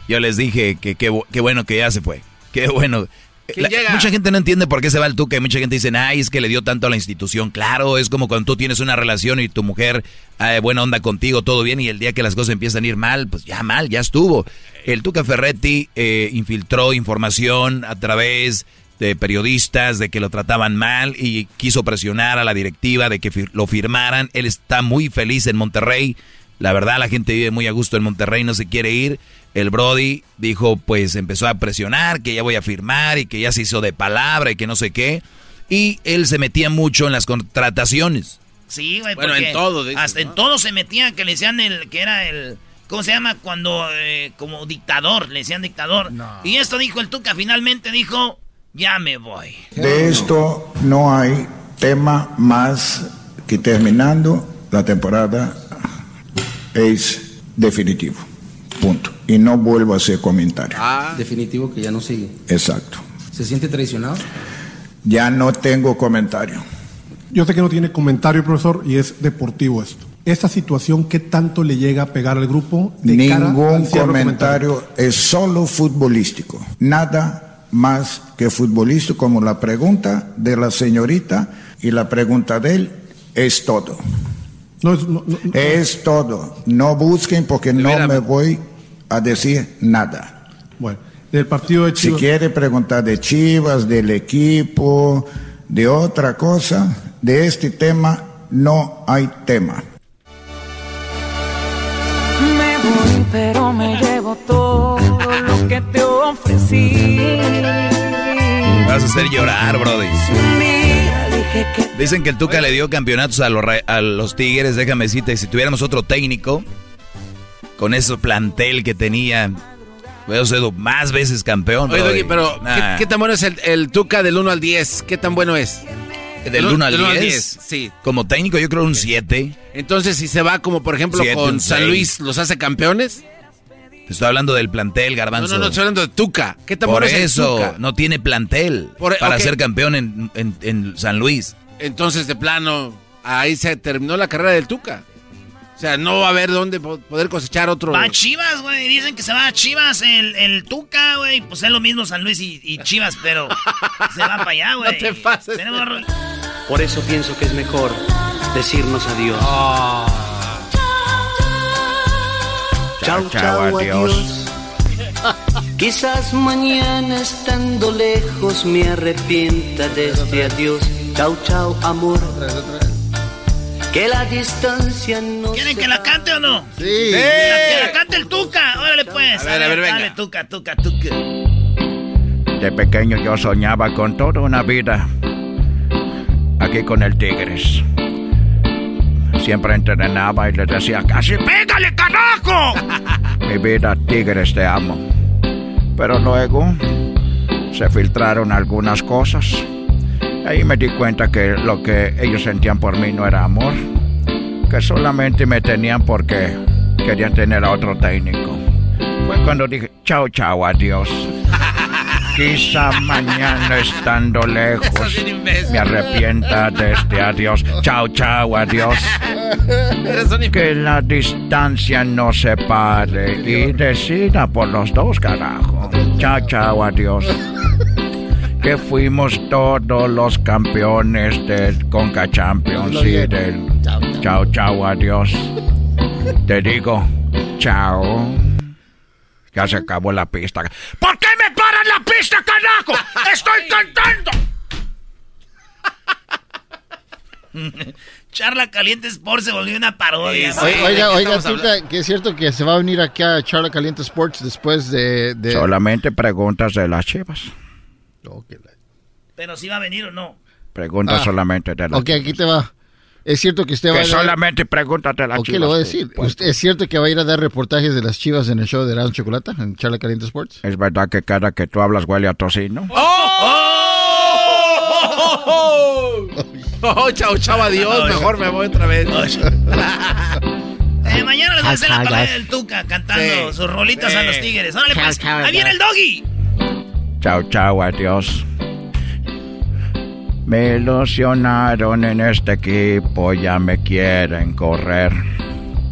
Yo les dije que qué bu- qué bueno que ya se fue. Qué bueno. ¿Quién La- llega? mucha gente no entiende por qué se va el Tuca y mucha gente dice, ay, es que le dio tanto a la institución. Claro, es como cuando tú tienes una relación y tu mujer, eh, buena onda contigo, todo bien, y el día que las cosas empiezan a ir mal, pues ya mal, ya estuvo. El Tuca Ferretti eh, infiltró información a través de periodistas de que lo trataban mal y quiso presionar a la directiva de que fir- lo firmaran. Él está muy feliz en Monterrey. La verdad, la gente vive muy a gusto en Monterrey, no se quiere ir. El Brody dijo, pues empezó a presionar, que ya voy a firmar y que ya se hizo de palabra y que no sé qué. Y él se metía mucho en las contrataciones. Sí, güey. Bueno, porque en todo, dices, Hasta en todo se metía, que le decían el, que era el, ¿cómo se llama? Cuando, eh, como dictador, le decían dictador. Y esto dijo el Tuca, finalmente dijo, ya me voy. De esto no hay tema más que terminando la temporada es definitivo. Punto. Y no vuelvo a hacer comentario. Definitivo que ya no sigue. Exacto. ¿Se siente traicionado? Ya no tengo comentario. Yo sé que no tiene comentario, profesor, y es deportivo esto. ¿Esta situación qué tanto le llega a pegar al grupo? de cara Ningún al cierre comentario es solo futbolístico. Nada más que futbolístico como la pregunta de la señorita y la pregunta de él es todo. Es todo. No busquen porque no me voy a decir nada. Bueno, del partido de Si quiere preguntar de Chivas, del equipo, de otra cosa, de este tema, no hay tema. Me voy, pero me llevo todo lo que te ofrecí. Vas a hacer llorar, Brody. Dicen que el Tuca le dio campeonatos a los, a los Tigres, déjame decirte, si tuviéramos otro técnico, con ese plantel que tenía, hubiera sido más veces campeón. Oye. Doggy, pero Nah. ¿qué, qué tan bueno es el, el Tuca del 1 al 10? ¿Qué tan bueno es? ¿Del 1 al del 10? Sí. Como técnico yo creo un 7. Entonces, si se va como por ejemplo Siete, con San. Luis, ¿los hace campeones? Te estoy hablando del plantel, No, Garbanzo. no, no, estoy hablando de Tuca. ¿Qué tan Por bueno es el eso, Tuca? no tiene plantel Por- para ser campeón en, en- en San Luis. Entonces, de plano, ahí se terminó la carrera del Tuca. O sea, no va a haber dónde po- poder cosechar otro. Va a Chivas, güey. Dicen que se va a Chivas el, el Tuca, güey. Pues es lo mismo San Luis y, y Chivas, pero se va para allá, güey. No te pases. Tenemos Por eso pienso que es mejor decirnos adiós. Chau, chau, adiós. Quizás mañana estando lejos me arrepienta de este adiós. Chau, chau, amor. Que la distancia no ¿Quieren que la cante o no? Sí. Que la, que la cante el Tuca. Órale, pues. A ver, a ver, venga. Dale, Tuca, Tuca, Tuca. De pequeño yo soñaba con toda una vida aquí con el Tigres. Siempre entrenaba y les decía casi ¡Pégale, carajo! Mi vida, Tigres, te amo. Pero luego se filtraron algunas cosas. Ahí me di cuenta que lo que ellos sentían por mí no era amor. Que solamente me tenían porque querían tener a otro técnico. Fue cuando dije, chao, chao, adiós. Quizá mañana estando lejos me arrepienta de este adiós. Chao, chao, adiós. Que la distancia no separe y decida por los dos, carajo. Chao, chao, adiós. Que fuimos todos los campeones del Conca Champions y del chao, chao, adiós. Te digo, chao. Ya se acabó la pista. ¿Por qué la pista, carajo? ¡Estoy cantando! Charla Caliente Sports se volvió una parodia. oiga, oiga, que es cierto que se va a venir aquí a Charla Caliente Sports después de... Solamente preguntas de las chivas. Pero si va a venir o no. Preguntas Ah. solamente de las Ok, aquí te va. Es cierto que usted va Que a... ir- solamente preguntas de las Ok, chivas. le voy a tú, decir. pues. Usted- ¿Es cierto que va a ir a dar reportajes de las chivas en el show de Erasmo Chocolata, en Charla Caliente Sports? ¿Es verdad que cada que tú hablas huele a tocino? Oh, chao, chao, adiós. Mejor me voy otra vez. Eh, mañana les voy a hacer la palabra del Tuca cantando Sí. sus rolitas a los tigres. Órale, pues. Ahí viene el doggy. Chao, chao, adiós. Me ilusionaron en este equipo, ya me quieren correr.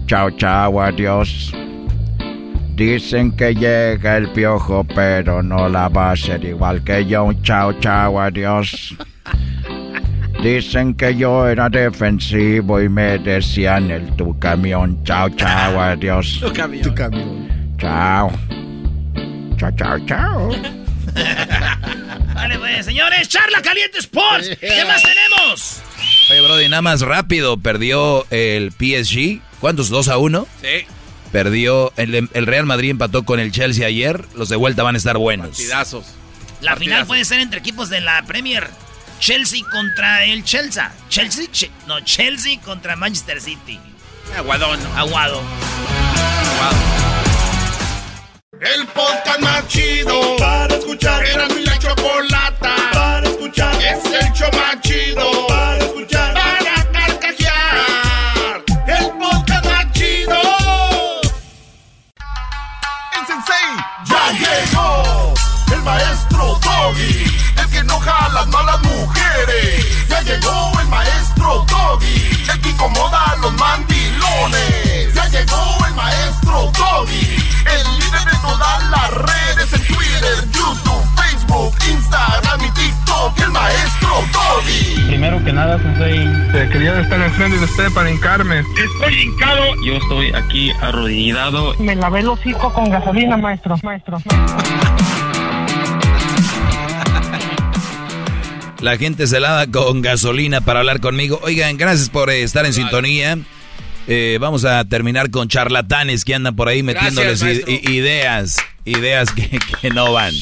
Chao, chao, adiós. Dicen que llega el piojo, pero no la va a hacer igual que yo. Chao, chao, adiós. Dicen que yo era defensivo y me decían el tu camión. Chao, chao, adiós. Tu camión. Chao. Chao, chao, chao. Vale, pues, señores, Charla Caliente Sports. ¿Qué más tenemos? Oye, Brody, nada más rápido. Perdió el PSG. ¿Cuántos? ¿2 a 1? Sí. Perdió. El, el Real Madrid empató con el Chelsea ayer. Los de vuelta van a estar buenos. Partidazos. La final puede ser entre equipos de la Premier. Chelsea contra el Chelsea. Chelsea, Che- no, Chelsea contra Manchester City. Aguadón. Aguado. El podcast más chido para escuchar. Era mi la chocolata para escuchar. Es el show más chido para escuchar. Para carcajear. El podcast más chido. El sensei ya llegó. El maestro Doggy. El que enoja a las malas mujeres. Ya llegó el maestro Doggy. El que incomoda a los mandilones. Ya llegó el maestro Doggy. El líder de Instagram y TikTok. El maestro Doggy. Primero que nada, Sensei, te quería estar enfrente de usted para hincarme. Estoy hincado. Yo estoy aquí arrodillado. Me lavé el hocico con gasolina, maestro, maestro. La gente se lava con gasolina para hablar conmigo. Oigan, gracias por eh, estar en sintonía. Eh, vamos a terminar con charlatanes que andan por ahí metiéndoles i- ideas, ideas que, que no van.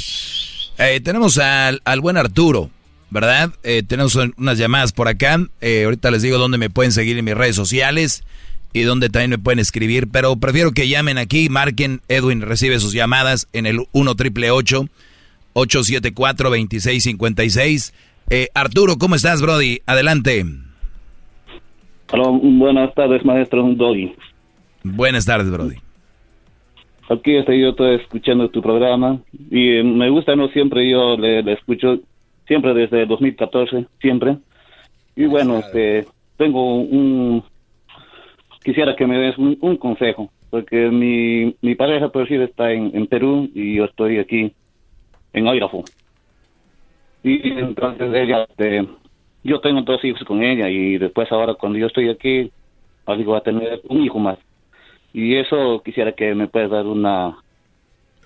Eh, tenemos al, al buen Arturo, ¿verdad? Eh, tenemos un- unas llamadas por acá. Eh, ahorita les digo dónde me pueden seguir en mis redes sociales y dónde también me pueden escribir. Pero prefiero que llamen aquí, marquen. Edwin recibe sus llamadas en el 1 triple 874 2656 eh, Arturo, ¿cómo estás, Brody? Adelante. Hola, buenas tardes, maestro Doggy. Buenas tardes, Brody. Aquí estoy yo estoy escuchando tu programa y eh, me gusta, ¿no? Siempre yo le, le escucho, siempre desde el 2014, siempre. Y bueno, este, tengo un... Quisiera que me des un, un consejo, porque mi, mi pareja, por decir, está en, en Perú y yo estoy aquí en Airafo. Y entonces ella, este, yo tengo dos hijos con ella y después ahora cuando yo estoy aquí, que voy a tener un hijo más. Y eso quisiera que me puedas dar una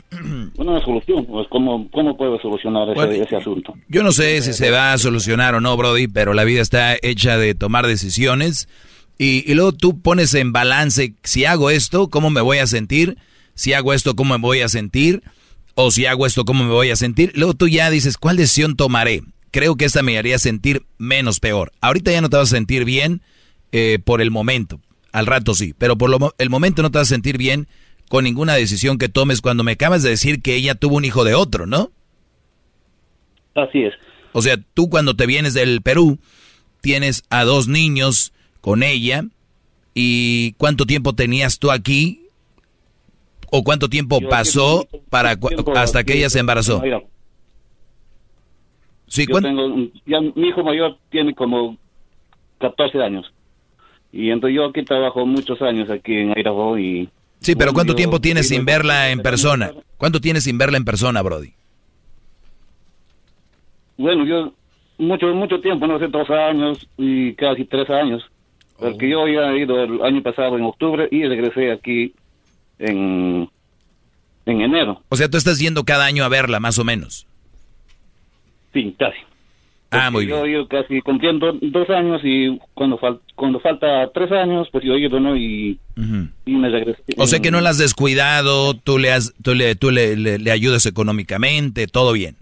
una solución, pues cómo, cómo puedo solucionar ese, Bueno, ese asunto. Yo no sé si se va a solucionar o no, Brody, pero la vida está hecha de tomar decisiones y, y luego tú pones en balance, si hago esto, ¿cómo me voy a sentir? Si hago esto, ¿cómo me voy a sentir? O si hago esto, ¿cómo me voy a sentir? Luego tú ya dices, ¿cuál decisión tomaré? Creo que esta me haría sentir menos peor. Ahorita ya no te vas a sentir bien eh, por el momento. Al rato sí, pero por lo el momento no te vas a sentir bien con ninguna decisión que tomes cuando me acabas de decir que ella tuvo un hijo de otro, ¿no? Así es. O sea, tú cuando te vienes del Perú, tienes a dos niños con ella. ¿Y cuánto tiempo tenías tú aquí? ¿O cuánto tiempo Yo pasó para tiempo hasta que ella se embarazó? Sí, Yo ¿cuán- tengo, ya mi hijo mayor tiene como 14 años. Y entonces yo aquí trabajo muchos años aquí en Airafo y... sí, pero ¿cuánto yo tiempo tienes sin verla en persona? ¿Cuánto tienes sin verla en persona, Brody? Bueno, yo mucho mucho tiempo, no sé, dos años y casi tres años. Porque yo ya he ido el año pasado en octubre y regresé aquí en, en enero. O sea, tú estás yendo cada año a verla, más o menos. Sí, casi. Ah, muy yo, Yo casi cumpliendo dos años y cuando, fal- cuando falta tres años, pues yo he ido, ¿no? Y, y me regresé. O sea que no la has descuidado, tú le has, tú le, tú le, le- le ayudas económicamente, todo bien.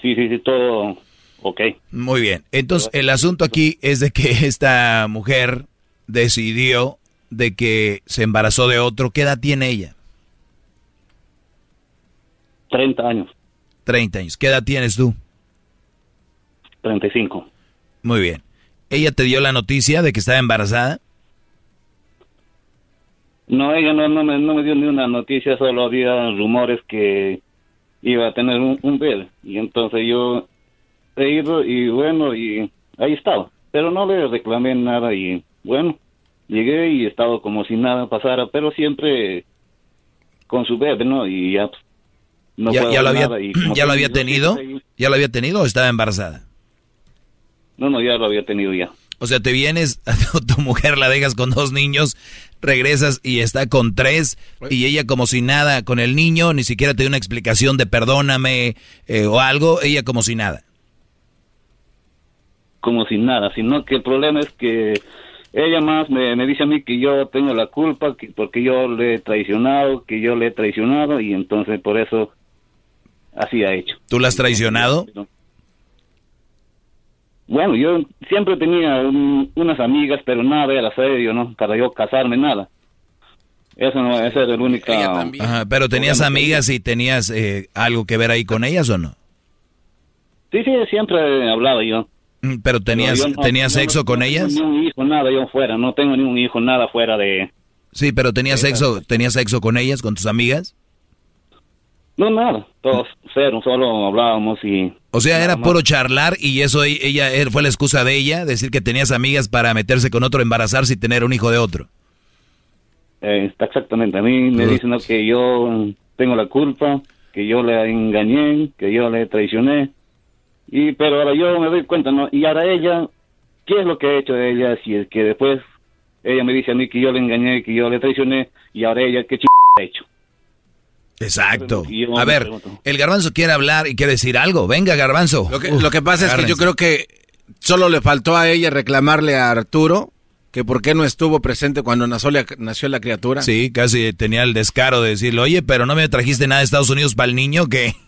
Sí, sí, sí, todo ok. Muy bien. Entonces, el asunto aquí es de que esta mujer decidió de que se embarazó de otro. ¿Qué edad tiene ella? 30 años, 30 años. ¿Qué edad tienes tú? 35. Muy bien. ¿Ella te dio la noticia de que estaba embarazada? No, ella no, no, me, no me dio ni una noticia, solo había rumores que iba a tener un, un bebé. Y entonces yo he ido y bueno, y ahí estaba. Pero no le reclamé nada y bueno, llegué y he estado como si nada pasara, pero siempre con su bebé, ¿no? Y ya, pues, no ¿Ya, lo había, nada y como ¿Ya lo había tenido? ¿Ya lo había tenido o estaba embarazada? No, no, ya lo había tenido ya. O sea, te vienes, tu mujer la dejas con dos niños, regresas y está con tres, y ella como si nada, con el niño, ni siquiera te dio una explicación de perdóname eh, o algo, ella como si nada. como sin nada, sino que el problema es que ella más me, me dice a mí que yo tengo la culpa, que porque yo le he traicionado, que yo le he traicionado y entonces por eso así ha hecho. ¿Tú la has traicionado? Bueno, yo siempre tenía un- unas amigas, pero nada era serio, ¿no? Para yo casarme, nada. Eso no, esa era la única... Ajá, pero tenías amigas y tenías eh, algo que ver ahí con ellas o no? Sí, sí, siempre he hablado yo. Mm, Pero tenías, Yo no- tenías no- sexo no con tengo ellas? Ni un hijo, nada yo fuera, no tengo ni un hijo, nada fuera de... Sí, pero tenías sexo, tenías sexo con ellas, con tus amigas? No, nada, todos cero, solo hablábamos y... O sea, nada era más. puro charlar y eso ella fue la excusa de ella, decir que tenías amigas para meterse con otro, embarazarse y tener un hijo de otro. Eh, está exactamente, a mí me dicen ¿no? que yo tengo la culpa, que yo le engañé, que yo le traicioné, y pero ahora yo me doy cuenta, ¿no? Y ahora ella, ¿qué es lo que ha hecho ella? Si es que después ella me dice a mí que yo le engañé, que yo le traicioné, y ahora ella, ¿qué ch ha hecho? Exacto. A ver, el garbanzo quiere hablar y quiere decir algo. Venga, garbanzo. Lo que, lo que pasa es que yo creo que solo le faltó a ella reclamarle a Arturo que por qué no estuvo presente cuando nació la, nació la criatura. Sí, casi tenía el descaro de decirle, oye, pero no me trajiste nada de Estados Unidos para el niño que...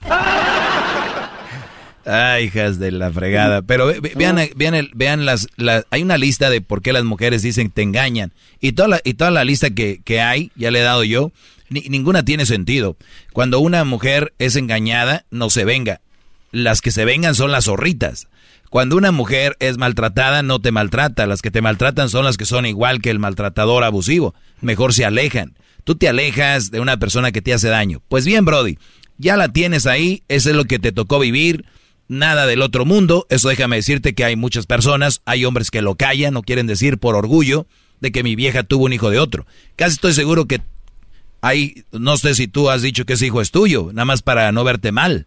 Ay, hijas de la fregada. Pero ve- ve- vean, vean, el- vean las, la- hay una lista de por qué las mujeres dicen te engañan. Y toda la, y toda la lista que, que hay, ya le he dado yo, ni- ninguna tiene sentido. Cuando una mujer es engañada, no se venga. Las que se vengan son las zorritas. Cuando una mujer es maltratada, no te maltrata. Las que te maltratan son las que son igual que el maltratador abusivo. Mejor se alejan. Tú te alejas de una persona que te hace daño. Pues bien, Brody, ya la tienes ahí, eso es lo que te tocó vivir. Nada del otro mundo. Eso déjame decirte que hay muchas personas, hay hombres que lo callan, no quieren decir por orgullo de que mi vieja tuvo un hijo de otro. Casi estoy seguro que hay, no sé si tú has dicho que ese hijo es tuyo, nada más para no verte mal.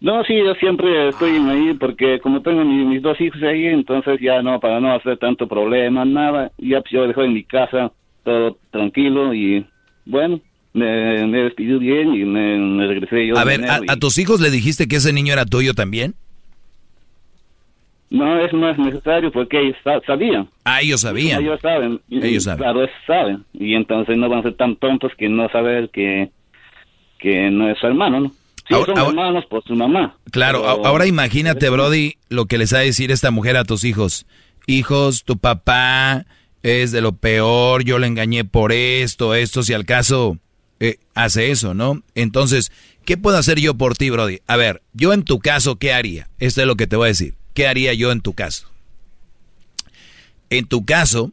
No, sí, yo siempre estoy ahí porque como tengo mi- mis dos hijos ahí, entonces ya no, para no hacer tanto problema, nada, ya pues, yo dejo en mi casa todo tranquilo y bueno, me, me despidí bien y me, me regresé yo. A ver, a, enero y- a tus hijos le dijiste que ese niño era tuyo también? No, eso no es necesario porque ellos sa- sabían. Ah, ellos sabían. Ellos saben. Ellos saben. Claro, saben. Y entonces no van a ser tan tontos que no saber que, que no es su hermano, ¿no? Sí, Ahora- son ahora- hermanos por su mamá. Claro, Pero- ahora imagínate, Brody, lo que les va a decir esta mujer a tus hijos. Hijos, tu papá es de lo peor, yo le engañé por esto, esto, si al caso eh, hace eso, ¿no? Entonces, ¿qué puedo hacer yo por ti, Brody? A ver, yo en tu caso, ¿qué haría? Esto es lo que te voy a decir. ¿Qué haría yo en tu caso? En tu caso,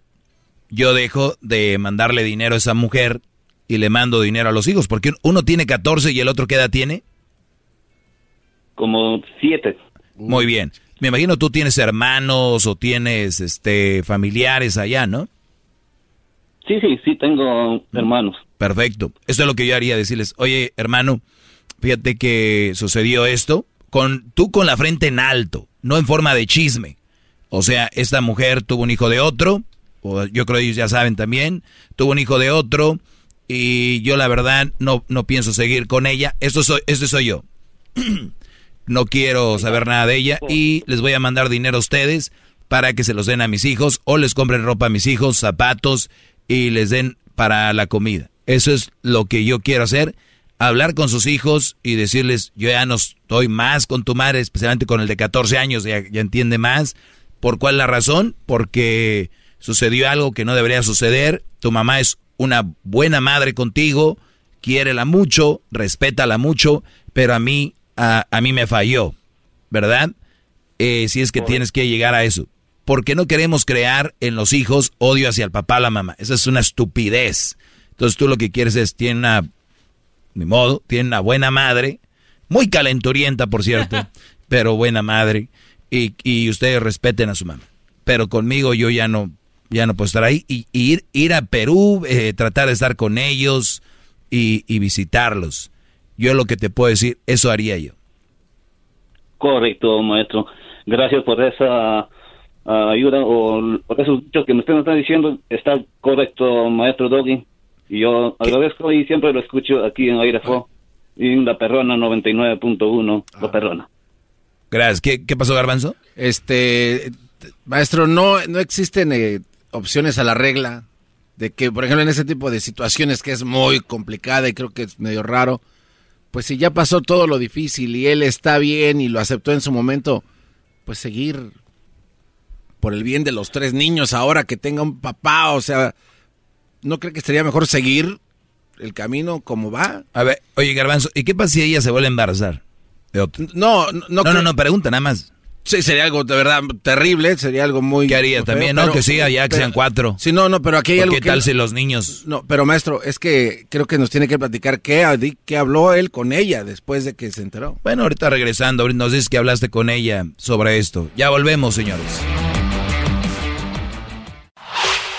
yo dejo de mandarle dinero a esa mujer y le mando dinero a los hijos, porque uno tiene 14 y el otro, ¿qué edad tiene? Como siete. Muy bien. Me imagino tú tienes hermanos o tienes este familiares allá, ¿no? Sí, sí, sí, tengo hermanos. Perfecto. Esto es lo que yo haría, decirles, oye, hermano, fíjate que sucedió esto, con tú con la frente en alto, no en forma de chisme. O sea, esta mujer tuvo un hijo de otro, o yo creo que ellos ya saben también, tuvo un hijo de otro, y yo la verdad no, no pienso seguir con ella. Esto soy, esto soy yo. no quiero saber nada de ella y les voy a mandar dinero a ustedes para que se los den a mis hijos o les compren ropa a mis hijos, zapatos y les den para la comida. Eso es lo que yo quiero hacer, hablar con sus hijos y decirles, yo ya no estoy más con tu madre, especialmente con el de 14 años, ya, ya entiende más. ¿Por cuál la razón? Porque sucedió algo que no debería suceder, tu mamá es una buena madre contigo, quiérela mucho, respétala mucho, pero a mí, a, a mí me falló, ¿verdad? Eh, si es que tienes que llegar a eso. Porque no queremos crear en los hijos odio hacia el papá, la mamá. Esa es una estupidez. Entonces tú lo que quieres es, tiene una, mi modo, tiene una buena madre, muy calenturienta, por cierto, pero buena madre, y, y ustedes respeten a su mamá. Pero conmigo yo ya no, ya no puedo estar ahí. Y, ir, ir a Perú, eh, tratar de estar con ellos y, y, visitarlos. Yo lo que te puedo decir, eso haría yo. Correcto, maestro. Gracias por esa uh, ayuda o por eso que me están diciendo. Está correcto, maestro Doggy. Y yo agradezco y siempre lo escucho aquí en Airefo y en La Perrona 99.1, La Perrona. Gracias. ¿Qué, ¿Qué pasó, Garbanzo? Este, maestro, no, no existen eh, opciones a la regla de que, por ejemplo, en ese tipo de situaciones que es muy complicada y creo que es medio raro, pues si ya pasó todo lo difícil y él está bien y lo aceptó en su momento, pues seguir por el bien de los tres niños ahora que tenga un papá, o sea, ¿no cree que sería mejor seguir el camino como va? A ver, oye Garbanzo, ¿y qué pasa si ella se vuelve a embarazar? De otro? No, no, no, no, no, pregunta nada más. Sí, sería algo de verdad terrible, sería algo muy... ¿Qué haría también, no? que siga ya, que sean cuatro. Sí, no, no, pero aquí hay algo ¿Qué tal si los niños...? No, pero maestro, es que creo que nos tiene que platicar qué, qué habló él con ella después de que se enteró. Bueno, ahorita regresando, nos dices que hablaste con ella sobre esto. Ya volvemos, señores.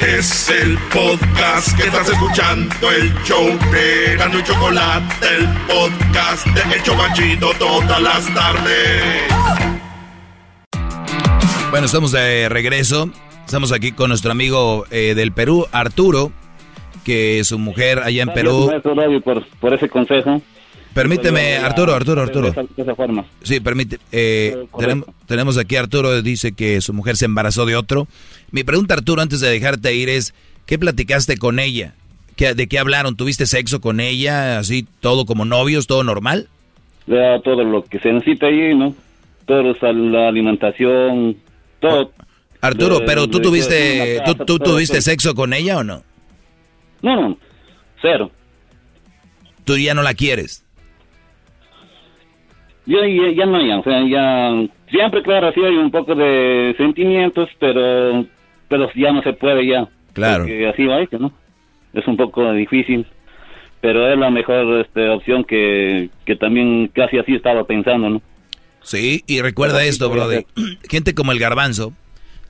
Es el podcast que estás escuchando, el show de Gano y Chocolate, el podcast de El Chocachito todas las tardes. Bueno, estamos de regreso. Estamos aquí con nuestro amigo eh, del Perú, Arturo, que su mujer allá en Perú. Gracias, por, por ese consejo. Permíteme, Arturo, Arturo, Arturo. De esa, forma. Sí, permite. Eh, tenemos, tenemos aquí a Arturo, dice que su mujer se embarazó de otro. Mi pregunta, Arturo, antes de dejarte ir es, ¿qué platicaste con ella? ¿Qué, ¿De qué hablaron? ¿Tuviste sexo con ella? ¿Así todo como novios, todo normal? Ya, todo lo que se necesita ahí, ¿no? Todo, la alimentación, todo. Arturo, De- pero tú de- tuviste, tú, casa, tú todo tuviste sexo con ella o no? No, no, cero. Tú ya no la quieres. Ya, ya, ya no, ya, o sea, ya, siempre, claro, sí hay un poco de sentimientos, pero, pero ya no se puede ya. Claro. Así va hecho, ¿no? Es un poco difícil, pero es la mejor este, opción que, que también casi así estaba pensando, ¿no? Sí, y recuerda esto, brother. Gente como el garbanzo,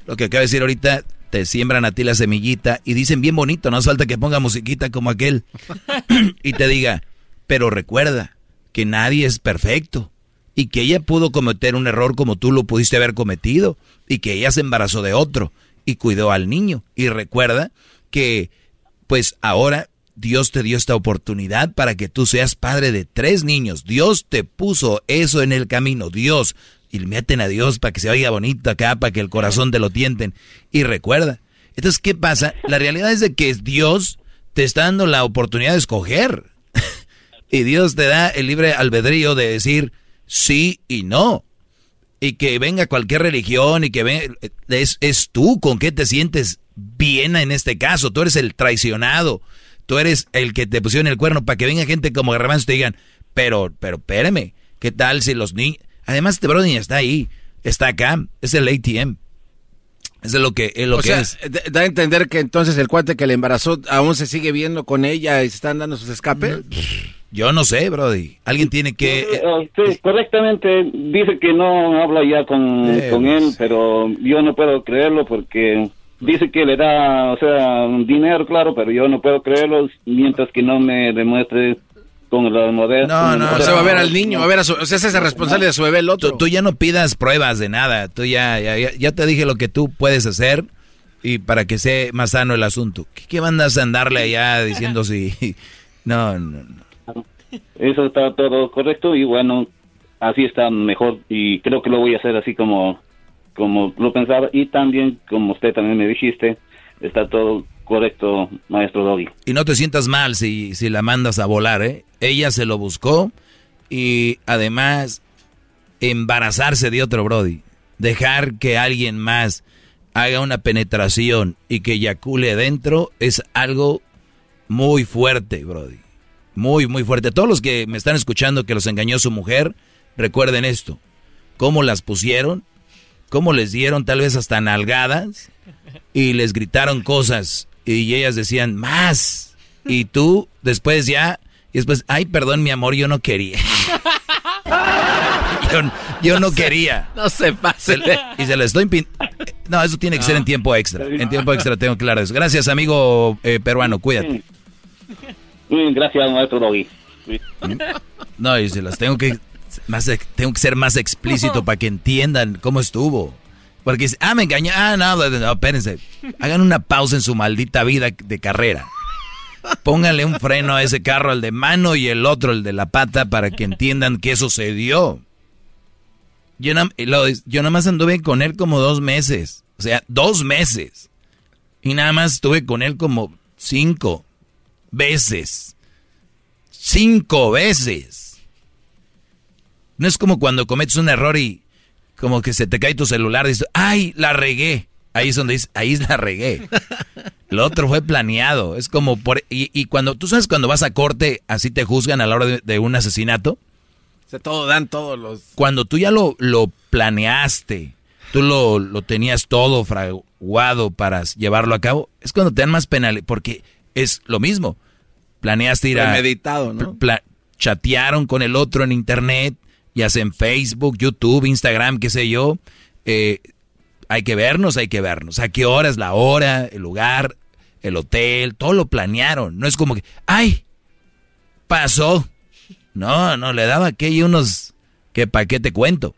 lo que acaba de decir ahorita, te siembran a ti la semillita y dicen bien bonito, no hace falta que ponga musiquita como aquel y te diga, pero recuerda que nadie es perfecto y que ella pudo cometer un error como tú lo pudiste haber cometido y que ella se embarazó de otro y cuidó al niño. Y recuerda que pues ahora Dios te dio esta oportunidad para que tú seas padre de tres niños. Dios te puso eso en el camino. Dios. Y meten a Dios para que se oiga bonito acá, para que el corazón te lo tienten. Y recuerda. Entonces, ¿qué pasa? La realidad es de que Dios te está dando la oportunidad de escoger. y Dios te da el libre albedrío de decir sí y no. Y que venga cualquier religión y que venga... Es, es tú con qué te sientes bien en este caso. Tú eres el traicionado. Tú eres el que te pusieron el cuerno para que venga gente como Garbanzo y te digan, pero, pero espérame, ¿qué tal si los niños... Además, este brother está ahí, está acá, es el ATM. Eso es lo que, es lo o que sea, es. d- da a entender que entonces el cuate que le embarazó aún se sigue viendo con ella y se están dando sus escapes. Yo no sé, brody. Alguien tiene que... Eh, sí, correctamente dice que no habla ya con, Eh, con él, pero yo no puedo creerlo porque dice que le da, o sea, dinero, claro, pero yo no puedo creerlo mientras que no me demuestre con la modesta. No, no, o sea, va a ver al niño, va a ver a su, o sea, ese es el responsable de su bebé el otro. Tú, tú ya no pidas pruebas de nada. Tú ya, ya, ya- ya te dije lo que tú puedes hacer y para que sea más sano el asunto. ¿Qué, qué mandas a andarle allá diciendo si... No, no, no. Eso está todo correcto y bueno, así está mejor y creo que lo voy a hacer así como, como lo pensaba y también, como usted también me dijiste, está todo correcto, maestro Doggy. Y no te sientas mal si, si la mandas a volar, ¿eh? Ella se lo buscó y además embarazarse de otro Brody. Dejar que alguien más haga una penetración y que eyacule dentro es algo muy fuerte, Brody. Muy, muy fuerte. Todos los que me están escuchando que los engañó su mujer, recuerden esto. Cómo las pusieron, cómo les dieron tal vez hasta nalgadas y les gritaron cosas y ellas decían, más. Y tú después ya, y después, ay, perdón, mi amor, yo no quería. yo, no, quería. No se pase. y se le estoy No, eso tiene que ser en tiempo extra. En tiempo extra tengo claro eso. Gracias, amigo eh, peruano, cuídate. Gracias, maestro Doggy. No, y se las tengo que más tengo que ser más explícito para que entiendan cómo estuvo. Porque, ah, me engañó. Ah, no, no, espérense. Hagan una pausa en su maldita vida de carrera. Pónganle un freno a ese carro, al de mano y el otro, el de la pata, para que entiendan qué sucedió. Yo, yo nada más anduve con él como dos meses. O sea, dos meses. Y nada más estuve con él como cinco veces. Cinco veces. No es como cuando cometes un error y como que se te cae tu celular y dices, ay, la regué. Ahí es donde dices, ahí la regué. Lo otro fue planeado. Es como por... Y, cuando, tú sabes cuando vas a corte, así te juzgan a la hora de, un asesinato. Se todo dan todos los... Cuando tú ya lo, lo planeaste, tú lo, lo tenías todo fraguado para llevarlo a cabo, es cuando te dan más penal, porque es lo mismo. Planeaste ir a... Meditado, ¿no? chatearon con el otro en internet, ya sea en Facebook, YouTube, Instagram, qué sé yo. Eh, hay que vernos, hay que vernos. ¿A qué hora es la hora, el lugar, el hotel? Todo lo planearon. No es como que, ay, pasó. No, no, le daba que unos, que para qué te cuento.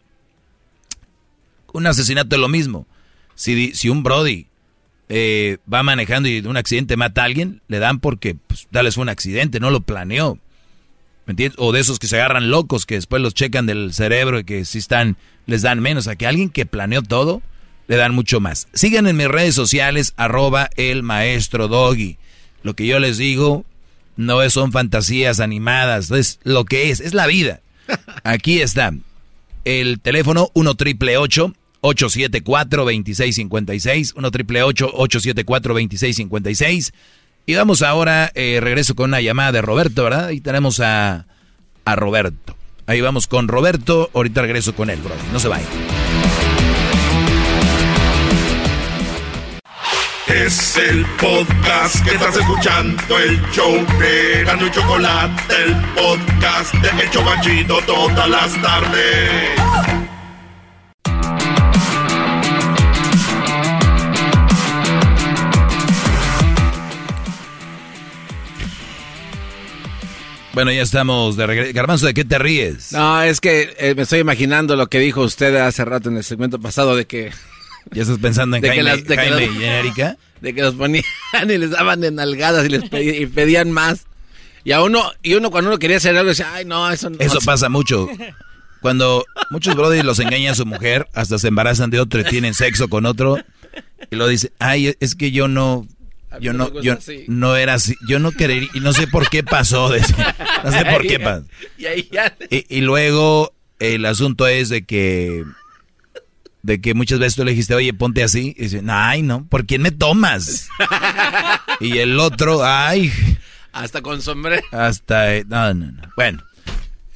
Un asesinato es lo mismo. Si, si un Brody eh, va manejando y un accidente mata a alguien, le dan porque, pues, fue un accidente, no lo planeó. ¿Me entiendes? O de esos que se agarran locos, que después los checan del cerebro y que si están, les dan menos. A que alguien que planeó todo, le dan mucho más. Sigan en mis redes sociales, arroba el maestro Doggy. Lo que yo les digo no son fantasías animadas, es lo que es, es la vida. Aquí está. El teléfono 1 triple 874 2656 1 triple 874 2656 Y vamos ahora, eh, regreso con una llamada de Roberto, ¿verdad? Ahí tenemos a, a Roberto. Ahí vamos con Roberto, ahorita regreso con él, bro. No se vayan. Es el podcast que estás escuchando, el show de Gano y Chocolate, el podcast de El Chocachito todas las tardes. Bueno, ya estamos de regreso. Garbanzo, ¿de qué te ríes? No, es que eh, me estoy imaginando lo que dijo usted hace rato en el segmento pasado de que ¿Ya estás pensando en Jaime, y Erika? De que los ponían y les daban de nalgadas y les pedían, más. Y a uno, y uno cuando uno quería hacer algo decía, ay no, eso no. Eso pasa mucho. Cuando muchos brothers los engañan a su mujer, hasta se embarazan de otro y tienen sexo con otro, y lo dice, ay, es que yo no, yo no, yo no era así, yo no quería, y no sé por qué pasó, no sé por qué pasó. y luego el asunto es de que de que muchas veces tú le dijiste, oye, ponte así. Y dice, ay, no, ¿por quién me tomas? y el otro, ay. Hasta con sombrero. Hasta, eh, no, no, no. Bueno,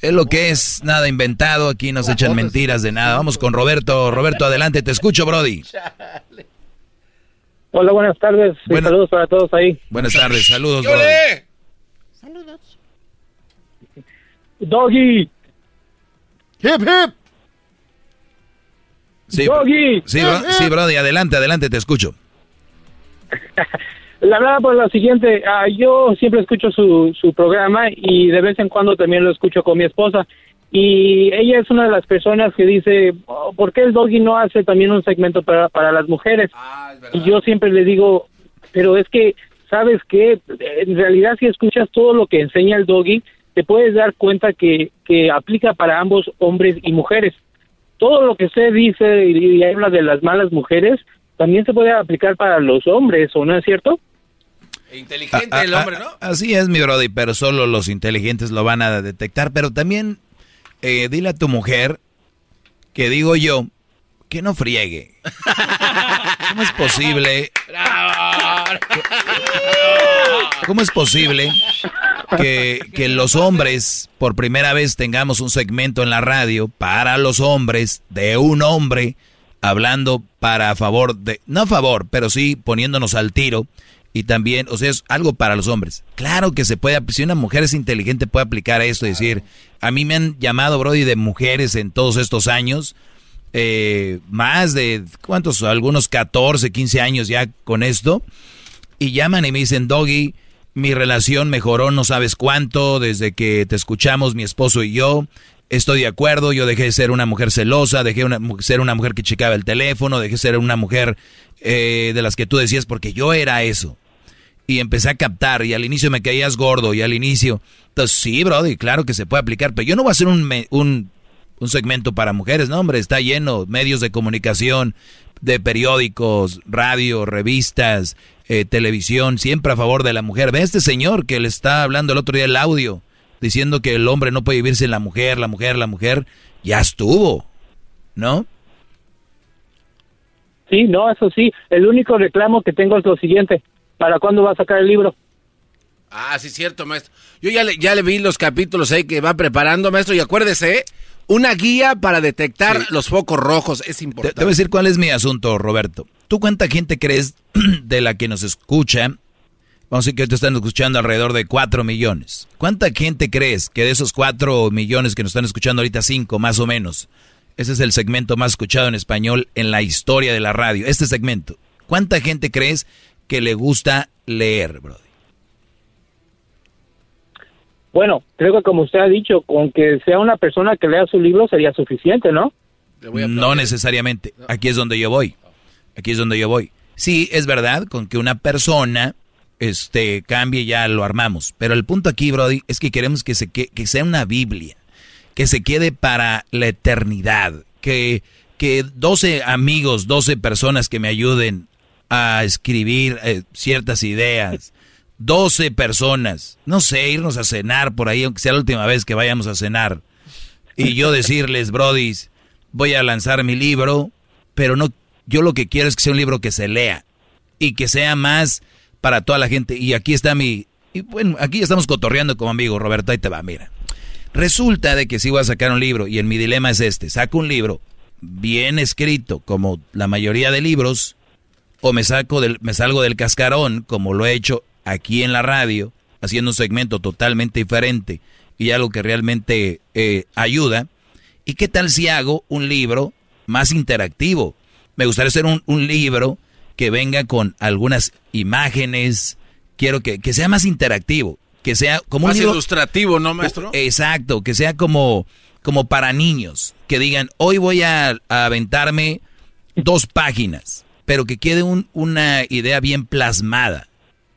es lo que es, nada inventado, aquí nos echan mentiras de nada. Vamos con Roberto. Roberto, adelante, te escucho, Brody. Hola, buenas tardes. Saludos para todos ahí. Buenas tardes, saludos. Saludos. Doggy. Hip, hip. Sí, sí, sí, Brody, adelante, adelante, te escucho. La verdad, pues lo siguiente, ah, yo siempre escucho su, su programa y de vez en cuando también lo escucho con mi esposa. Y ella es una de las personas que dice, oh, ¿por qué el doggy no hace también un segmento para, para las mujeres? Ah, y yo siempre le digo, pero es que, ¿sabes qué? En realidad si escuchas todo lo que enseña el doggy, te puedes dar cuenta que, que aplica para ambos hombres y mujeres. Todo lo que usted dice y, y habla de las malas mujeres también se puede aplicar para los hombres, ¿o no es cierto? Inteligente el hombre, ¿no? Así es, mi brody, pero solo los inteligentes lo van a detectar. Pero también eh, dile a tu mujer que digo yo que no friegue. ¿Cómo es posible? ¿Cómo es posible que, que, los hombres por primera vez tengamos un segmento en la radio para los hombres de un hombre hablando para a favor de, no a favor, pero sí poniéndonos al tiro y también, o sea, es algo para los hombres. Claro que se puede, si una mujer es inteligente puede aplicar esto y decir, a mí me han llamado, Brody, de mujeres en todos estos años, eh, más de, ¿cuántos? Algunos 14, 15 años ya con esto, y llaman y me dicen, Doggy, mi relación mejoró no sabes cuánto desde que te escuchamos mi esposo y yo. Estoy de acuerdo, yo dejé de ser una mujer celosa, dejé de ser una mujer que checaba el teléfono, dejé de ser una mujer eh, de las que tú decías porque yo era eso y empecé a captar y al inicio me caías gordo y al inicio, entonces sí, brody, claro que se puede aplicar, pero yo no voy a hacer un, un, un segmento para mujeres, no, hombre, está lleno, medios de comunicación, de periódicos, radio, revistas, eh, televisión, siempre a favor de la mujer. Ve a este señor que le está hablando el otro día el audio, diciendo que el hombre no puede vivir sin la mujer, la mujer, la mujer, ya estuvo, ¿no? Sí, no, eso sí. El único reclamo que tengo es lo siguiente. ¿Para cuándo va a sacar el libro? Ah, sí, cierto, maestro. Yo ya le, ya le vi los capítulos ahí que va preparando, maestro, y acuérdese, ¿eh? una guía para detectar los focos rojos es importante. Te, voy a decir cuál es mi asunto, Roberto. ¿Tú cuánta gente crees de la que nos escucha? Vamos a decir que te están escuchando alrededor de 4 millones. ¿Cuánta gente crees que de esos 4 millones que nos están escuchando ahorita, 5 más o menos? Ese es el segmento más escuchado en español en la historia de la radio. Este segmento. ¿Cuánta gente crees que le gusta leer, Brody? Bueno, creo que como usted ha dicho, con que sea una persona que lea su libro sería suficiente, ¿no? No necesariamente. Aquí es donde yo voy. Aquí es donde yo voy. Sí, es verdad, con que una persona este, cambie ya lo armamos. Pero el punto aquí, Brody, es que queremos que, se, que, que sea una Biblia, que se quede para la eternidad, que, que 12 amigos, 12 personas que me ayuden a escribir eh, ciertas ideas. 12 personas, no sé, irnos a cenar por ahí, aunque sea la última vez que vayamos a cenar. Y yo decirles, brodis, voy a lanzar mi libro, pero no, yo lo que quiero es que sea un libro que se lea y que sea más para toda la gente. Y aquí está mi, y bueno, aquí estamos cotorreando como amigo, Roberto, ahí te va, mira. Resulta de que si voy a sacar un libro y en mi dilema es este, saco un libro bien escrito, como la mayoría de libros, o me, saco del, me salgo del cascarón, como lo he hecho aquí en la radio, haciendo un segmento totalmente diferente y algo que realmente eh, ayuda. ¿Y qué tal si hago un libro más interactivo? Me gustaría hacer un, un libro que venga con algunas imágenes, quiero que, que sea más interactivo, que sea como más un libro, ilustrativo, ¿no, maestro? Exacto, que sea como, como para niños, que digan, hoy voy a, a aventarme dos páginas pero que quede un, una idea bien plasmada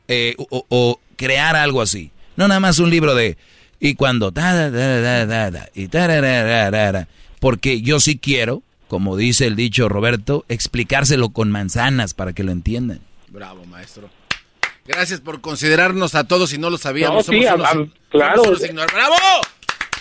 eh, o, o, crear algo así. No nada más un libro de y cuando da, da, da, da, y porque yo sí quiero, como dice el dicho Roberto, explicárselo con manzanas para que lo entiendan. Bravo, maestro. Gracias por considerarnos a todos y no lo sabíamos. No, sí, somos a, unos, claro. somos unos ¡Bravo!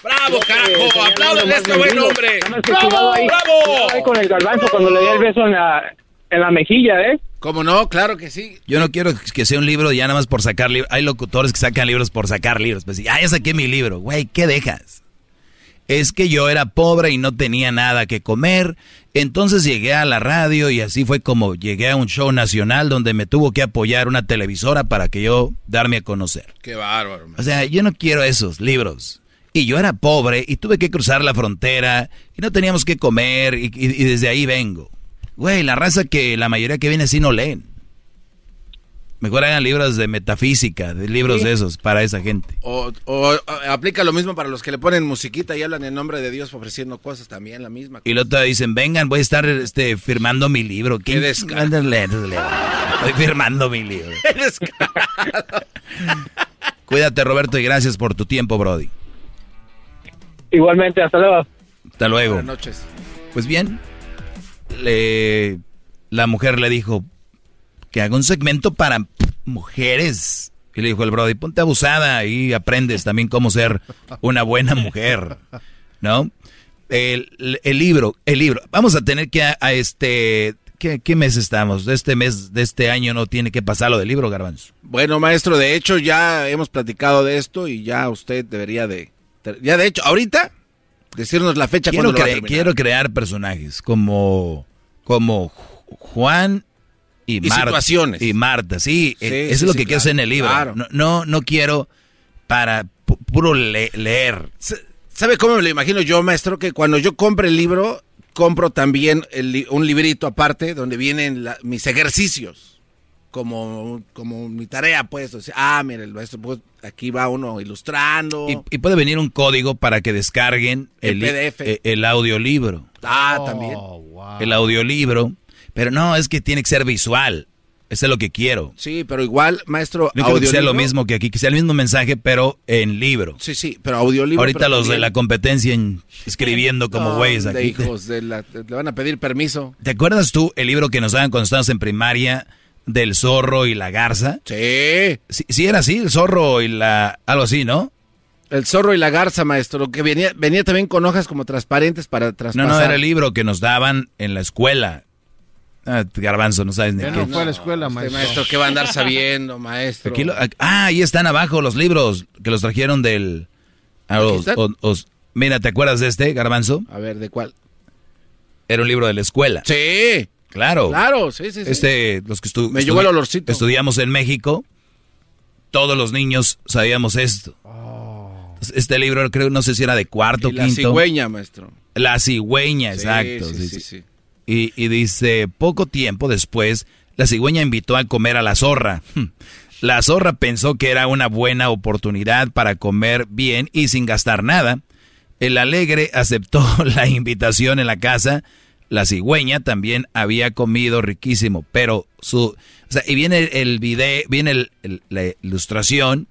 ¡Bravo, carajo! ¡Apláudale a este buen hombre! ¡Bravo! Ahí, ¡Bravo! Ahí con el garbanzo cuando le di el beso en la, en la mejilla, ¿eh? ¿Cómo no? Claro que sí. Yo no quiero que sea un libro ya nada más por sacar libros. Hay locutores que sacan libros por sacar libros. Pues ah, ya saqué mi libro. Güey, ¿qué dejas? Es que yo era pobre y no tenía nada que comer. Entonces llegué a la radio y así fue como llegué a un show nacional donde me tuvo que apoyar una televisora para que yo darme a conocer. Qué bárbaro. Man. O sea, yo no quiero esos libros. Y yo era pobre y tuve que cruzar la frontera y no teníamos que comer y, y, y desde ahí vengo. Güey, la raza que la mayoría que viene así no leen. Mejor hagan libros de metafísica, de libros Sí. de esos para esa gente. O, o, o, aplica lo mismo para los que le ponen musiquita y hablan en nombre de Dios ofreciendo cosas también, la misma. Y luego te dicen, vengan, voy a estar este, firmando mi libro. Qué ándale. Estoy firmando mi libro. Cuídate, Roberto, y gracias por tu tiempo, Brody. Igualmente, hasta luego. Hasta luego. Buenas noches. Pues bien, le, la mujer le dijo que haga un segmento para mujeres. Y le dijo el Brody, ponte abusada y aprendes también cómo ser una buena mujer. ¿No? El, el libro, el libro. Vamos a tener que a, este... ¿qué, ¿Qué mes estamos? De este mes, de este año no tiene que pasar lo del libro, Garbanzo. Bueno, maestro, de hecho ya hemos platicado de esto y ya usted debería de... Ya de hecho, ahorita, decirnos la fecha Quiero, cuando lo va a cre- terminar. quiero crear personajes como, como Juan y, Y Marta. situaciones. Y Marta, sí. Sí, eh, sí, eso es lo sí, que quiero claro, hacer en el libro. claro. No, no, no quiero para pu- puro le- leer. ¿Sabe cómo me lo imagino yo, maestro? Que cuando yo compre el libro, compro también el li- un librito aparte donde vienen la- mis ejercicios. Como, como mi tarea, pues. O sea, ah, mire, el maestro, pues, aquí va uno ilustrando. Y, y puede venir un código para que descarguen El PDF. eh, el audiolibro. ah, también. El audiolibro. Pero no, es que tiene que ser visual. Eso es lo que quiero. Sí, pero igual, maestro, No quiero que sea lo mismo que aquí, que sea el mismo mensaje, pero en libro. Sí, sí, pero audiolibro. Ahorita pero los de la competencia en- escribiendo como No, güeyes de aquí. hijos de la- le van a pedir permiso. ¿Te acuerdas tú el libro que nos daban cuando estábamos en primaria del zorro y la garza? Sí. Sí, sí era así, el zorro y la... algo así, ¿no? El zorro y la garza, maestro, que venía, venía también con hojas como transparentes para No, traspasar. no, era el libro que nos daban en la escuela. Ah, garbanzo, no sabes ni qué. no fue a la escuela, Este maestro. maestro, ¿qué va a andar sabiendo, maestro? Aquí lo- ah, ahí están abajo los libros que los trajeron del... a los- están. o- os- mira, ¿te acuerdas de este, garbanzo? A ver, ¿de cuál? Era un libro de la escuela. Sí. Claro. Claro, sí, sí, sí. Este, los que estu- Me el olorcito. Estudiamos en México, todos los niños sabíamos esto. Entonces, Este libro creo, no sé si era de cuarto, Oh. Y la quinto. cigüeña, maestro. La cigüeña, Sí, exacto. sí, sí, sí, sí. sí. Y, y dice, poco tiempo después, la cigüeña invitó a comer a la zorra. La zorra pensó que era una buena oportunidad para comer bien y sin gastar nada. El alegre aceptó la invitación en la casa. La cigüeña también había comido riquísimo, pero su... O sea, y viene el, video, viene el- el- la ilustración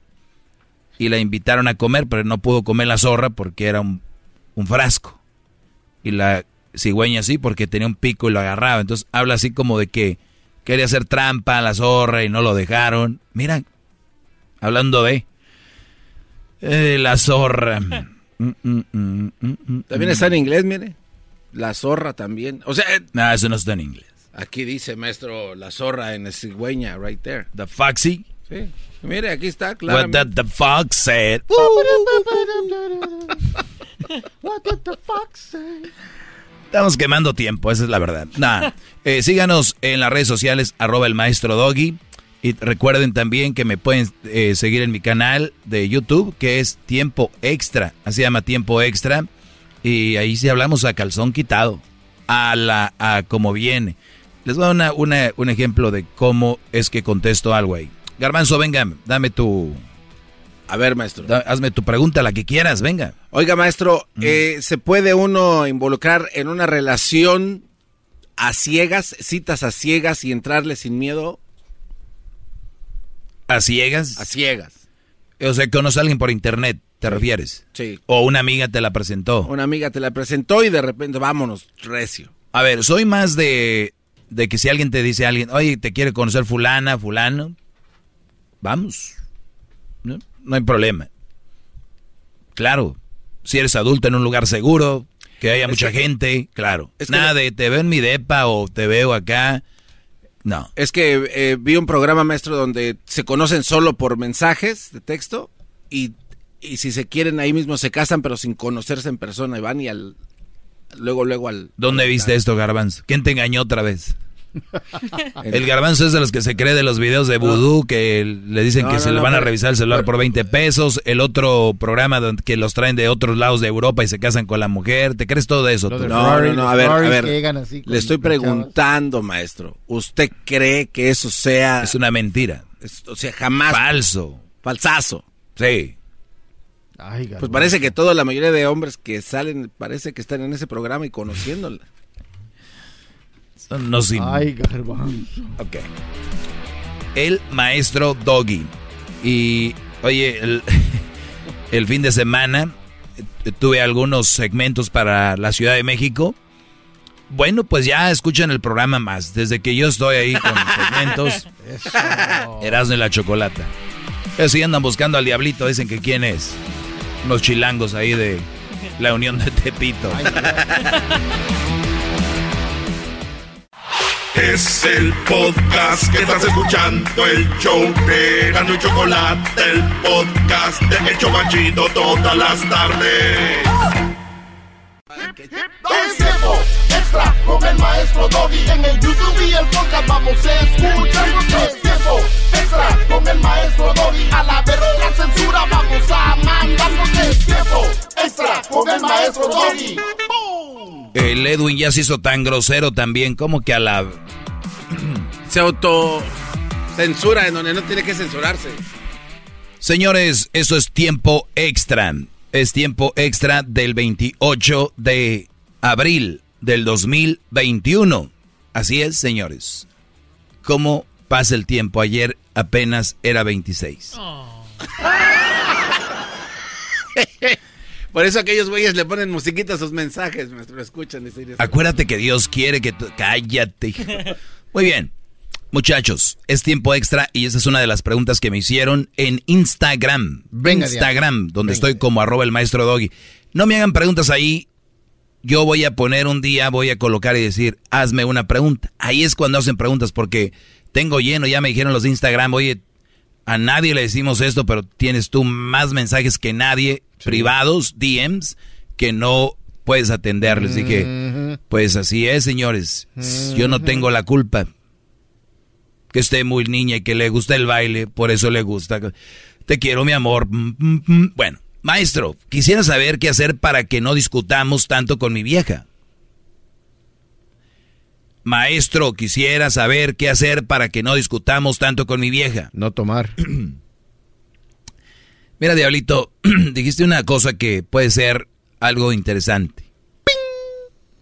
y la invitaron a comer, pero no pudo comer la zorra porque era un, un frasco. Y la cigüeña sí, porque tenía un pico y lo agarraba. Entonces habla así como de que quería hacer trampa a la zorra y no lo dejaron. Mira, hablando de eh, la zorra. Mm, mm, mm, También está en inglés, mire. La zorra también. O sea, eh, No, eso no está en inglés. aquí dice, maestro, la zorra en cigüeña, right there. The Foxy. Sí. Mire, aquí está, claro. What did the fox said. What did the fox say? Estamos quemando tiempo, esa es la verdad. Nada. Eh, síganos en las redes sociales, arroba el maestro Doggy. Y recuerden también que me pueden eh, seguir en mi canal de YouTube, que es Tiempo Extra. Así se llama Tiempo Extra. Y ahí sí hablamos a calzón quitado. A la, a como viene. Les voy a dar una, una- un ejemplo de cómo es que contesto algo ahí. Garbanzo, venga, dame tu... A ver, maestro. da- hazme tu pregunta, la que quieras, venga. Oiga, maestro, eh, ¿se puede uno involucrar en una relación a ciegas, citas a ciegas y entrarle sin miedo? ¿A ciegas? A ciegas. O sea, conoce a alguien por internet, ¿te refieres? Sí. O una amiga te la presentó. Una amiga te la presentó y de repente, vámonos, recio. A ver, soy más de, de que si alguien te dice a alguien, oye, te quiere conocer fulana, fulano, vamos. No, no hay problema. Claro, si eres adulto en un lugar seguro, que haya Es mucha que- gente, claro. es que- Nada de te veo en mi depa o te veo acá. No. Es que eh, vi un programa, maestro, donde se conocen solo por mensajes de texto y, y si se quieren ahí mismo se casan, pero sin conocerse en persona y van y al... Luego, luego al... ¿Dónde viste esto, Garbanzo? ¿Quién te engañó otra vez? El garbanzo es de los que se cree de los videos de vudú que le dicen No, que no, se le no, van a revisar el celular por 20 pesos. El otro programa donde, que los traen de otros lados de Europa y se casan con la mujer. ¿Te crees todo eso? Tú? No, Ferrari, no, no, a ver, a ver. Le estoy preguntando, maestro. ¿Usted cree que eso sea... Es una mentira. es- o sea, jamás... Falso. Falsazo. Sí. Ay, Pues parece que toda la mayoría de hombres que salen, parece que están en ese programa y conociéndola. No sin... Ay, garbanzo. Ok. El maestro Doggy. Y, oye, el, el fin de semana eh, tuve algunos segmentos para la Ciudad de México. Bueno, pues ya escuchan el programa más. Desde que yo estoy ahí con segmentos. Erasmo y la chocolata. Pero si andan buscando al diablito, dicen que quién es. Unos chilangos ahí de la Unión de Tepito. Es el podcast que estás escuchando, el show de Gano y Chocolate, el podcast de El Chobachito todas las tardes. Es tiempo extra con el maestro Doggy. En el YouTube y el podcast vamos a escuchar. Es tiempo extra con el maestro Doggy. A la verga la censura vamos a mandar. Es tiempo extra con el maestro Doggy. El Edwin ya se hizo tan grosero también, como que a la... Se auto censura en donde no tiene que censurarse. Señores, eso es tiempo extra. Es tiempo extra del 28 de abril del 2021. Así es, señores. ¿Cómo pasa el tiempo? Ayer apenas era 26. Por eso aquellos güeyes le ponen musiquita a sus mensajes, maestro. Escuchan Acuérdate que Dios quiere que tú... Cállate. hijo. Muy bien. Muchachos, es tiempo extra y esa es una de las preguntas que me hicieron en Instagram. Venga, Instagram, donde Venga. estoy como arroba el maestro Doggy. No me hagan preguntas ahí. Yo voy a poner un día, voy a colocar y decir, hazme una pregunta. Ahí es cuando hacen preguntas porque tengo lleno, ya me dijeron los de Instagram, oye, a nadie le decimos esto, pero tienes tú más mensajes que nadie, privados, DMs, que no puedes atender. Les dije, pues así es, señores. Yo no tengo la culpa. Que esté muy niña y que le gusta el baile, por eso le gusta. Te quiero, mi amor. Mm, mm, mm. Bueno, maestro, quisiera saber qué hacer para que no discutamos tanto con mi vieja. Maestro, quisiera saber qué hacer para que no discutamos tanto con mi vieja. No tomar. Mira, Diablito, dijiste una cosa que puede ser algo interesante.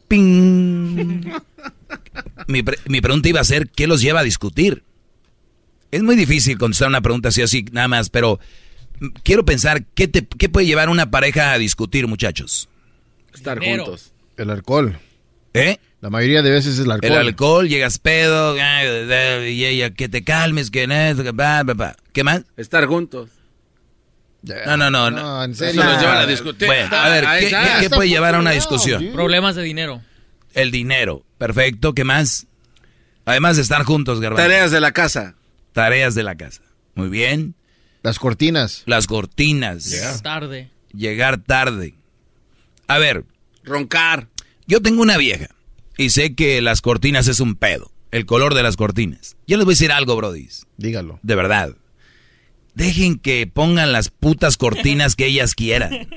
¡Ping! ¡Ping! Mi, pre- mi pregunta iba a ser, ¿qué los lleva a discutir? Es muy difícil contestar una pregunta así, así, nada más, pero mm, quiero pensar, ¿qué, te, qué puede llevar a una pareja a discutir, muchachos? Estar Dinero. juntos. El alcohol. ¿Eh? La mayoría de veces es el alcohol. El alcohol, llegas pedo, y ella, que te calmes, que bla. ¿Qué más? Estar juntos. No, no, no. No, en Eso serio. nos lleva a discutir. Bueno, a ver, ¿qué, está. qué- qué puede llevar a una discusión? Problemas de dinero. El dinero. Perfecto, ¿qué más? Además de estar juntos, Garbanzo. Tareas de la casa. Tareas de la casa. Muy bien. Las cortinas. Las cortinas. Tarde. Llegar tarde. A ver, Roncar. yo tengo una vieja y sé que las cortinas es un pedo. El color de las cortinas. Yo les voy a decir algo, brodis. Dígalo. De verdad. Dejen que pongan las putas cortinas que ellas quieran.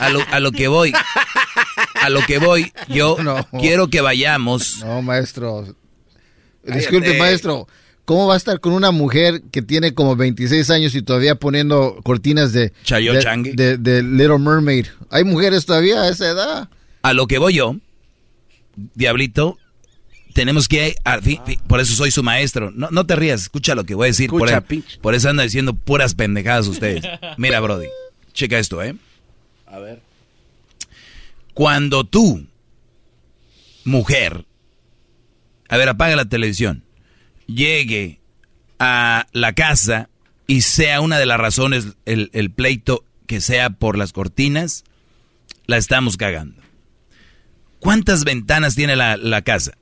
A lo, a lo que voy. A lo que voy, yo No. quiero que vayamos. No, maestro. Disculpe, Cállate. maestro. ¿Cómo va a estar con una mujer que tiene como 26 años y todavía poniendo cortinas de, Chayo de, de- de Little Mermaid? Hay mujeres todavía a esa edad. A lo que voy yo, Diablito, tenemos que... a- fi- fi- por eso soy su maestro. No, no te rías, escucha lo que voy a decir. Por, Escucha, por eso ando diciendo puras pendejadas ustedes. Mira, Brody, checa esto, ¿eh? A ver. Cuando tú, mujer, a ver, apaga la televisión, llegue a la casa y sea una de las razones el, el pleito que sea por las cortinas, la estamos cagando. ¿Cuántas ventanas tiene la, la casa?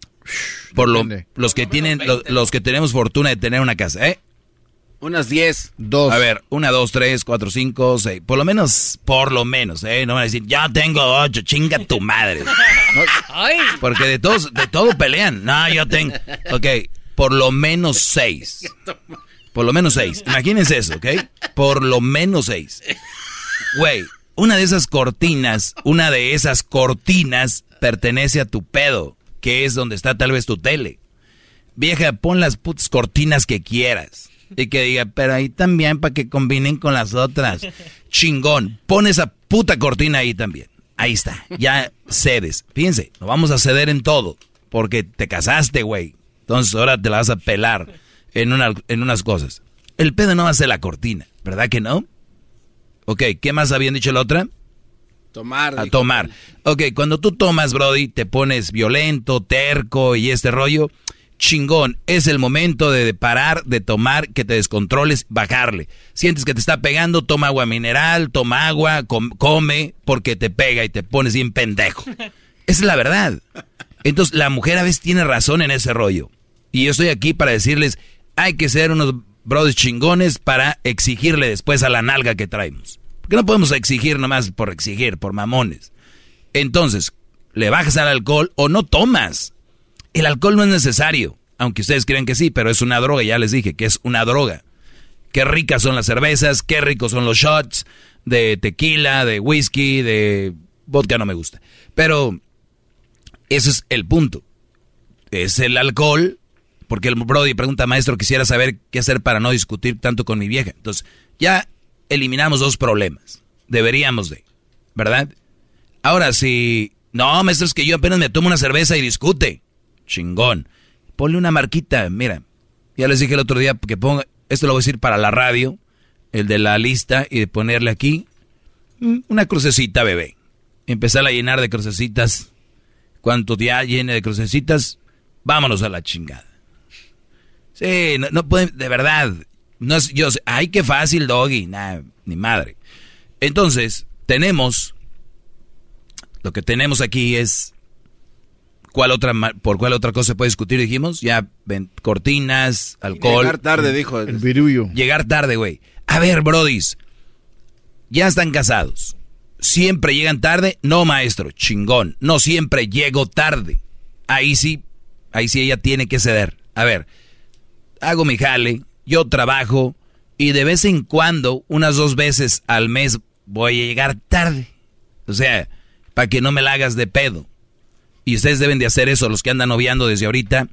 Por lo, los que tienen, lo- los que tenemos fortuna de tener una casa, ¿eh? Unas 10. Dos. A ver, una, dos, tres, cuatro, cinco, seis. Por lo menos, por lo menos, ¿eh? No van a decir, ya tengo ocho, chinga tu madre. Ay. Porque de todos, de todo pelean. No, yo tengo. Ok, por lo menos seis. Por lo menos seis. Imagínense eso, ¿ok? Por lo menos seis. Güey, una de esas cortinas, una de esas cortinas pertenece a tu pedo, que es donde está tal vez tu tele. Vieja, pon las putas cortinas que quieras. Y que diga, pero ahí también para que combinen con las otras. Chingón, pon esa puta cortina ahí también. Ahí está, ya cedes. Fíjense, no vamos a ceder en todo, porque te casaste, güey. Entonces ahora te la vas a pelar en, una- en unas cosas. El pedo no va a ser la cortina, ¿verdad que no? Ok, ¿qué más habían dicho la otra? Tomar. A tomar. Ok, cuando tú tomas, Brody, te pones violento, terco y este rollo. Chingón, es el momento de parar, de tomar, que te descontroles, bajarle. Sientes que te está pegando, toma agua mineral, toma agua, com- come, porque te pega y te pones bien pendejo. Esa es la verdad. Entonces, la mujer a veces tiene razón en ese rollo. Y yo estoy aquí para decirles, hay que ser unos brothers chingones para exigirle después a la nalga que traemos. Porque no podemos exigir nomás por exigir, por mamones. Entonces, le bajas al alcohol o no tomas. El alcohol no es necesario, aunque ustedes crean que sí, pero es una droga, ya les dije que es una droga. Qué ricas son las cervezas, qué ricos son los shots de tequila, de whisky, de vodka no me gusta. Pero ese es el punto. Es el alcohol, porque el Brody pregunta, maestro, quisiera saber qué hacer para no discutir tanto con mi vieja. Entonces, ya eliminamos dos problemas. Deberíamos de, ¿verdad? Ahora, si... No, maestro, es que yo apenas me tomo una cerveza y discute. Chingón. Ponle una marquita, mira. Ya les dije el otro día que ponga... Esto lo voy a decir para la radio, el de la lista, y de ponerle aquí una crucecita, bebé. Empezar a llenar de crucecitas. Cuanto ya llene de crucecitas, vámonos a la chingada. Sí, no, no pueden, de verdad. No es, yo sé, ay, qué fácil, doggy. Nah, ni madre. Entonces, tenemos, lo que tenemos aquí es, ¿cuál otra, por cuál otra cosa se puede discutir? Dijimos, ya, ven, cortinas, alcohol. Llegar tarde, dijo. El virullo. Llegar tarde, güey. A ver, brodis, ya están casados. ¿Siempre llegan tarde? No, maestro, chingón. No siempre llego tarde. Ahí sí, ahí sí ella tiene que ceder. A ver, hago mi jale, yo trabajo y de vez en cuando, unas dos veces al mes, voy a llegar tarde. O sea, para que no me la hagas de pedo. Y ustedes deben de hacer eso, los que andan noviando desde ahorita.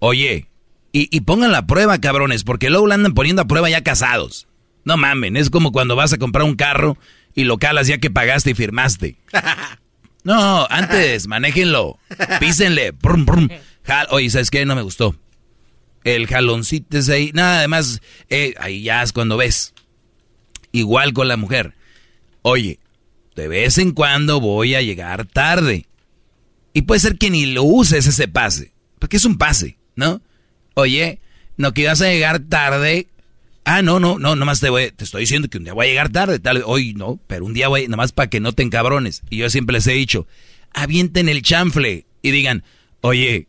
Oye, y, y pongan la prueba, cabrones, porque luego la andan poniendo a prueba ya casados. No mamen, es como cuando vas a comprar un carro y lo calas ya que pagaste y firmaste. No, antes, manéjenlo. Písenle. Brum, brum. Oye, ¿sabes qué? No me gustó. El jaloncito es ahí. Nada, además, eh, ahí ya es cuando ves. Igual con la mujer. Oye, de vez en cuando voy a llegar tarde. Y puede ser que ni lo uses ese pase. Porque es un pase, ¿no? Oye, no que ibas a llegar tarde. Ah, no, no, no, nomás te, voy, te estoy diciendo que un día voy a llegar tarde. Tal, hoy no, pero un día voy, nomás para que no te encabrones. Y yo siempre les he dicho, avienten el chanfle y digan, oye,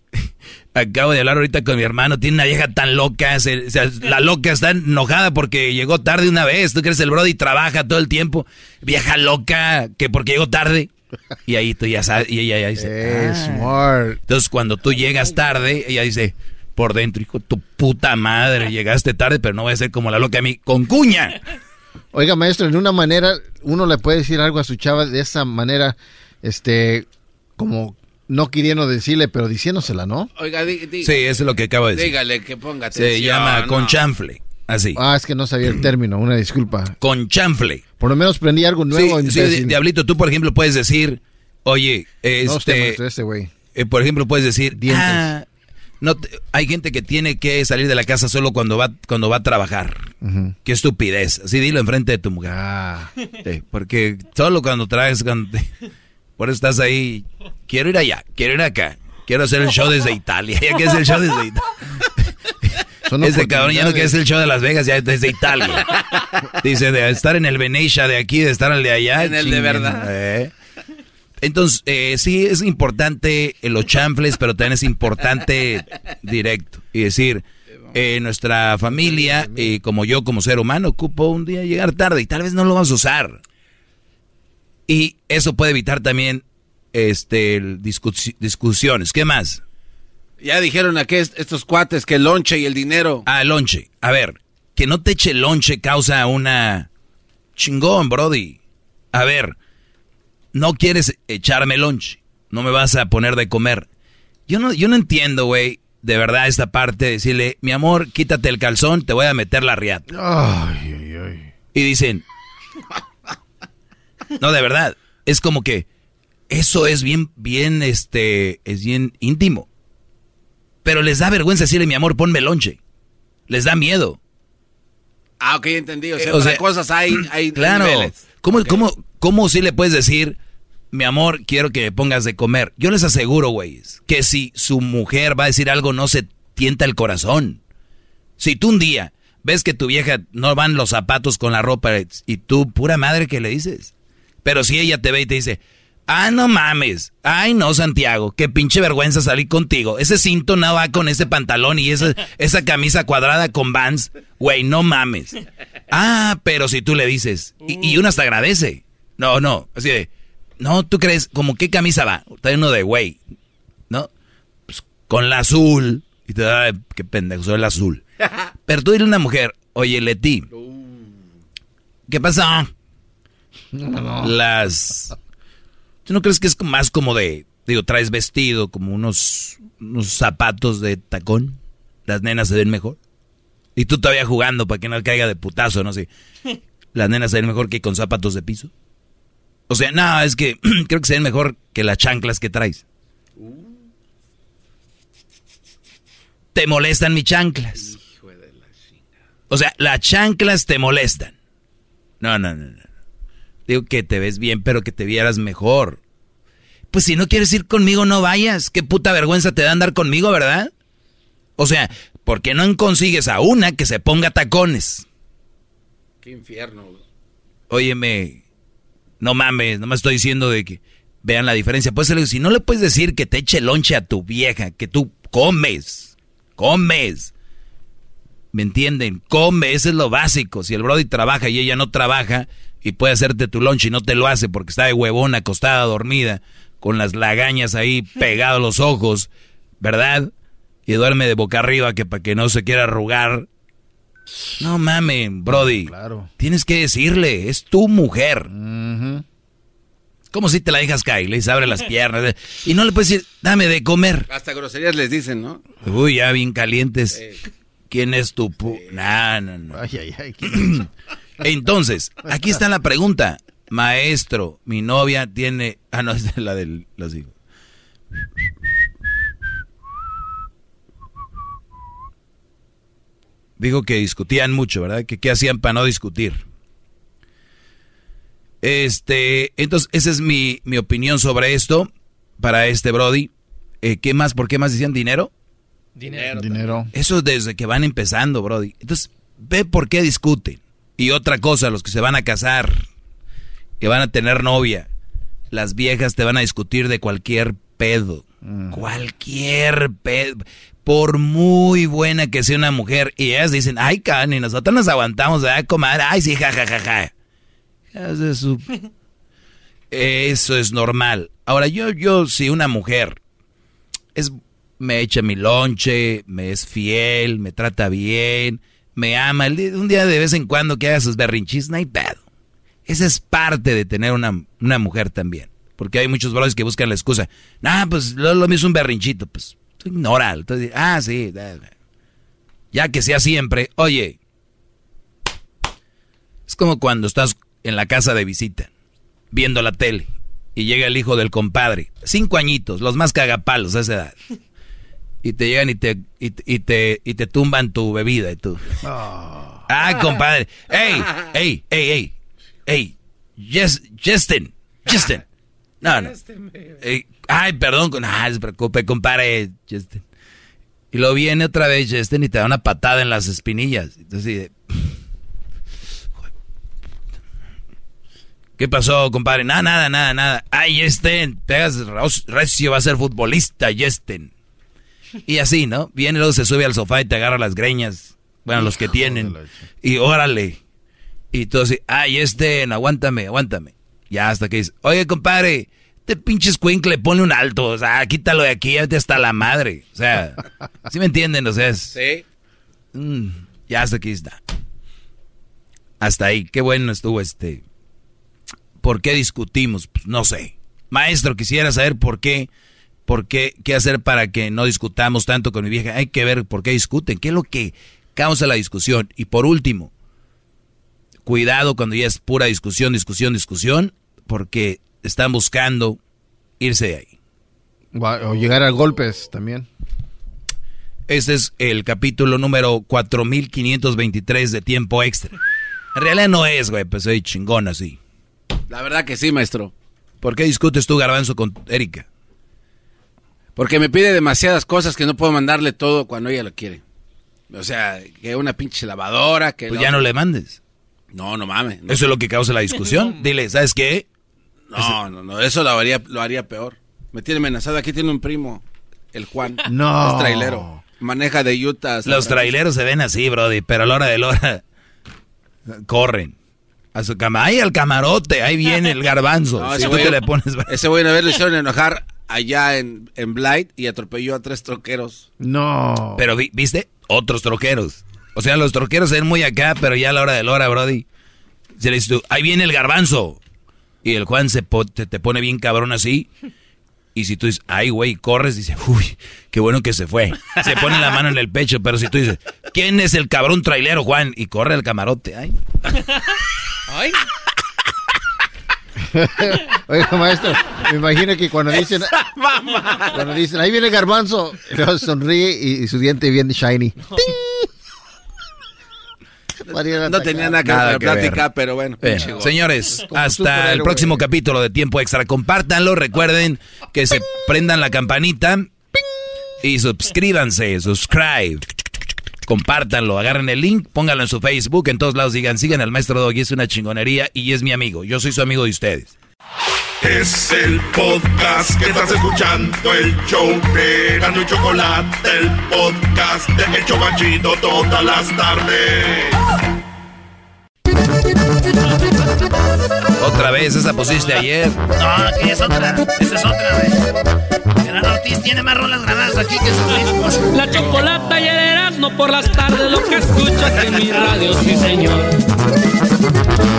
acabo de hablar ahorita con mi hermano, tiene una vieja tan loca, se- se- la loca está enojada porque llegó tarde una vez, tú crees el brody trabaja todo el tiempo, vieja loca, que porque llegó tarde. Y ahí tú ya sabes, y ella ya dice, Eh, "Ah". smart. Entonces cuando tú llegas tarde, ella dice, por dentro, hijo tu puta madre, llegaste tarde, pero no voy a ser como la loca a mí, con cuña. Oiga, maestro, en una manera, uno le puede decir algo a su chava de esa manera, este, como no queriendo decirle, pero diciéndosela, ¿no? Oiga, di- di- Sí, eso es lo que acabo de decir. dígale que ponga Se llama ¿no? con chanfle, así. Ah, es que no sabía el término, una disculpa. Con chanfle. Por lo menos aprendí algo nuevo. Sí, sí. Diablito, tú por ejemplo puedes decir, oye, No, usted, este, maestro, ese güey. eh, por ejemplo puedes decir, Dientes. "Ah, no te- hay gente que tiene que salir de la casa solo cuando va cuando va a trabajar. Qué estupidez. Así dilo enfrente de tu mujer. Ah. Sí, porque solo cuando traes, cuando te- por eso estás ahí. Quiero ir allá, quiero ir acá, quiero hacer el show desde Italia. Ya que es el show desde Italia. Ese cabrón ya no que es el show de Las Vegas, ya es desde Italia. Dice, de estar en el Venetia de aquí, de estar al de allá. En el de verdad. eh. Entonces, eh, sí, es importante los chanfles, pero también es importante directo. Y decir, eh, nuestra familia, eh, como yo como ser humano, ocupo un día llegar tarde y tal vez no lo vamos a usar. Y eso puede evitar también este el discusi- discusiones. ¿Qué más? Ya dijeron aquí est- estos cuates que el lonche y el dinero. Ah, el lonche. A ver, que no te eche el lonche causa una chingón, Brody. A ver, no quieres echarme lonche. No me vas a poner de comer. Yo no, yo no entiendo, güey, de verdad esta parte de decirle, mi amor, quítate el calzón, te voy a meter la riata. Ay, ay, ay. Y dicen, no, de verdad, es como que eso es bien, bien, este, es bien íntimo. Pero les da vergüenza decirle, mi amor, ponme lonche. Les da miedo. Ah, ok, entendí. O sea, o para sea, cosas hay, hay Claro. niveles. ¿Cómo, cómo, ¿Cómo sí le puedes decir, mi amor, quiero que me pongas de comer. Yo les aseguro, güey, que si su mujer va a decir algo, no se tienta el corazón. Si tú un día ves que tu vieja no van los zapatos con la ropa y tú, pura madre, que le dices? Pero si ella te ve y te dice, ah, no mames, ay no, Santiago, qué pinche vergüenza salir contigo. Ese cinto no va con ese pantalón y esa, esa camisa cuadrada con vans, güey, no mames. Ah, pero si tú le dices, y, y uno hasta agradece. No, no, así de, no, tú crees, como qué camisa va? Trae uno de güey, ¿no? Pues con la azul. Y te da, qué pendejo, soy el azul. Pero tú dile a una mujer, oye, Leti, ¿qué pasa? Las... ¿Tú no crees que es más como de, digo, traes vestido, como unos, unos zapatos de tacón? Las nenas se ven mejor. Y tú todavía jugando para que no caiga de putazo, no sé. Las nenas se ven mejor que con zapatos de piso. O sea, no, es que creo que se ven mejor que las chanclas que traes. Te molestan mis chanclas. O sea, las chanclas te molestan. No, no, no, no. Digo que te ves bien, pero que te vieras mejor. Pues si no quieres ir conmigo, no vayas. Qué puta vergüenza te da andar conmigo, ¿verdad? O sea, ¿por qué no consigues a una que se ponga tacones? Qué infierno. Óyeme, no mames, no me estoy diciendo de que vean la diferencia. Pues si no le puedes decir que te eche lonche a tu vieja, que tú comes, comes. ¿Me entienden? Come, eso es lo básico. Si el Brody trabaja y ella no trabaja y puede hacerte tu lonche y no te lo hace porque está de huevón, acostada, dormida, con las lagañas ahí pegados los ojos, ¿verdad? Y duerme de boca arriba que para que no se quiera arrugar. No mames, Brody. Claro. Tienes que decirle, es tu mujer. Como si te la dejas caer, le abre las piernas. Y no le puedes decir, dame de comer. Hasta groserías les dicen, ¿no? Uy, ya bien calientes. ¿Quién es tu pu... No, no, no. Ay, ay, ay. Entonces, aquí está la pregunta. Maestro, mi novia tiene... Ah, no, es la del... Los hijos. Dijo que discutían mucho, ¿verdad? Que qué hacían para no discutir. Este, entonces, esa es mi, mi opinión sobre esto para este Brody. Eh, ¿Qué más? ¿Por qué más decían dinero? Dinero. Dinero. Eso desde que van empezando, Brody. Entonces, ve por qué discuten. Y otra cosa, los que se van a casar, que van a tener novia, las viejas te van a discutir de cualquier pedo. Cualquier pedo. Por muy buena que sea una mujer. Y ellas dicen, ay, Cani, nosotros nos aguantamos, ¿verdad, comadre? Ay, sí, jajajaja. Ja, ja, ja. Hijas de su- Eso es normal. Ahora, yo, yo, si una mujer es, me echa mi lonche, me es fiel, me trata bien, me ama, un día de vez en cuando que haga sus berrinchis, no hay pedo. Esa es parte de tener una, una mujer también. Porque hay muchos brothers que buscan la excusa. Nah, pues lo, lo es un berrinchito. Pues tú ignora. Entonces, ah, sí. Ya que sea siempre. Oye, es como cuando estás en la casa de visita, viendo la tele, y llega el hijo del compadre. Cinco añitos, los más cagapalos a esa edad. Y te llegan y te, y, te- y te, y te tumban tu bebida y tú. Ah, compadre. ¡Ey! ¡Ey! ¡Ey! ¡Ey! ¡Ey! Yes, Justin. Justin. No, no. Ey, ay, perdón. con- Ah, no se preocupe, compadre. Justin. Y luego viene otra vez Justin y te da una patada en las espinillas. Entonces, ¿Qué pasó, compadre? Nada, nada, nada, nada. Ay, Justin, pegas recio, va a ser futbolista, Justin. Y así, ¿no? Viene, luego se sube al sofá y te agarra las greñas. Bueno, los que tienen. Y órale. Y tú así, ay, Justin, aguántame, aguántame. Ya hasta que dice, oye, compadre, este pinche escuincle, ponle un alto. O sea, quítalo de aquí, ya te hasta la madre. O sea, ¿sí me entienden? O sea, es... Sí. Mm, ya hasta aquí está. Hasta ahí. Qué bueno estuvo este. ¿Por qué discutimos? Pues no sé. Maestro, quisiera saber por qué. ¿Por qué? ¿Qué hacer para que no discutamos tanto con mi vieja? Hay que ver por qué discuten. ¿Qué es lo que causa la discusión? Y por último, cuidado cuando ya es pura discusión, discusión, discusión, porque están buscando irse de ahí. O llegar a golpes también. Este es el capítulo número 4523 de Tiempo Extra. En realidad no es, güey, pues soy chingón así. La verdad que sí, maestro. ¿Por qué discutes tú, Garbanzo, con Erika? Porque me pide demasiadas cosas que no puedo mandarle todo cuando ella lo quiere. O sea, que una pinche lavadora, que... Pues ya no le mandes. No, no mames. no. Eso es lo que causa la discusión. Dile, ¿sabes qué? No, no, no, eso lo haría, lo haría peor. Me tiene amenazado. Aquí tiene un primo, el Juan. No. Es trailero. Maneja de Utah. a Los Francisco. traileros se ven así, Brody, pero a la hora de la hora corren. A su cama, ahí al camarote, ahí viene el garbanzo. No, si ese tú te le pones... Ese güey una vez le hicieron enojar allá en, en Blight y atropelló a tres troqueros. No. Pero vi- viste, otros troqueros. O sea, los troqueros se ven muy acá, pero ya a la hora de la hora, Brody. Se le dice tú, ahí viene el garbanzo. Y el Juan se po- te, te pone bien cabrón así. Y si tú dices, ay, güey, corres, dice, uy, qué bueno que se fue. Se pone la mano en el pecho, pero si tú dices, ¿quién es el cabrón trailero, Juan? Y corre al camarote, ay. Ay. Oiga, maestro, me imagino que cuando dicen, cuando dicen, ahí viene el garbanzo, luego sonríe y, y su diente bien shiny. No tenía nada que ver con la plática, pero bueno. Señores, hasta el próximo capítulo de Tiempo Extra. Compártanlo, recuerden que se prendan la campanita y suscríbanse, subscribe. Compártanlo, agarren el link, pónganlo en su Facebook, en todos lados digan, sigan al maestro Doggy, es una chingonería y es mi amigo. Yo soy su amigo de ustedes. Es el podcast que estás escuchando, el show de Gano y Chocolate, el podcast de El Chobachito todas las tardes. Otra vez, esa pusiste ayer. No, que es otra. Esa es otra, güey. Ortiz tiene más rolas grabadas aquí que sus discos. La chocolata y el Erasmo por las tardes lo que escucho aquí en mi radio, sí señor.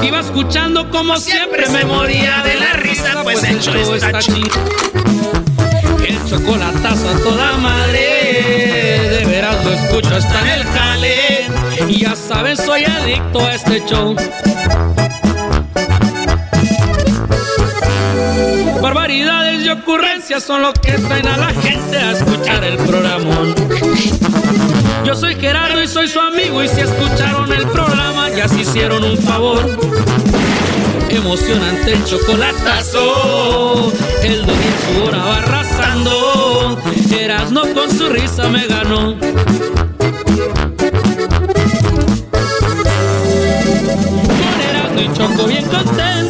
Iba escuchando como siempre, me moría de la risa, pues el show está chido. El chocolatazo a toda madre, de veras lo escucho hasta en el jale. Y ya saben, soy adicto a este show. Barbaridades y ocurrencias son lo que traen a la gente a escuchar el programón. Yo soy Gerardo y soy su amigo y si escucharon el programa ya se hicieron un favor. Emocionante el chocolatazo, el don en su hora va arrasando. Erasno con su risa me ganó. Con y Choco bien contento,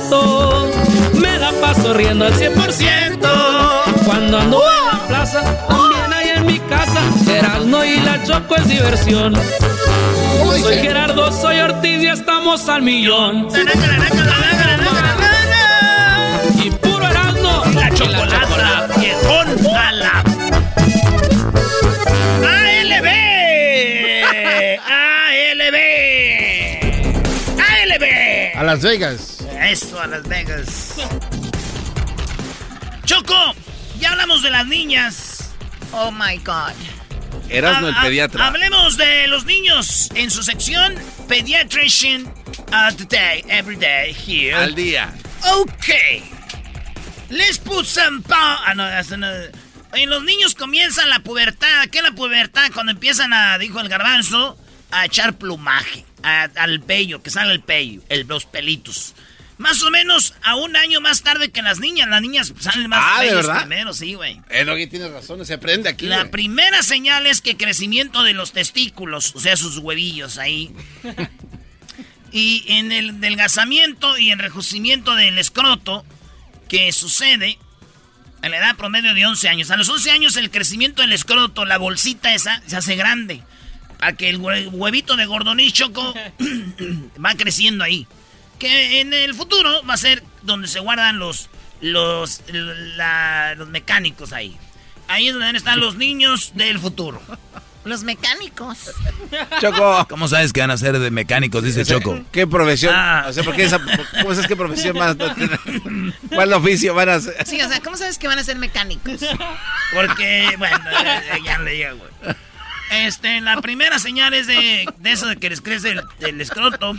paso riendo al 100%. Cuando ando en la plaza, también hay en mi casa, Erasmo y la Choco es diversión. Soy Gerardo, soy Ortiz y estamos al millón. Y puro Erasmo, La chocolata, viejón, a la... ALB. ALB. ALB. A Las Vegas. Eso, a Las Vegas. Ya hablamos de las niñas. Oh my God. Erasmo el pediatra. Hablemos de los niños en su sección Pediatrician uh, Today, every day here. Al día. Ok. Let's put some pa- Ah, no. Oye, los niños comienzan la pubertad. ¿Qué es la pubertad? Cuando empiezan a, dijo el garbanzo, a echar plumaje. a- al pello, que sale el pello, el, los pelitos. Más o menos a un año más tarde que las niñas. Las niñas salen más Ah, ¿de verdad? primero, sí, güey. Eh, que tienes razón, se aprende aquí. La primera señal es que crecimiento de los testículos, o sea, sus huevillos ahí. y en el delgazamiento y enrejecimiento del escroto, que sucede a la edad promedio de 11 años. A los 11 años el crecimiento del escroto, la bolsita esa, se hace grande. Para que el hue- huevito de gordoniz choco va creciendo ahí. Que en el futuro va a ser donde se guardan los, los, la- los mecánicos ahí. Ahí es donde están los niños del futuro. Los mecánicos. Choco. ¿Cómo sabes que van a ser de mecánicos? Dice Choco. ¿Qué profesión? Ah. O sea, ¿por qué esa, ¿cómo sabes qué profesión más? no tiene? ¿Cuál oficio van a hacer? Sí, o sea, ¿cómo sabes que van a ser mecánicos? Porque, bueno, ya, ya le digo, güey. Este, la primera señal es de, de eso de que les crece el, el escroto.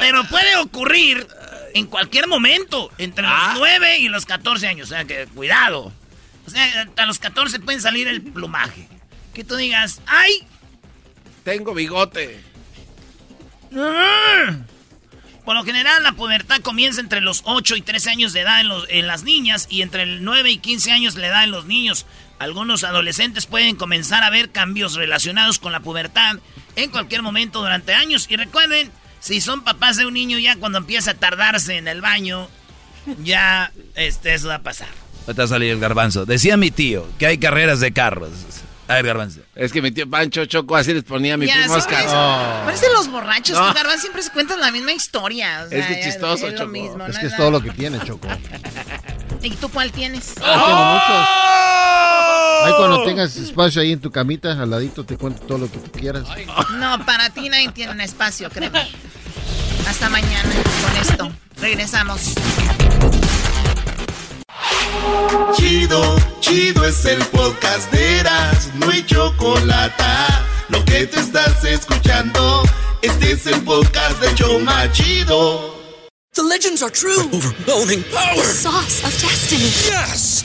Pero puede ocurrir en cualquier momento, entre los 9 y los 14 años. O sea que, cuidado. O sea, hasta los 14 pueden salir el plumaje. Que tú digas, ¡ay! Tengo bigote. Por lo general, la pubertad comienza entre los 8 y 13 años de edad en, los, en las niñas y entre el 9 y 15 años de edad en los niños. Algunos adolescentes pueden comenzar a ver cambios relacionados con la pubertad en cualquier momento durante años. Y recuerden, si son papás de un niño ya cuando empieza a tardarse en el baño, ya este, eso va a pasar. Va salir el garbanzo. Decía mi tío que hay carreras de carros. A ver, garbanzo. Es que mi tío Pancho Choco así les ponía a mi Ya, primo Oscar. Oh. Parecen los borrachos, No. Garbanzo, siempre se cuentan la misma historia. o sea, Es que chistoso, es lo Choco. mismo, Es que es todo lo que tiene, Choco. ¿Y tú cuál tienes? Yo tengo muchos. Ahí cuando tengas espacio ahí en tu camita, al ladito te cuento todo lo que tú quieras. No, para ti nadie tiene un espacio, créeme. Hasta mañana con esto. Regresamos. Chido, chido es el podcast de Eras, no hay chocolate. Lo que te estás escuchando, este es el podcast de Choma Chido. The legends are true. overwhelming power! The sauce of destiny. Yes!